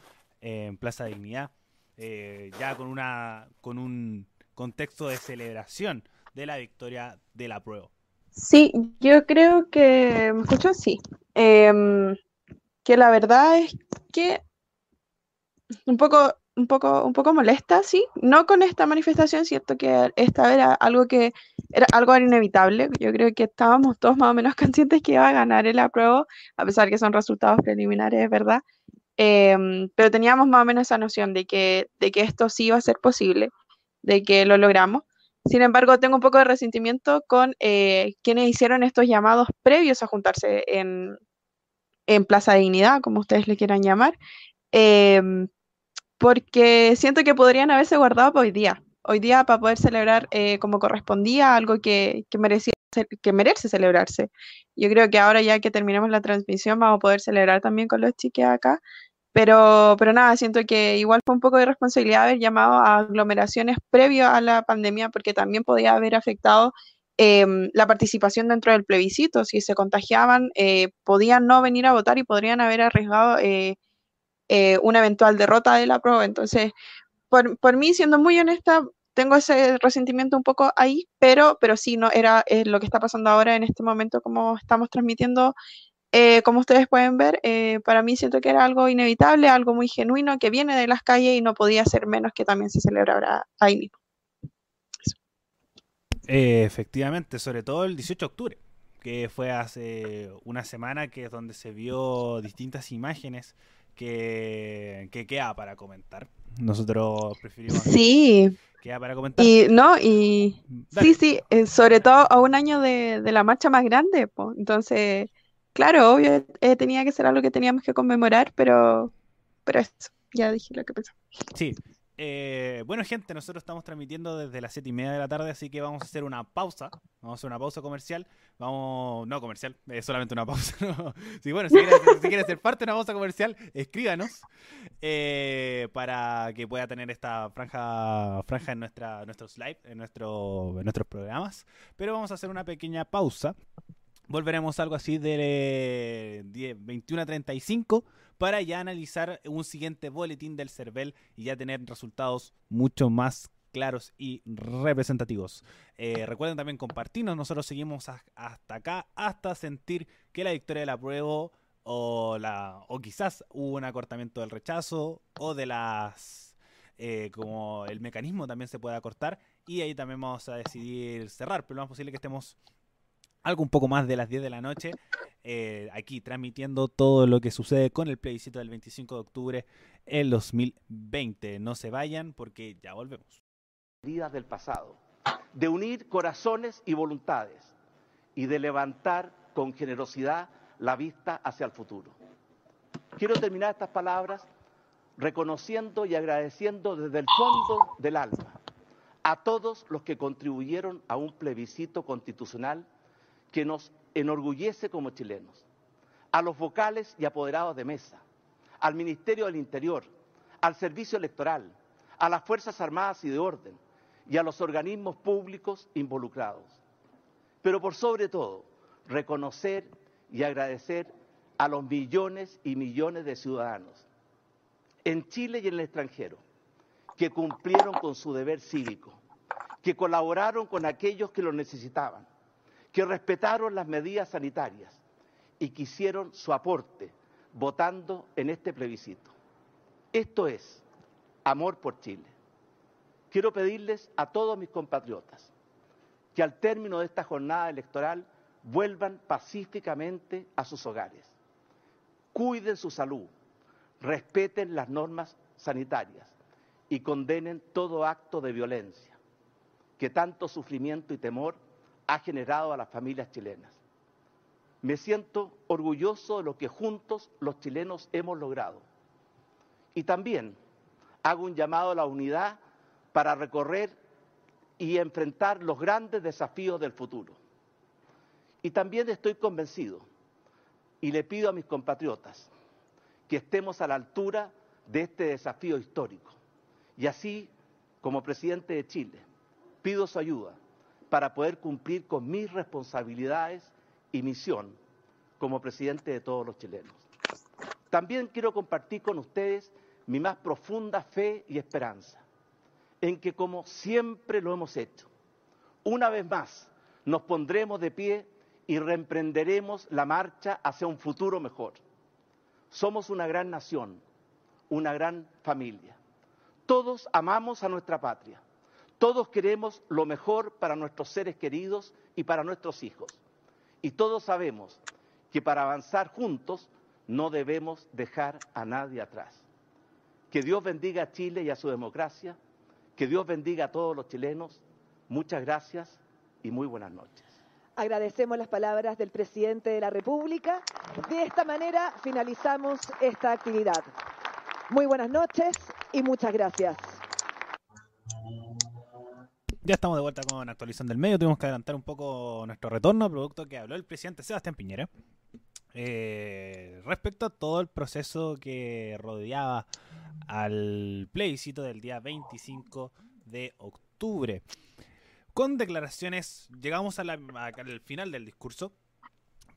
Speaker 1: en Plaza Dignidad? Eh, ya con, una, con un contexto de celebración de la victoria de la prueba.
Speaker 4: Sí, yo creo que. ¿Me? Sí. Em, que la verdad es que un poco un poco, un poco molesta, sí, no con esta manifestación, cierto que esta era algo que era algo inevitable, yo creo que estábamos todos más o menos conscientes que iba a ganar el apruebo, a pesar que son resultados preliminares, ¿verdad? Em, pero teníamos más o menos esa noción de que, de que esto sí iba a ser posible, de que lo logramos. Sin embargo, tengo un poco de resentimiento con eh, quienes hicieron estos llamados previos a juntarse en, en Plaza Dignidad, como ustedes le quieran llamar, em, porque siento que podrían haberse guardado hoy día, hoy día para poder celebrar eh, como correspondía, algo que, que, merecía, que merece celebrarse. Yo creo que ahora ya que terminemos la transmisión vamos a poder celebrar también con los chiques acá, pero, pero nada, siento que igual fue un poco de responsabilidad haber llamado a aglomeraciones previo a la pandemia, porque también podía haber afectado em, la participación dentro del plebiscito. Si se contagiaban, eh, podían no venir a votar y podrían haber arriesgado eh, eh, una eventual derrota de la prueba. Entonces, por, por, mí, siendo muy honesta, tengo ese resentimiento un poco ahí, pero, pero sí, no era eh, lo que está pasando ahora en este momento, como estamos transmitiendo. Eh, como ustedes pueden ver, para mí siento que era algo inevitable, algo muy genuino que viene de las calles y no podía ser menos que también se celebrara ahí mismo.
Speaker 1: efectivamente, sobre todo el 18 de octubre, que fue hace una semana, que es donde se vio distintas imágenes que, queda para comentar. Nosotros preferimos.
Speaker 4: Sí.
Speaker 1: Queda para comentar.
Speaker 4: Y no, y. Sí, sí, eh, sobre todo a un año de, la marcha más grande. Entonces, claro, obvio, eh, tenía que ser algo que teníamos que conmemorar, pero. Pero eso, ya dije lo que pensaba.
Speaker 1: Sí, eh, bueno, gente, nosotros estamos transmitiendo desde las 7 y media de la tarde, así que vamos a hacer una pausa. Vamos a hacer una pausa comercial. Vamos, no comercial, es solamente una pausa. Si quieres, ser parte de una pausa comercial, escríbanos eh, para que pueda tener esta franja, franja en nuestra, nuestros live, en, nuestro, en nuestros programas. Pero vamos a hacer una pequeña pausa. Volveremos algo así de 21 a 35 para ya analizar un siguiente boletín del CERVEL y ya tener resultados mucho más claros y representativos. Eh, recuerden también compartirnos, nosotros seguimos hasta acá, hasta sentir que la victoria de la prueba o, la, o quizás hubo un acortamiento del rechazo o de las... Eh, como el mecanismo también se puede acortar y ahí también vamos a decidir cerrar, pero lo más posible que estemos algo un poco más de las 10 de la noche, eh, aquí transmitiendo todo lo que sucede con el plebiscito del 25 de octubre el 2020. No se vayan porque ya volvemos.
Speaker 10: del pasado, de unir corazones y voluntades y de levantar con generosidad la vista hacia el futuro. Quiero terminar estas palabras reconociendo y agradeciendo desde el fondo del alma a todos los que contribuyeron a un plebiscito constitucional que nos enorgullece como chilenos, a los vocales y apoderados de mesa, al Ministerio del Interior, al Servicio Electoral, a las Fuerzas Armadas y de Orden y a los organismos públicos involucrados. Pero por sobre todo, reconocer y agradecer a los millones y millones de ciudadanos en Chile y en el extranjero que cumplieron con su deber cívico, que colaboraron con aquellos que lo necesitaban, que respetaron las medidas sanitarias y que hicieron su aporte votando en este plebiscito. Esto es amor por Chile. Quiero pedirles a todos mis compatriotas que al término de esta jornada electoral vuelvan pacíficamente a sus hogares. Cuiden su salud, respeten las normas sanitarias y condenen todo acto de violencia que tanto sufrimiento y temor ha generado a las familias chilenas. Me siento orgulloso de lo que juntos los chilenos hemos logrado. Y también hago un llamado a la unidad para recorrer y enfrentar los grandes desafíos del futuro. Y también estoy convencido y le pido a mis compatriotas que estemos a la altura de este desafío histórico. Y así, como presidente de Chile, pido su ayuda para poder cumplir con mis responsabilidades y misión como presidente de todos los chilenos. También quiero compartir con ustedes mi más profunda fe y esperanza en que como siempre lo hemos hecho, una vez más nos pondremos de pie y reemprenderemos la marcha hacia un futuro mejor. Somos una gran nación, una gran familia. Todos amamos a nuestra patria todos queremos lo mejor para nuestros seres queridos y para nuestros hijos. Y todos sabemos que para avanzar juntos no debemos dejar a nadie atrás. Que Dios bendiga a Chile y a su democracia. Que Dios bendiga a todos los chilenos. Muchas gracias y muy buenas noches.
Speaker 11: Agradecemos las palabras del presidente de la República. De esta manera finalizamos esta actividad. Muy buenas noches y muchas gracias.
Speaker 1: Ya estamos de vuelta con actualización del medio. Tuvimos que adelantar un poco nuestro retorno, producto que habló el presidente Sebastián Piñera. Eh, respecto a todo el proceso que rodeaba al plebiscito del día 25 de octubre. Con declaraciones, llegamos al final del discurso,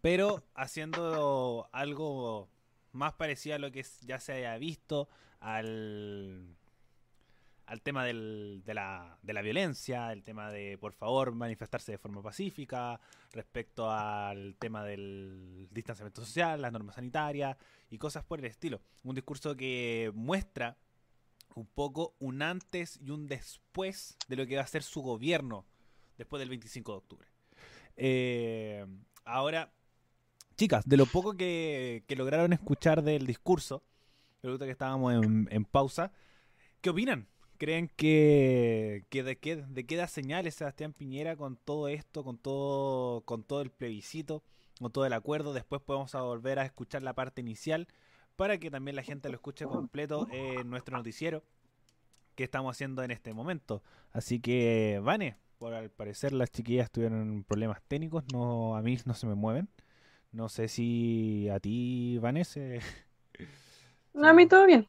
Speaker 1: pero haciendo algo más parecido a lo que ya se haya visto al al tema del, de, la, de la violencia, el tema de, por favor, manifestarse de forma pacífica, respecto al tema del distanciamiento social, las normas sanitarias y cosas por el estilo. Un discurso que muestra un poco un antes y un después de lo que va a ser su gobierno después del 25 de octubre. Eh, ahora, chicas, de lo poco que, lograron escuchar del discurso, creo que estábamos en pausa, ¿qué opinan? Creen que, de, qué, de qué da señales Sebastián Piñera con todo esto, con todo, con todo el plebiscito, con todo el acuerdo? Después podemos volver a escuchar la parte inicial para que también la gente lo escuche completo en nuestro noticiero que estamos haciendo en este momento. Así que, Vane, por al parecer las chiquillas tuvieron problemas técnicos, no a mí no se me mueven. No sé si a ti, Vanessa.
Speaker 4: No, a mí todo bien.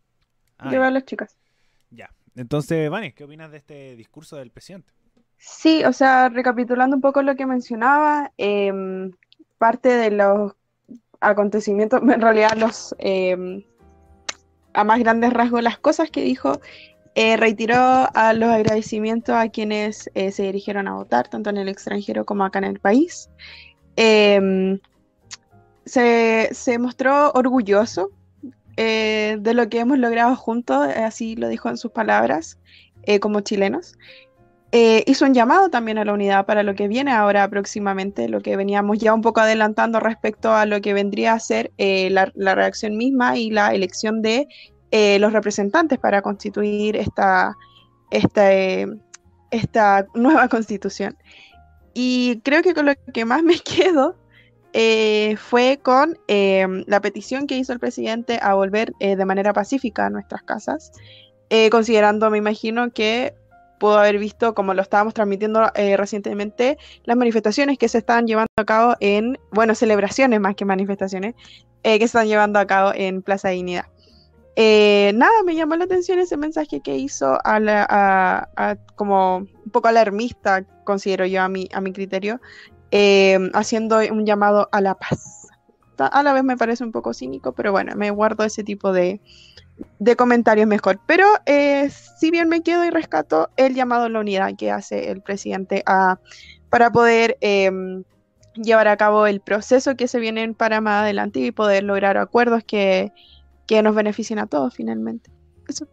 Speaker 4: Ah, a las chicas.
Speaker 1: Ya, entonces, Vani, ¿qué opinas de este discurso del presidente?
Speaker 4: Sí, o sea, recapitulando un poco lo que mencionaba, em, parte de los acontecimientos, en realidad los, em, a más grandes rasgos, las cosas que dijo, eh, a los agradecimientos a quienes eh, se dirigieron a votar, tanto en el extranjero como acá en el país. Em, se, se, mostró orgulloso eh, de lo que hemos logrado juntos, así lo dijo en sus palabras, como chilenos. hizo un llamado también a la unidad para lo que viene ahora próximamente, lo que veníamos ya un poco adelantando respecto a lo que vendría a ser la, la reacción misma y la elección de eh, los representantes para constituir esta, esta, eh, esta nueva constitución. Y creo que con lo que más me quedo eh, fue con la petición que hizo el presidente a volver de manera pacífica a nuestras casas, considerando, me imagino, que pudo haber visto, como lo estábamos transmitiendo recientemente, las manifestaciones que se están llevando a cabo en, bueno, celebraciones más que manifestaciones, que se están llevando a cabo en Plaza Dignidad. Eh, nada, me llamó la atención ese mensaje que hizo como un poco alarmista, considero yo a mi, a mi criterio, eh, haciendo un llamado a la paz. A la vez me parece un poco cínico, pero bueno, me guardo ese tipo de, de comentarios mejor. Pero eh, si bien me quedo y rescato el llamado a la unidad que hace el presidente a, para poder em, llevar a cabo el proceso que se viene para más adelante y poder lograr acuerdos que que nos beneficien a todos finalmente. Eso.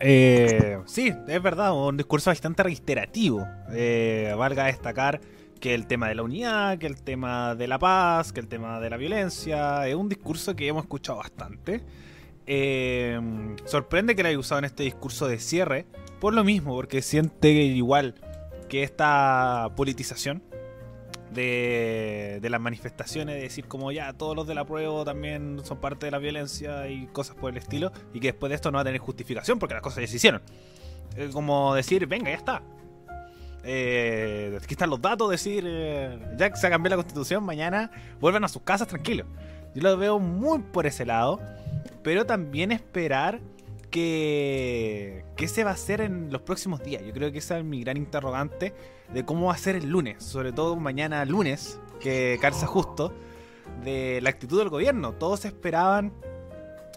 Speaker 1: Eh, sí, es verdad, un discurso bastante reiterativo. Eh, valga destacar que el tema de la unidad, que el tema de la paz, que el tema de la violencia, es un discurso que hemos escuchado bastante. Eh, sorprende que lo haya usado en este discurso de cierre, por lo mismo, porque siente igual que esta politización de, las manifestaciones, de decir como ya todos los de la prueba también son parte de la violencia y cosas por el estilo, y que después de esto no va a tener justificación porque las cosas ya se hicieron. Es como decir, venga, ya está. Eh, están los datos, decir, eh, ya que se ha cambiado la constitución, mañana vuelvan a sus casas tranquilos. Yo lo veo muy por ese lado, pero también esperar que qué se va a hacer en los próximos días. Yo creo que esa es mi gran interrogante de cómo va a ser el lunes, sobre todo mañana lunes, que calza justo, de la actitud del gobierno. Todos esperaban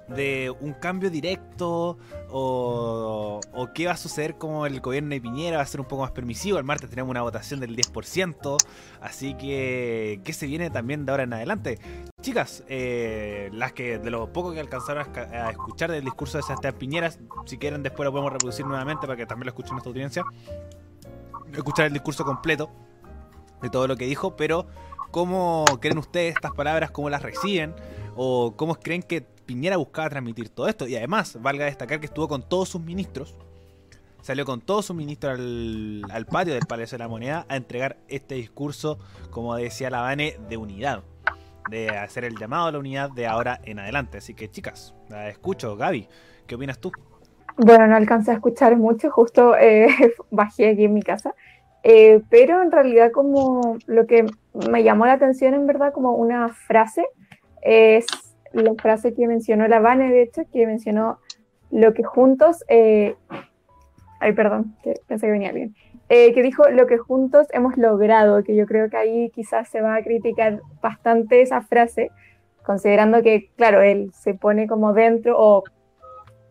Speaker 1: de un cambio directo o, o, qué va a suceder como el gobierno de Piñera va a ser un poco más permisivo. El martes tenemos una votación del 10%, así que qué se viene también de ahora en adelante. Chicas, eh, las que de lo poco que alcanzaron a, escuchar del discurso de Sebastián Piñera, si quieren después lo podemos reproducir nuevamente para que también lo escuchen nuestra audiencia. Escuchar el discurso completo de todo lo que dijo, pero ¿cómo creen ustedes estas palabras? ¿Cómo las reciben? ¿O cómo creen que Piñera buscaba transmitir todo esto. Y además, valga destacar que estuvo con todos sus ministros. Salió con todos sus ministros al, patio del Palacio de la Moneda a entregar este discurso, como decía Lavane, de unidad. De hacer el llamado a la unidad de ahora en adelante. Así que, chicas, la escucho. Gaby, ¿qué opinas tú?
Speaker 2: Bueno, no alcancé a escuchar mucho, justo eh, bajé aquí en mi casa. Eh, pero en realidad como lo que me llamó la atención en verdad como una frase es la frase que mencionó la Vane, de hecho, que mencionó lo que juntos, eh, ay, perdón, que pensé que venía bien, eh, que dijo lo que juntos hemos logrado, que yo creo que ahí quizás se va a criticar bastante esa frase, considerando que, claro, él se pone como dentro o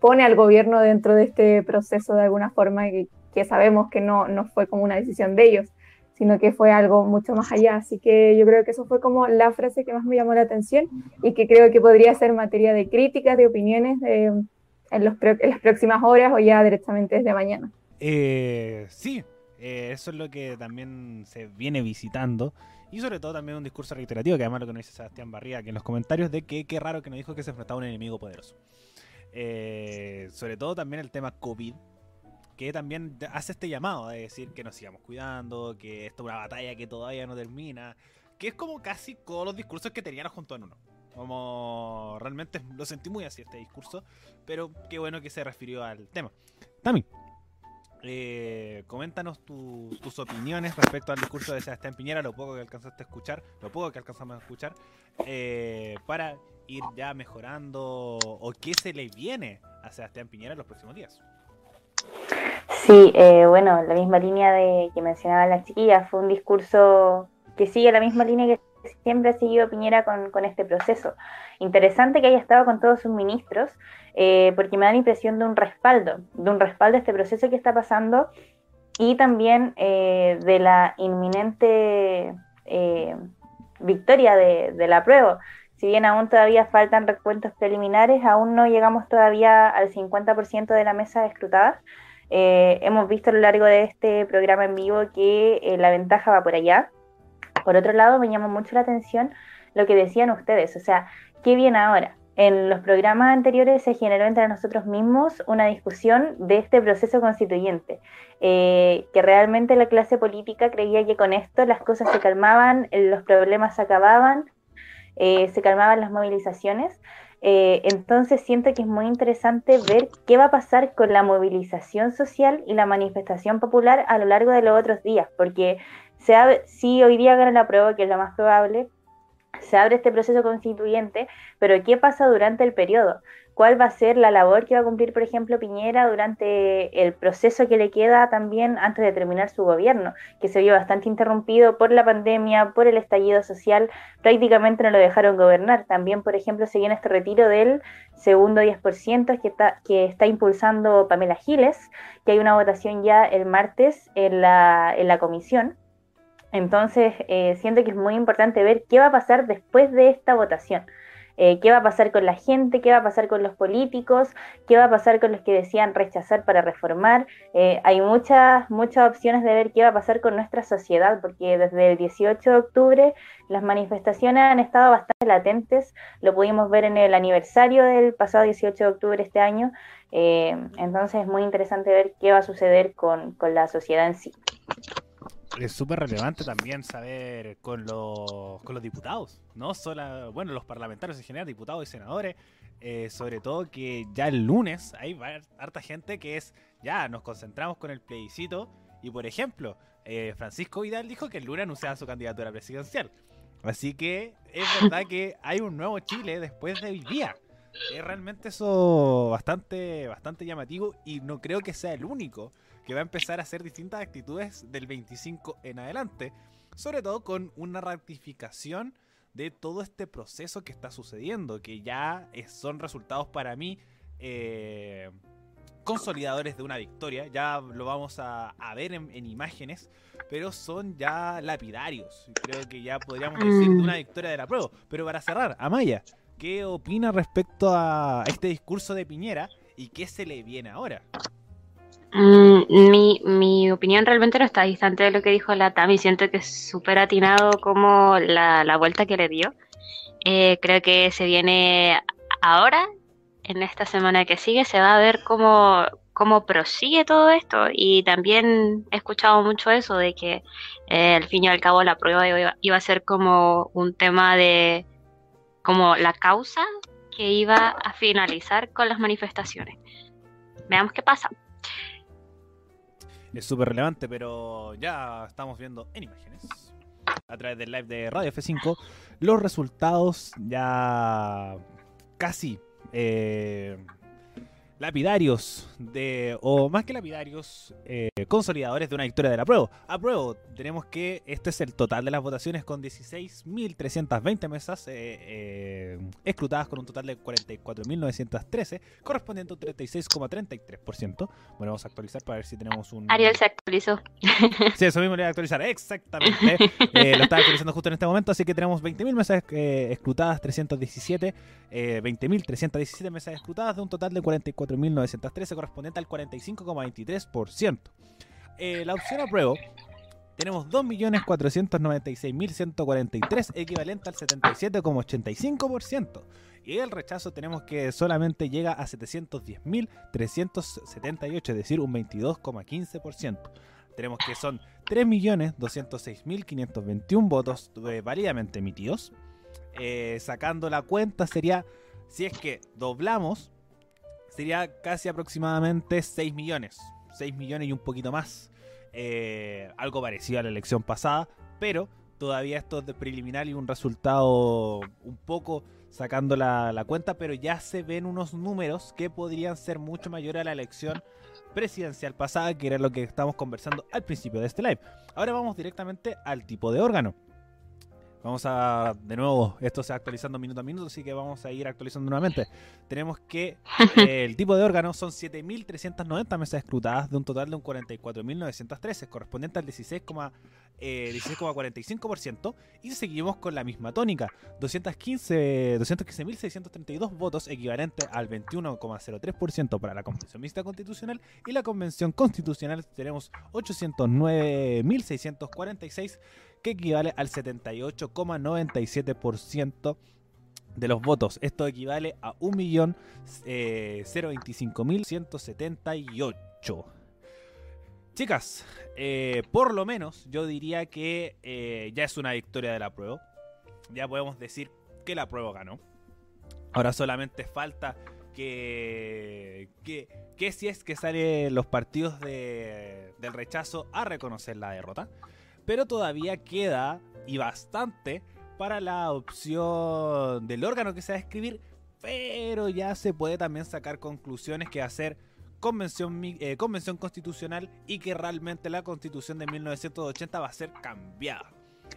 Speaker 2: pone al gobierno dentro de este proceso de alguna forma que, que sabemos que no, no fue como una decisión de ellos sino que fue algo mucho más allá. Así que yo creo que eso fue como la frase que más me llamó la atención y que creo que podría ser materia de críticas, de opiniones en, los, las próximas horas o ya directamente desde mañana.
Speaker 1: Eh, sí, eh, eso es lo que también se viene visitando. Y sobre todo también un discurso reiterativo, que además lo que nos dice Sebastián Barría, que en los comentarios de que qué raro que nos dijo que se enfrentaba a un enemigo poderoso. Eh, sobre todo también el tema COVID, que también hace este llamado de decir que nos sigamos cuidando, que esto es una batalla que todavía no termina, que es como casi todos los discursos que tenían junto en uno. Como realmente lo sentí muy así este discurso, pero qué bueno que se refirió al tema. Tami, eh, coméntanos tus opiniones respecto al discurso de Sebastián Piñera, lo poco que alcanzaste a escuchar, lo poco que alcanzamos a escuchar, eh, para ir ya mejorando o qué se le viene a Sebastián Piñera en los próximos días.
Speaker 5: Sí, eh, bueno, la misma línea de que mencionaba la chiquilla, fue un discurso que sigue la misma línea que siempre ha seguido Piñera con, con este proceso. Interesante que haya estado con todos sus ministros, eh, porque me da la impresión de un respaldo, de un respaldo a este proceso que está pasando y también eh, de la inminente eh, victoria de, de la prueba. Si bien aún todavía faltan recuentos preliminares, aún no llegamos todavía al 50% de la mesa escrutada. Eh, hemos visto a lo largo de este programa en vivo que eh, la ventaja va por allá. Por otro lado, me llamó mucho la atención lo que decían ustedes, o sea, ¿qué viene ahora? En los programas anteriores se generó entre nosotros mismos una discusión de este proceso constituyente, eh, que realmente la clase política creía que con esto las cosas se calmaban, los problemas se acababan, eh, se calmaban las movilizaciones. Eh, entonces siento que es muy interesante ver qué va a pasar con la movilización social y la manifestación popular a lo largo de los otros días, porque si hoy día gana la prueba, que es lo más probable, se abre este proceso constituyente, pero ¿qué pasa durante el periodo? ¿Cuál va a ser la labor que va a cumplir, por ejemplo, Piñera durante el proceso que le queda también antes de terminar su gobierno, que se vio bastante interrumpido por la pandemia, por el estallido social, prácticamente no lo dejaron gobernar. También, por ejemplo, se viene este retiro del segundo 10% que está, que está impulsando Pamela Giles, que hay una votación ya el martes en la, en la comisión. Entonces, eh, siento que es muy importante ver qué va a pasar después de esta votación. Eh, qué va a pasar con la gente, qué va a pasar con los políticos, qué va a pasar con los que decían rechazar para reformar. Eh, hay muchas, muchas opciones de ver qué va a pasar con nuestra sociedad, porque desde el 18 de octubre las manifestaciones han estado bastante latentes, lo pudimos ver en el aniversario del pasado 18 de octubre este año, eh, entonces es muy interesante ver qué va a suceder con, con la sociedad en sí
Speaker 1: es súper relevante también saber con los, con los diputados, no solo, bueno, los parlamentarios en general, diputados y senadores, eh, sobre todo que ya el lunes hay harta gente que es, ya nos concentramos con el plebiscito y por ejemplo, eh, Francisco Vidal dijo que el lunes anunciaba su candidatura presidencial. Así que es verdad que hay un nuevo Chile después de hoy día. Es realmente eso bastante, bastante llamativo y no creo que sea el único que va a empezar a hacer distintas actitudes del 25 en adelante, sobre todo con una ratificación de todo este proceso que está sucediendo, que ya son resultados para mí eh, consolidadores de una victoria, ya lo vamos a, ver en, en, imágenes, pero son ya lapidarios, creo que ya podríamos decir de una victoria de la prueba. Pero para cerrar, Amaya, ¿qué opina respecto a este discurso de Piñera y qué se le viene ahora?
Speaker 3: Mm, mi, mi, opinión realmente no está distante de lo que dijo la Tami. Siento que es súper atinado como la, la, vuelta que le dio. Eh, creo que se viene ahora, en esta semana que sigue, se va a ver cómo, cómo prosigue todo esto. Y también he escuchado mucho eso de que eh, al fin y al cabo la prueba iba, iba a ser como un tema de como la causa que iba a finalizar con las manifestaciones. Veamos qué pasa
Speaker 1: es súper relevante, pero ya estamos viendo en imágenes. A través del live de Radio F5 los resultados ya casi eh, lapidarios de, o más que lapidarios, eh, consolidadores de una victoria de la prueba. Apruebo, tenemos que este es el total de las votaciones con 16.320 mesas eh, eh, escrutadas con un total de 44.913, correspondiente a un 36,33%. Bueno, vamos a actualizar para ver si tenemos un...
Speaker 3: Ariel se actualizó.
Speaker 1: Sí, eso mismo le voy a actualizar, exactamente. lo estaba actualizando justo en este momento, así que tenemos 20.000 mesas escrutadas, 317, 20.317 mesas escrutadas de un total de 44 4.913, correspondiente al 45,23%. Eh, la opción apruebo tenemos 2.496.143, equivalente al 77,85%. Y el rechazo tenemos que solamente llega a 710.378, es decir, un 22,15%. Tenemos que son 3.206.521 votos eh, válidamente emitidos. Eh, sacando la cuenta sería, si es que doblamos sería casi aproximadamente 6 millones. 6 millones y un poquito más. Eh, algo parecido a la elección pasada, pero todavía esto es de preliminar y un resultado un poco sacando la, la, cuenta, pero ya se ven unos números que podrían ser mucho mayores a la elección presidencial pasada, que era lo que estamos conversando al principio de este live. Ahora vamos directamente al tipo de órgano. Vamos a, de nuevo, esto se va actualizando minuto a minuto, así que vamos a ir actualizando nuevamente. Tenemos que eh, el tipo de órgano son 7.390 mesas escrutadas de un total de un 44.913, correspondiente al 16,45%. Eh, 16,45% y seguimos con la misma tónica, 215 215.632 votos, equivalente al 21,03% para la Convención Mixta Constitucional y la Convención Constitucional tenemos 809.646 que equivale al 78,97% de los votos. Esto equivale a 1.025.178. Chicas, eh, por lo menos yo diría que eh, ya es una victoria de la prueba. Ya podemos decir que la prueba ganó. Ahora solamente falta que, que, que si es que salen los partidos de, del rechazo a reconocer la derrota. Pero todavía queda, y bastante, para la opción del órgano que se va a escribir. Pero ya se puede también sacar conclusiones que hacer convención, eh, convención constitucional y que realmente la constitución de 1980 va a ser cambiada.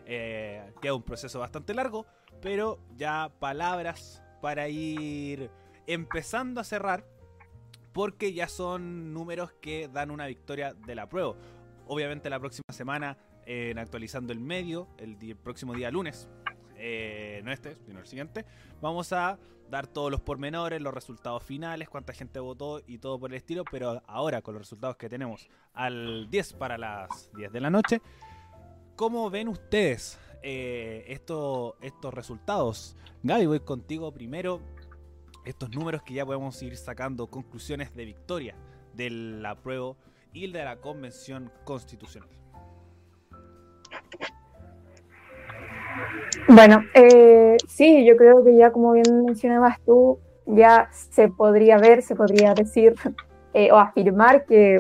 Speaker 1: Eh, queda un proceso bastante largo, pero ya palabras para ir empezando a cerrar, porque ya son números que dan una victoria de la prueba. Obviamente la próxima semana en actualizando el medio, el, próximo día lunes, eh, no este, sino el siguiente, vamos a dar todos los pormenores, los resultados finales, cuánta gente votó y todo por el estilo, pero ahora con los resultados que tenemos al 10 para las 10 de la noche, ¿cómo ven ustedes eh, estos resultados? Gaby, voy contigo primero. Estos números que ya podemos ir sacando conclusiones de victoria del apruebo y de la convención constitucional.
Speaker 2: Bueno, eh, sí, yo creo que ya como bien mencionabas tú, ya se podría ver, se podría decir eh, o afirmar que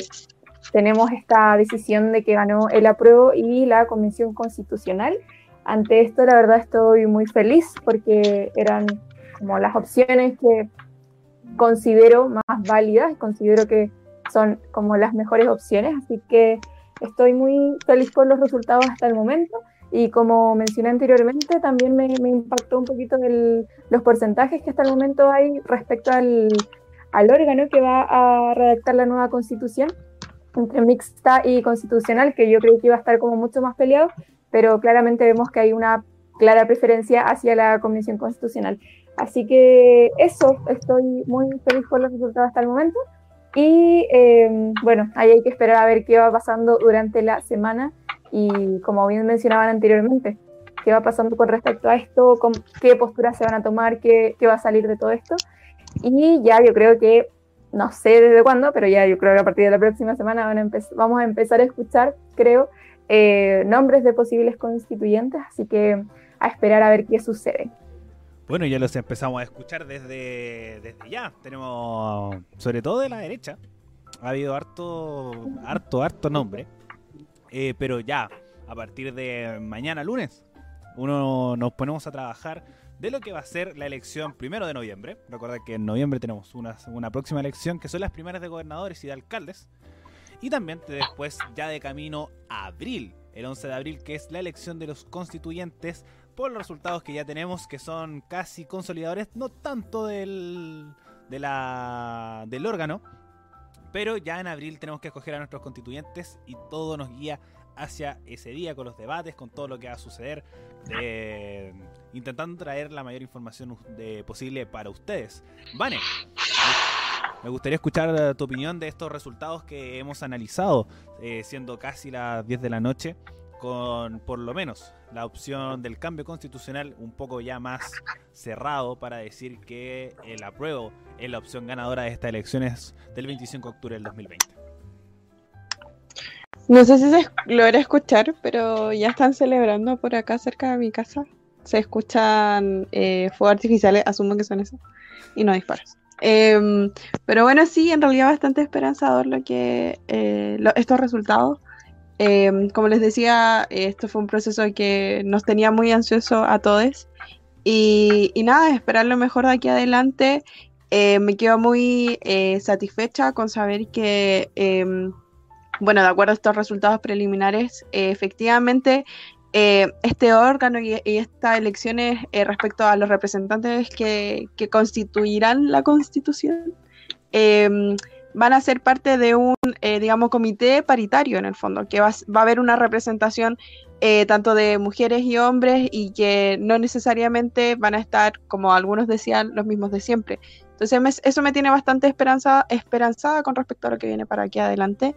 Speaker 2: tenemos esta decisión de que ganó el apruebo y la Convención Constitucional. Ante esto, la verdad, estoy muy feliz porque eran como las opciones que considero más válidas, considero que son como las mejores opciones, así que estoy muy feliz por los resultados hasta el momento y como mencioné anteriormente, también me, impactó un poquito el, los porcentajes que hasta el momento hay respecto al, al órgano que va a redactar la nueva constitución, entre mixta y constitucional, que yo creo que iba a estar como mucho más peleado, pero claramente vemos que hay una clara preferencia hacia la Convención Constitucional. Así que eso, estoy muy feliz por los resultados hasta el momento. Y eh, bueno, ahí hay que esperar a ver qué va pasando durante la semana y como bien mencionaban anteriormente, qué va pasando con respecto a esto, qué posturas se van a tomar, qué, qué va a salir de todo esto. Y ya yo creo que, no sé desde cuándo, pero ya yo creo que a partir de la próxima semana van a vamos a empezar a escuchar, creo, eh, nombres de posibles constituyentes, así que a esperar a ver qué sucede.
Speaker 1: Bueno, ya los empezamos a escuchar desde, desde ya. Tenemos, sobre todo de la derecha, ha habido harto, harto, harto nombre. Eh, pero ya, a partir de mañana lunes, uno nos ponemos a trabajar de lo que va a ser la elección primero de noviembre. Recuerda que en noviembre tenemos una, una próxima elección que son las primeras de gobernadores y de alcaldes. Y también después, ya de camino abril, el 11 de abril, que es la elección de los constituyentes por los resultados que ya tenemos, que son casi consolidadores, no tanto del, de la, del órgano, pero ya en abril tenemos que escoger a nuestros constituyentes y todo nos guía hacia ese día con los debates, con todo lo que va a suceder, intentando traer la mayor información posible para ustedes. Vane, me gustaría escuchar tu opinión de estos resultados que hemos analizado, eh, siendo casi las 10 de la noche, con por lo menos la opción del cambio constitucional un poco ya más cerrado para decir que el apruebo es la opción ganadora de estas elecciones del 25 de octubre del 2020.
Speaker 4: No sé si se logra escuchar, pero ya están celebrando por acá cerca de mi casa. Se escuchan eh, fuegos artificiales, asumo que son esos, y no disparos. Em, pero bueno, sí, en realidad bastante esperanzador lo que eh, estos resultados. Em, como les decía, esto fue un proceso que nos tenía muy ansioso a todos. Y, nada, esperar lo mejor de aquí adelante. Eh, me quedo muy eh, satisfecha con saber que, em, bueno, de acuerdo a estos resultados preliminares, efectivamente eh, este órgano y, estas elecciones eh, respecto a los representantes que, constituirán la constitución em, van a ser parte de un, eh, digamos, comité paritario en el fondo, que va, va a haber una representación tanto de mujeres y hombres y que no necesariamente van a estar, como algunos decían, los mismos de siempre. Entonces eso me tiene bastante esperanza, esperanzada con respecto a lo que viene para aquí adelante.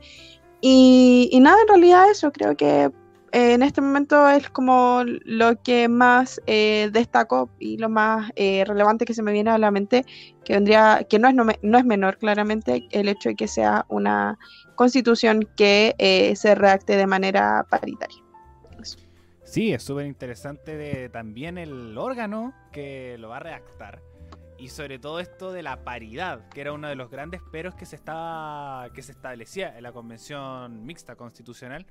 Speaker 4: Y nada, en realidad eso, creo que eh, en este momento es como lo que más eh, destaco y lo más eh, relevante que se me viene a la mente, que vendría, que no es, no, es menor claramente el hecho de que sea una constitución que se redacte de manera paritaria.
Speaker 1: Sí, es súper interesante también el órgano que lo va a redactar. Y sobre todo esto de la paridad, que era uno de los grandes peros que se estaba que se establecía en la convención mixta constitucional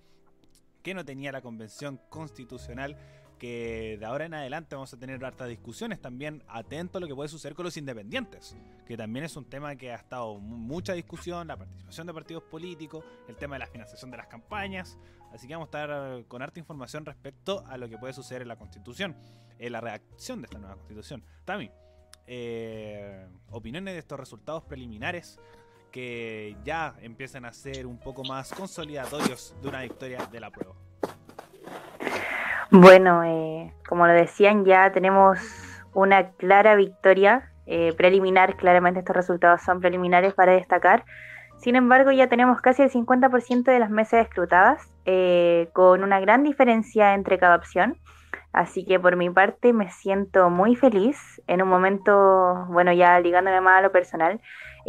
Speaker 1: que no tenía la convención constitucional que de ahora en adelante vamos a tener hartas discusiones también atento a lo que puede suceder con los independientes, que también es un tema que ha estado mucha discusión, la participación de partidos políticos, el tema de la financiación de las campañas, así que vamos a estar con harta información respecto a lo que puede suceder en la constitución, en la redacción de esta nueva constitución. Tami, eh, opiniones de estos resultados preliminares que ya empiecen a ser un poco más consolidatorios de una victoria de la prueba?
Speaker 5: Bueno, eh, como lo decían, ya tenemos una clara victoria eh, preliminar, claramente estos resultados son preliminares para destacar. Sin embargo, ya tenemos casi el 50% de las mesas escrutadas, eh, con una gran diferencia entre cada opción. Así que por mi parte me siento muy feliz. En un momento, bueno, ya ligándome más a lo personal,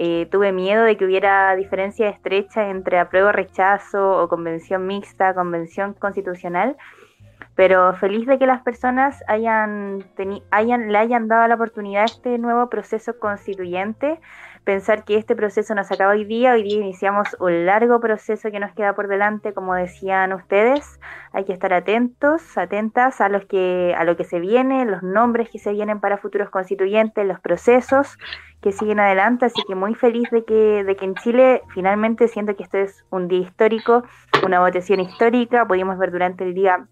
Speaker 5: eh, tuve miedo de que hubiera diferencia estrecha entre apruebo rechazo o convención mixta, convención constitucional, pero feliz de que las personas hayan, hayan le hayan dado la oportunidad a este nuevo proceso constituyente pensar que este proceso nos acaba hoy día, hoy día iniciamos un largo proceso que nos queda por delante, como decían ustedes, hay que estar atentos, atentas a los que a lo que se viene, los nombres que se vienen para futuros constituyentes, los procesos que siguen adelante, así que muy feliz de que de que en Chile finalmente siento que esto es un día histórico, una votación histórica, pudimos ver durante el día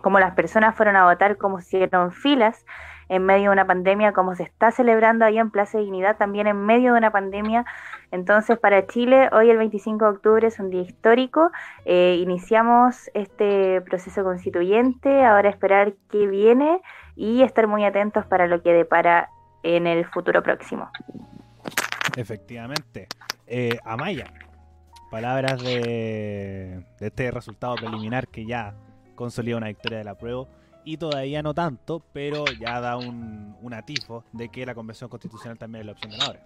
Speaker 5: cómo las personas fueron a votar, cómo hicieron filas en medio de una pandemia, como se está celebrando ahí en Plaza de Dignidad, también en medio de una pandemia. Entonces, para Chile, hoy el 25 de octubre es un día histórico. Eh, iniciamos este proceso constituyente, ahora esperar qué viene y estar muy atentos para lo que depara en el futuro próximo.
Speaker 1: Efectivamente. Eh, Amaya, palabras de, de este resultado preliminar que ya consolida una victoria de la prueba y todavía no tanto, pero ya da un, un atifo de que la Convención Constitucional también es la opción ganadora.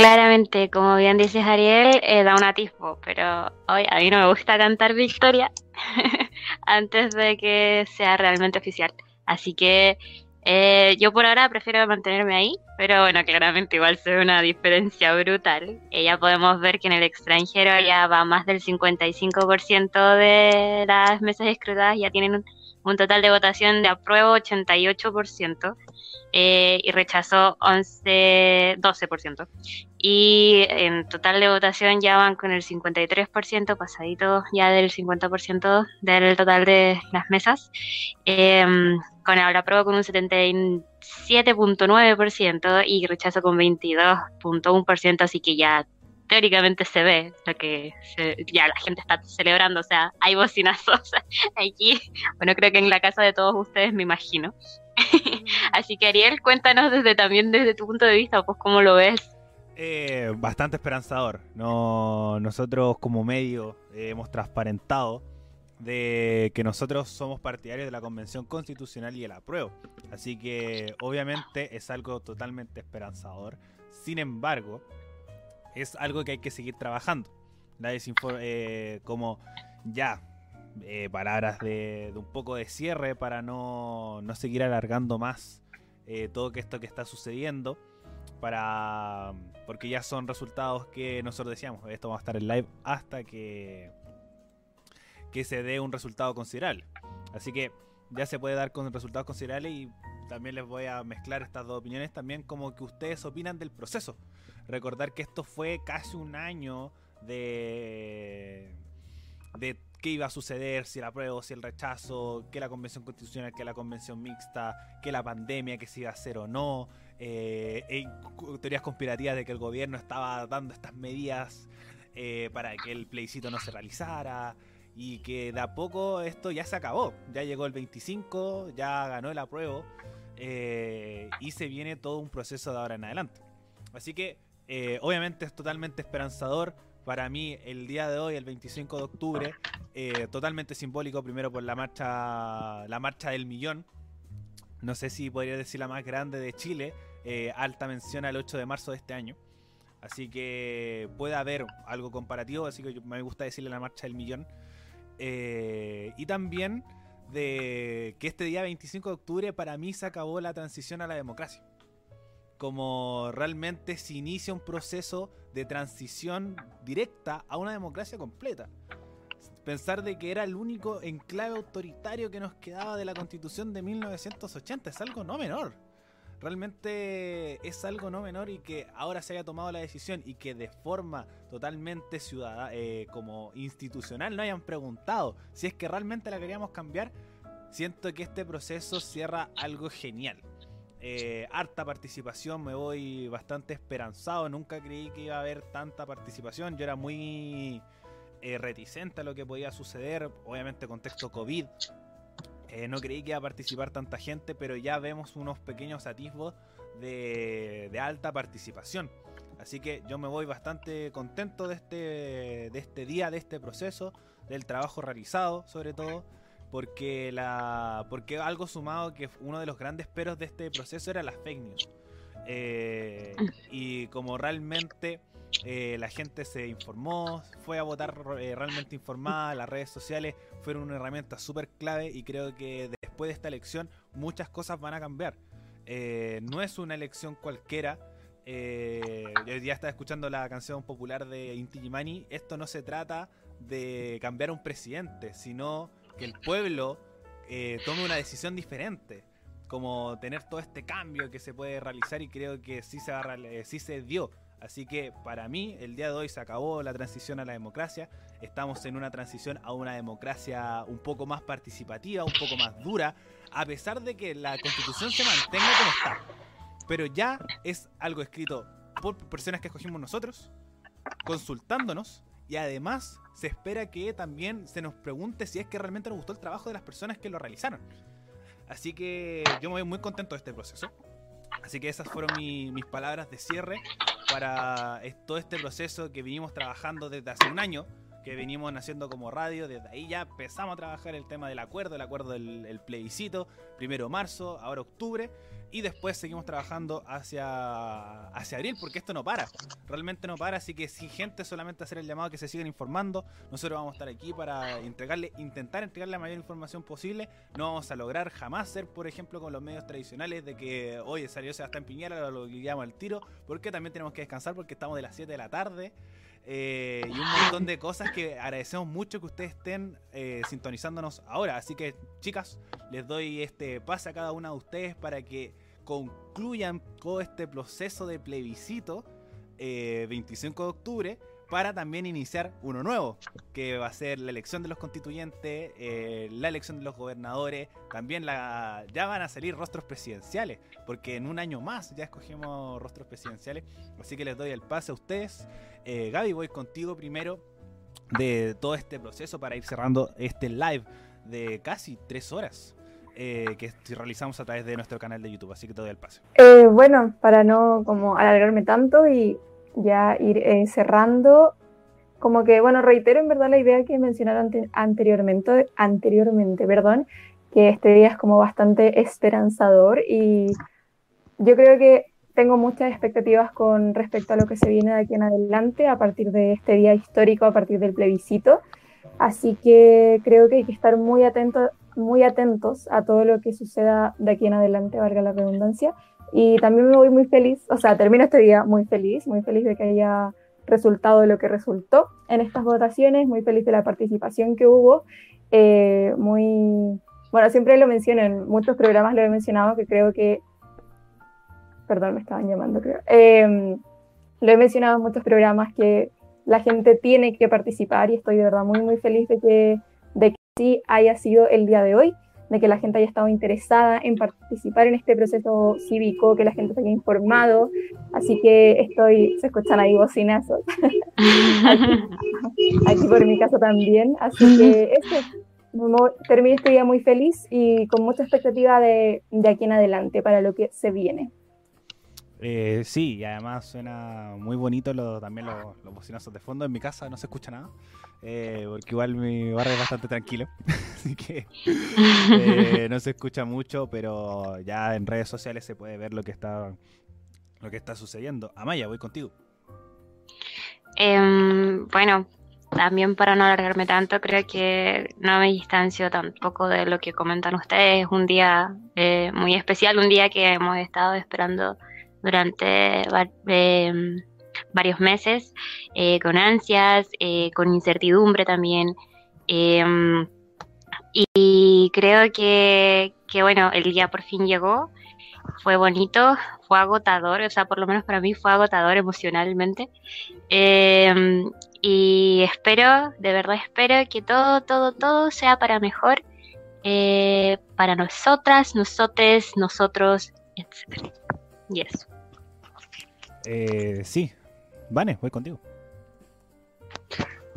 Speaker 3: Claramente, como bien dices Ariel, eh, da un atisbo, pero hoy a mí no me gusta cantar victoria antes de que sea realmente oficial. Así que eh, yo por ahora prefiero mantenerme ahí, pero bueno, claramente igual se ve una diferencia brutal. Eh, ya podemos ver que en el extranjero ya va más del 55% de las mesas escrutadas ya tienen un, total de votación de apruebo 88% eh, y rechazó 11, 12%. Y en total de votación ya van con el 53%, pasadito ya del 50% del total de las mesas. Em, con el apruebo con un 77.9% y rechazo con 22.1%, así que ya teóricamente se ve lo que ya la gente está celebrando, o sea, hay bocinazos aquí, bueno, creo que en la casa de todos ustedes me imagino. Así que Ariel, cuéntanos desde también desde tu punto de vista, pues cómo lo ves.
Speaker 1: Eh, bastante esperanzador. No, nosotros como medio hemos transparentado de que nosotros somos partidarios de la Convención Constitucional y el apruebo. Así que obviamente es algo totalmente esperanzador. Sin embargo, es algo que hay que seguir trabajando. La eh, como ya, eh, palabras de, un poco de cierre para no, no seguir alargando más eh, todo esto que está sucediendo. Para, porque ya son resultados que nosotros decíamos, esto va a estar en live hasta que, que se dé un resultado considerable. Así que ya se puede dar con resultados considerables y también les voy a mezclar estas dos opiniones también como que ustedes opinan del proceso. Recordar que esto fue casi un año de, de qué iba a suceder, si el apruebo, si el rechazo, que la convención constitucional, que la convención mixta, que la pandemia, que se iba a hacer o no, eh, teorías conspirativas de que el gobierno estaba dando estas medidas eh, para que el plebiscito no se realizara y que de a poco esto ya se acabó, ya llegó el 25, ya ganó el apruebo eh, y se viene todo un proceso de ahora en adelante. Así que obviamente es totalmente esperanzador para mí el día de hoy, el 25 de octubre, eh, totalmente simbólico, primero por la marcha, la marcha del millón. No sé si podría decir la más grande de Chile, eh, alta mención al 8 de marzo de este año. Así que puede haber algo comparativo, así que me gusta decirle la marcha del millón. Eh, y también de que este día 25 de octubre para mí se acabó la transición a la democracia como realmente se inicia un proceso de transición directa a una democracia completa. Pensar de que era el único enclave autoritario que nos quedaba de la constitución de 1980 es algo no menor. Realmente es algo no menor y que ahora se haya tomado la decisión y que de forma totalmente ciudadana, eh, como institucional, no hayan preguntado si es que realmente la queríamos cambiar. Siento que este proceso cierra algo genial eh, harta participación, me voy bastante esperanzado. Nunca creí que iba a haber tanta participación. Yo era muy eh, reticente a lo que podía suceder, obviamente contexto COVID. Eh, no creí que iba a participar tanta gente, pero ya vemos unos pequeños atisbos de, de, alta participación. Así que yo me voy bastante contento de este, de este día, de este proceso, del trabajo realizado sobre todo porque la porque algo sumado que uno de los grandes peros de este proceso era las fake news. Eh, y como realmente eh, la gente se informó fue a votar eh, realmente informada las redes sociales fueron una herramienta súper clave y creo que después de esta elección muchas cosas van a cambiar. No es una elección cualquiera. Yo día estaba escuchando la canción popular de Inti Gimani esto no se trata de cambiar un presidente sino que el pueblo eh, tome una decisión diferente, como tener todo este cambio que se puede realizar y creo que sí se, eh, sí se dio. Así que para mí el día de hoy se acabó la transición a la democracia, estamos en una transición a una democracia un poco más participativa, un poco más dura, a pesar de que la constitución se mantenga como está. Pero ya es algo escrito por personas que escogimos nosotros, consultándonos y además se espera que también se nos pregunte si es que realmente nos gustó el trabajo de las personas que lo realizaron. Así que yo me voy muy contento de este proceso. Así que esas fueron mis palabras de cierre para todo este proceso que vinimos trabajando desde hace un año, que venimos haciendo como radio. Desde ahí ya empezamos a trabajar el tema del acuerdo, el acuerdo del plebiscito, primero marzo, ahora octubre y después seguimos trabajando hacia, hacia abril, porque esto no para, realmente no para, así que si gente solamente hacer el llamado que se sigan informando, nosotros vamos a estar aquí para entregarle, intentar entregarle la mayor información posible, no vamos a lograr jamás ser, por ejemplo, con los medios tradicionales de que, oye, salió Sebastián Piñera, lo guiamos al tiro, porque también tenemos que descansar porque estamos de las 7 de la tarde. Eh, y un montón de cosas que agradecemos mucho que ustedes estén eh, sintonizándonos ahora. Así que, chicas, les doy este pase a cada una de ustedes para que concluyan todo este proceso de plebiscito 25 eh, de octubre para también iniciar uno nuevo, que va a ser la elección de los constituyentes, eh, la elección de los gobernadores, también la, ya van a salir rostros presidenciales, porque en un año más ya escogimos rostros presidenciales, así que les doy el pase a ustedes. Eh, Gaby, voy contigo primero de todo este proceso para ir cerrando este live de casi tres horas. Eh, que realizamos a través de nuestro canal de YouTube, así que te doy el pase.
Speaker 2: Bueno, para no como alargarme tanto y ya ir eh, cerrando, como que, bueno, reitero en verdad la idea que mencionaron anteriormente, anteriormente, perdón, que este día es como bastante esperanzador y yo creo que tengo muchas expectativas con respecto a lo que se viene de aquí en adelante a partir de este día histórico, a partir del plebiscito. Así que creo que hay que estar muy atentos muy atentos a todo lo que suceda de aquí en adelante, valga la redundancia. Y también me voy muy feliz, o sea, termino este día muy feliz, muy feliz de que haya resultado lo que resultó en estas votaciones, muy feliz de la participación que hubo, eh, muy, bueno, siempre lo menciono, en muchos programas lo he mencionado, que creo que, perdón, me estaban llamando, creo, em, lo he mencionado en muchos programas que la gente tiene que participar y estoy de verdad muy, muy feliz de que así haya sido el día de hoy, de que la gente haya estado interesada en participar en este proceso cívico, que la gente se haya informado. Así que estoy, se escuchan ahí bocinazos. aquí, por mi caso también. Así que este, terminé este día muy feliz y con mucha expectativa de, de aquí en adelante para lo que se viene.
Speaker 1: Eh, sí, y además suena muy bonito lo, también los, los, bocinazos de fondo. En mi casa no se escucha nada, eh, porque igual mi barrio es bastante tranquilo, así que eh, no se escucha mucho, pero ya en redes sociales se puede ver lo que está, lo que está sucediendo. Amaya, voy contigo.
Speaker 3: Em, bueno, también para no alargarme tanto, creo que no me distancio tampoco de lo que comentan ustedes. Es un día muy especial, un día que hemos estado esperando durante em, varios meses, eh, con ansias, eh, con incertidumbre también. Em, y creo que, que, bueno, el día por fin llegó, fue bonito, fue agotador, o sea, por lo menos para mí fue agotador emocionalmente. Em, y espero, de verdad espero que todo, todo, todo sea para mejor, eh, para nosotras, nosotres, nosotros, etc. Y eso.
Speaker 1: Eh, sí, Vane, voy contigo.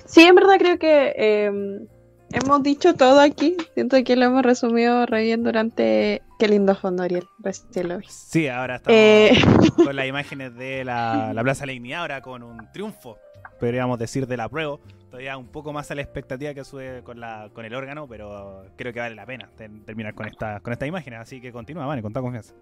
Speaker 4: Sí, en verdad creo que em, hemos dicho todo aquí. Siento que lo hemos resumido re bien durante. Qué lindo fondo, Ariel.
Speaker 1: Sí, ahora estamos eh, con las imágenes de la, la Plaza Legnía, ahora con un triunfo, podríamos decir, de la prueba. Todavía un poco más a la expectativa que sube con, la, con el órgano, pero creo que vale la pena terminar con, esta, con estas imágenes. Así que continúa, Vane, con toda confianza.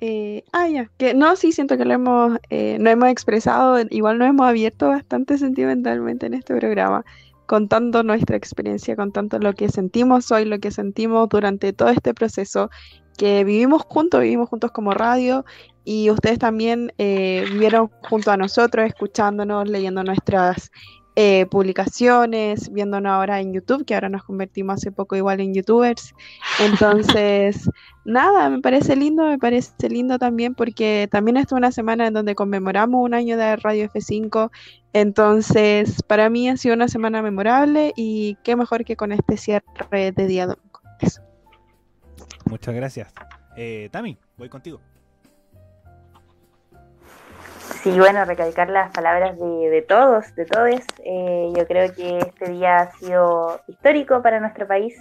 Speaker 4: Eh, ah, ya, que no, sí, siento que lo hemos, eh, no hemos expresado, igual nos hemos abierto bastante sentimentalmente en este programa, contando nuestra experiencia, contando lo que sentimos hoy, lo que sentimos durante todo este proceso, que vivimos juntos, vivimos juntos como radio, y ustedes también eh, vivieron junto a nosotros, escuchándonos, leyendo nuestras eh, publicaciones, viéndonos ahora en YouTube, que ahora nos convertimos hace poco igual en youtubers. Entonces, nada, me parece lindo, me parece lindo también porque también es una semana en donde conmemoramos un año de Radio F5. Entonces, para mí ha sido una semana memorable y qué mejor que con este cierre de día domingo.
Speaker 1: Muchas gracias. Eh, Tami, voy contigo.
Speaker 5: Sí, bueno, recalcar las palabras de, todos, de todos. Eh, yo creo que este día ha sido histórico para nuestro país.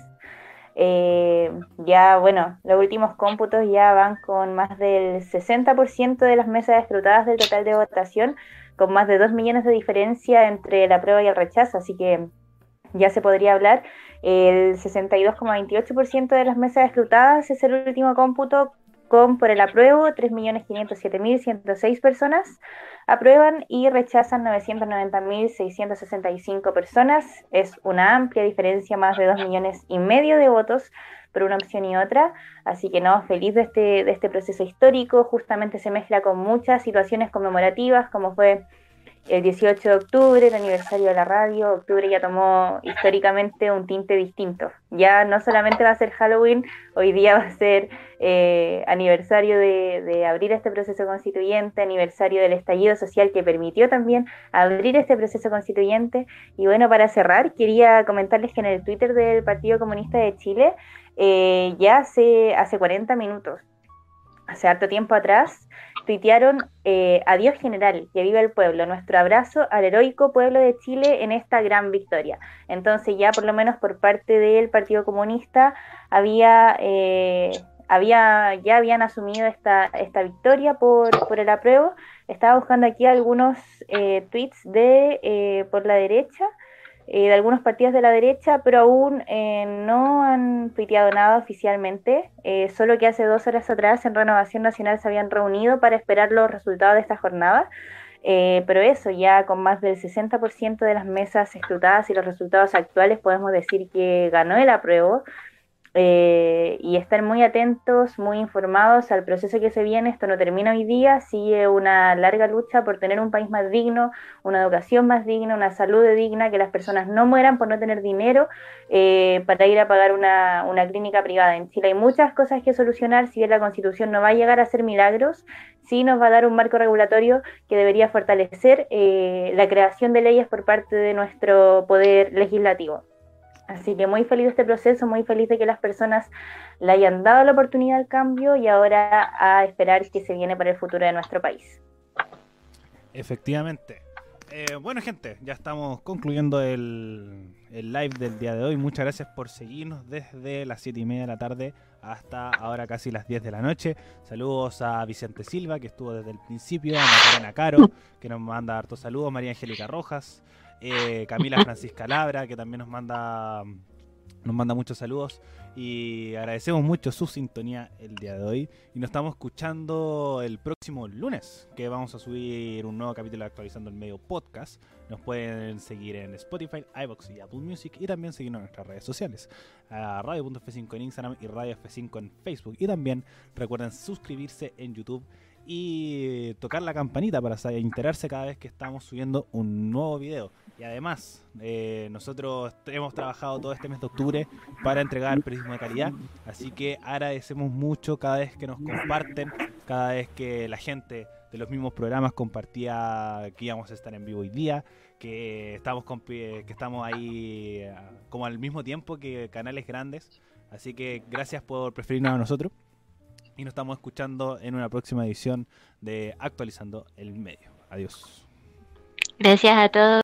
Speaker 5: Eh, ya, bueno, los últimos cómputos ya van con más del 60% de las mesas escrutadas del total de votación, con más de 2 millones de diferencia entre la prueba y el rechazo, así que ya se podría hablar. El 62,28% de las mesas escrutadas es el último cómputo por el apruebo 3.507.106 personas aprueban y rechazan 990.665 personas. Es una amplia diferencia, más de 2 millones y medio de votos por una opción y otra. Así que no, feliz de este, de este proceso histórico. Justamente se mezcla con muchas situaciones conmemorativas, como fue el 18 de octubre, el aniversario de la radio, octubre ya tomó históricamente un tinte distinto. Ya no solamente va a ser Halloween, hoy día va a ser eh, aniversario de, abrir este proceso constituyente, aniversario del estallido social que permitió también abrir este proceso constituyente. Y bueno, para cerrar, quería comentarles que en el Twitter del Partido Comunista de Chile, eh, ya hace, hace 40 minutos, hace harto tiempo atrás, tuitearon eh, Adiós General, que viva el pueblo, nuestro abrazo al heroico pueblo de Chile en esta gran victoria. Entonces ya por lo menos por parte del Partido Comunista había, eh, había ya habían asumido esta, esta victoria por, por el apruebo. Estaba buscando aquí algunos eh, tweets de eh, por la derecha eh, de algunos partidos de la derecha, pero aún eh, no han tuiteado nada oficialmente, eh, solo que hace dos horas atrás en Renovación Nacional se habían reunido para esperar los resultados de esta jornada. pero eso, ya con más del 60% de las mesas escrutadas y los resultados actuales, podemos decir que ganó el apruebo. Eh, y estar muy atentos, muy informados al proceso que se viene. Esto no termina hoy día, sigue una larga lucha por tener un país más digno, una educación más digna, una salud digna, que las personas no mueran por no tener dinero eh, para ir a pagar una, una, clínica privada. En Chile hay muchas cosas que solucionar, si bien la constitución no va a llegar a hacer milagros, sí nos va a dar un marco regulatorio que debería fortalecer eh, la creación de leyes por parte de nuestro poder legislativo. Así que muy feliz de este proceso, muy feliz de que las personas le hayan dado la oportunidad al cambio y ahora a esperar que se viene para el futuro de nuestro país.
Speaker 1: Efectivamente. Eh, bueno, gente, ya estamos concluyendo el, el, live del día de hoy. Muchas gracias por seguirnos desde las 7 y media de la tarde hasta ahora casi las 10 de la noche. Saludos a Vicente Silva, que estuvo desde el principio, a Macarena Caro, que nos manda hartos saludos, María Angélica Rojas, eh, Camila Francisca Labra, que también nos manda, nos manda muchos saludos. Y agradecemos mucho su sintonía el día de hoy. Y nos estamos escuchando el próximo lunes, que vamos a subir un nuevo capítulo actualizando el medio podcast. Nos pueden seguir en Spotify, iBox y Apple Music. Y también seguirnos en nuestras redes sociales. A Radio.f5 en Instagram y Radio F5 en Facebook. Y también recuerden suscribirse en YouTube y tocar la campanita para enterarse cada vez que estamos subiendo un nuevo video. Y además, eh, nosotros hemos trabajado todo este mes de octubre para entregar periodismo de calidad, así que agradecemos mucho cada vez que nos comparten, cada vez que la gente de los mismos programas compartía que íbamos a estar en vivo hoy día, que estamos, que estamos ahí eh, como al mismo tiempo que canales grandes. Así que gracias por preferirnos a nosotros y nos estamos escuchando en una próxima edición de Actualizando el Medio. Adiós.
Speaker 3: Gracias a todos.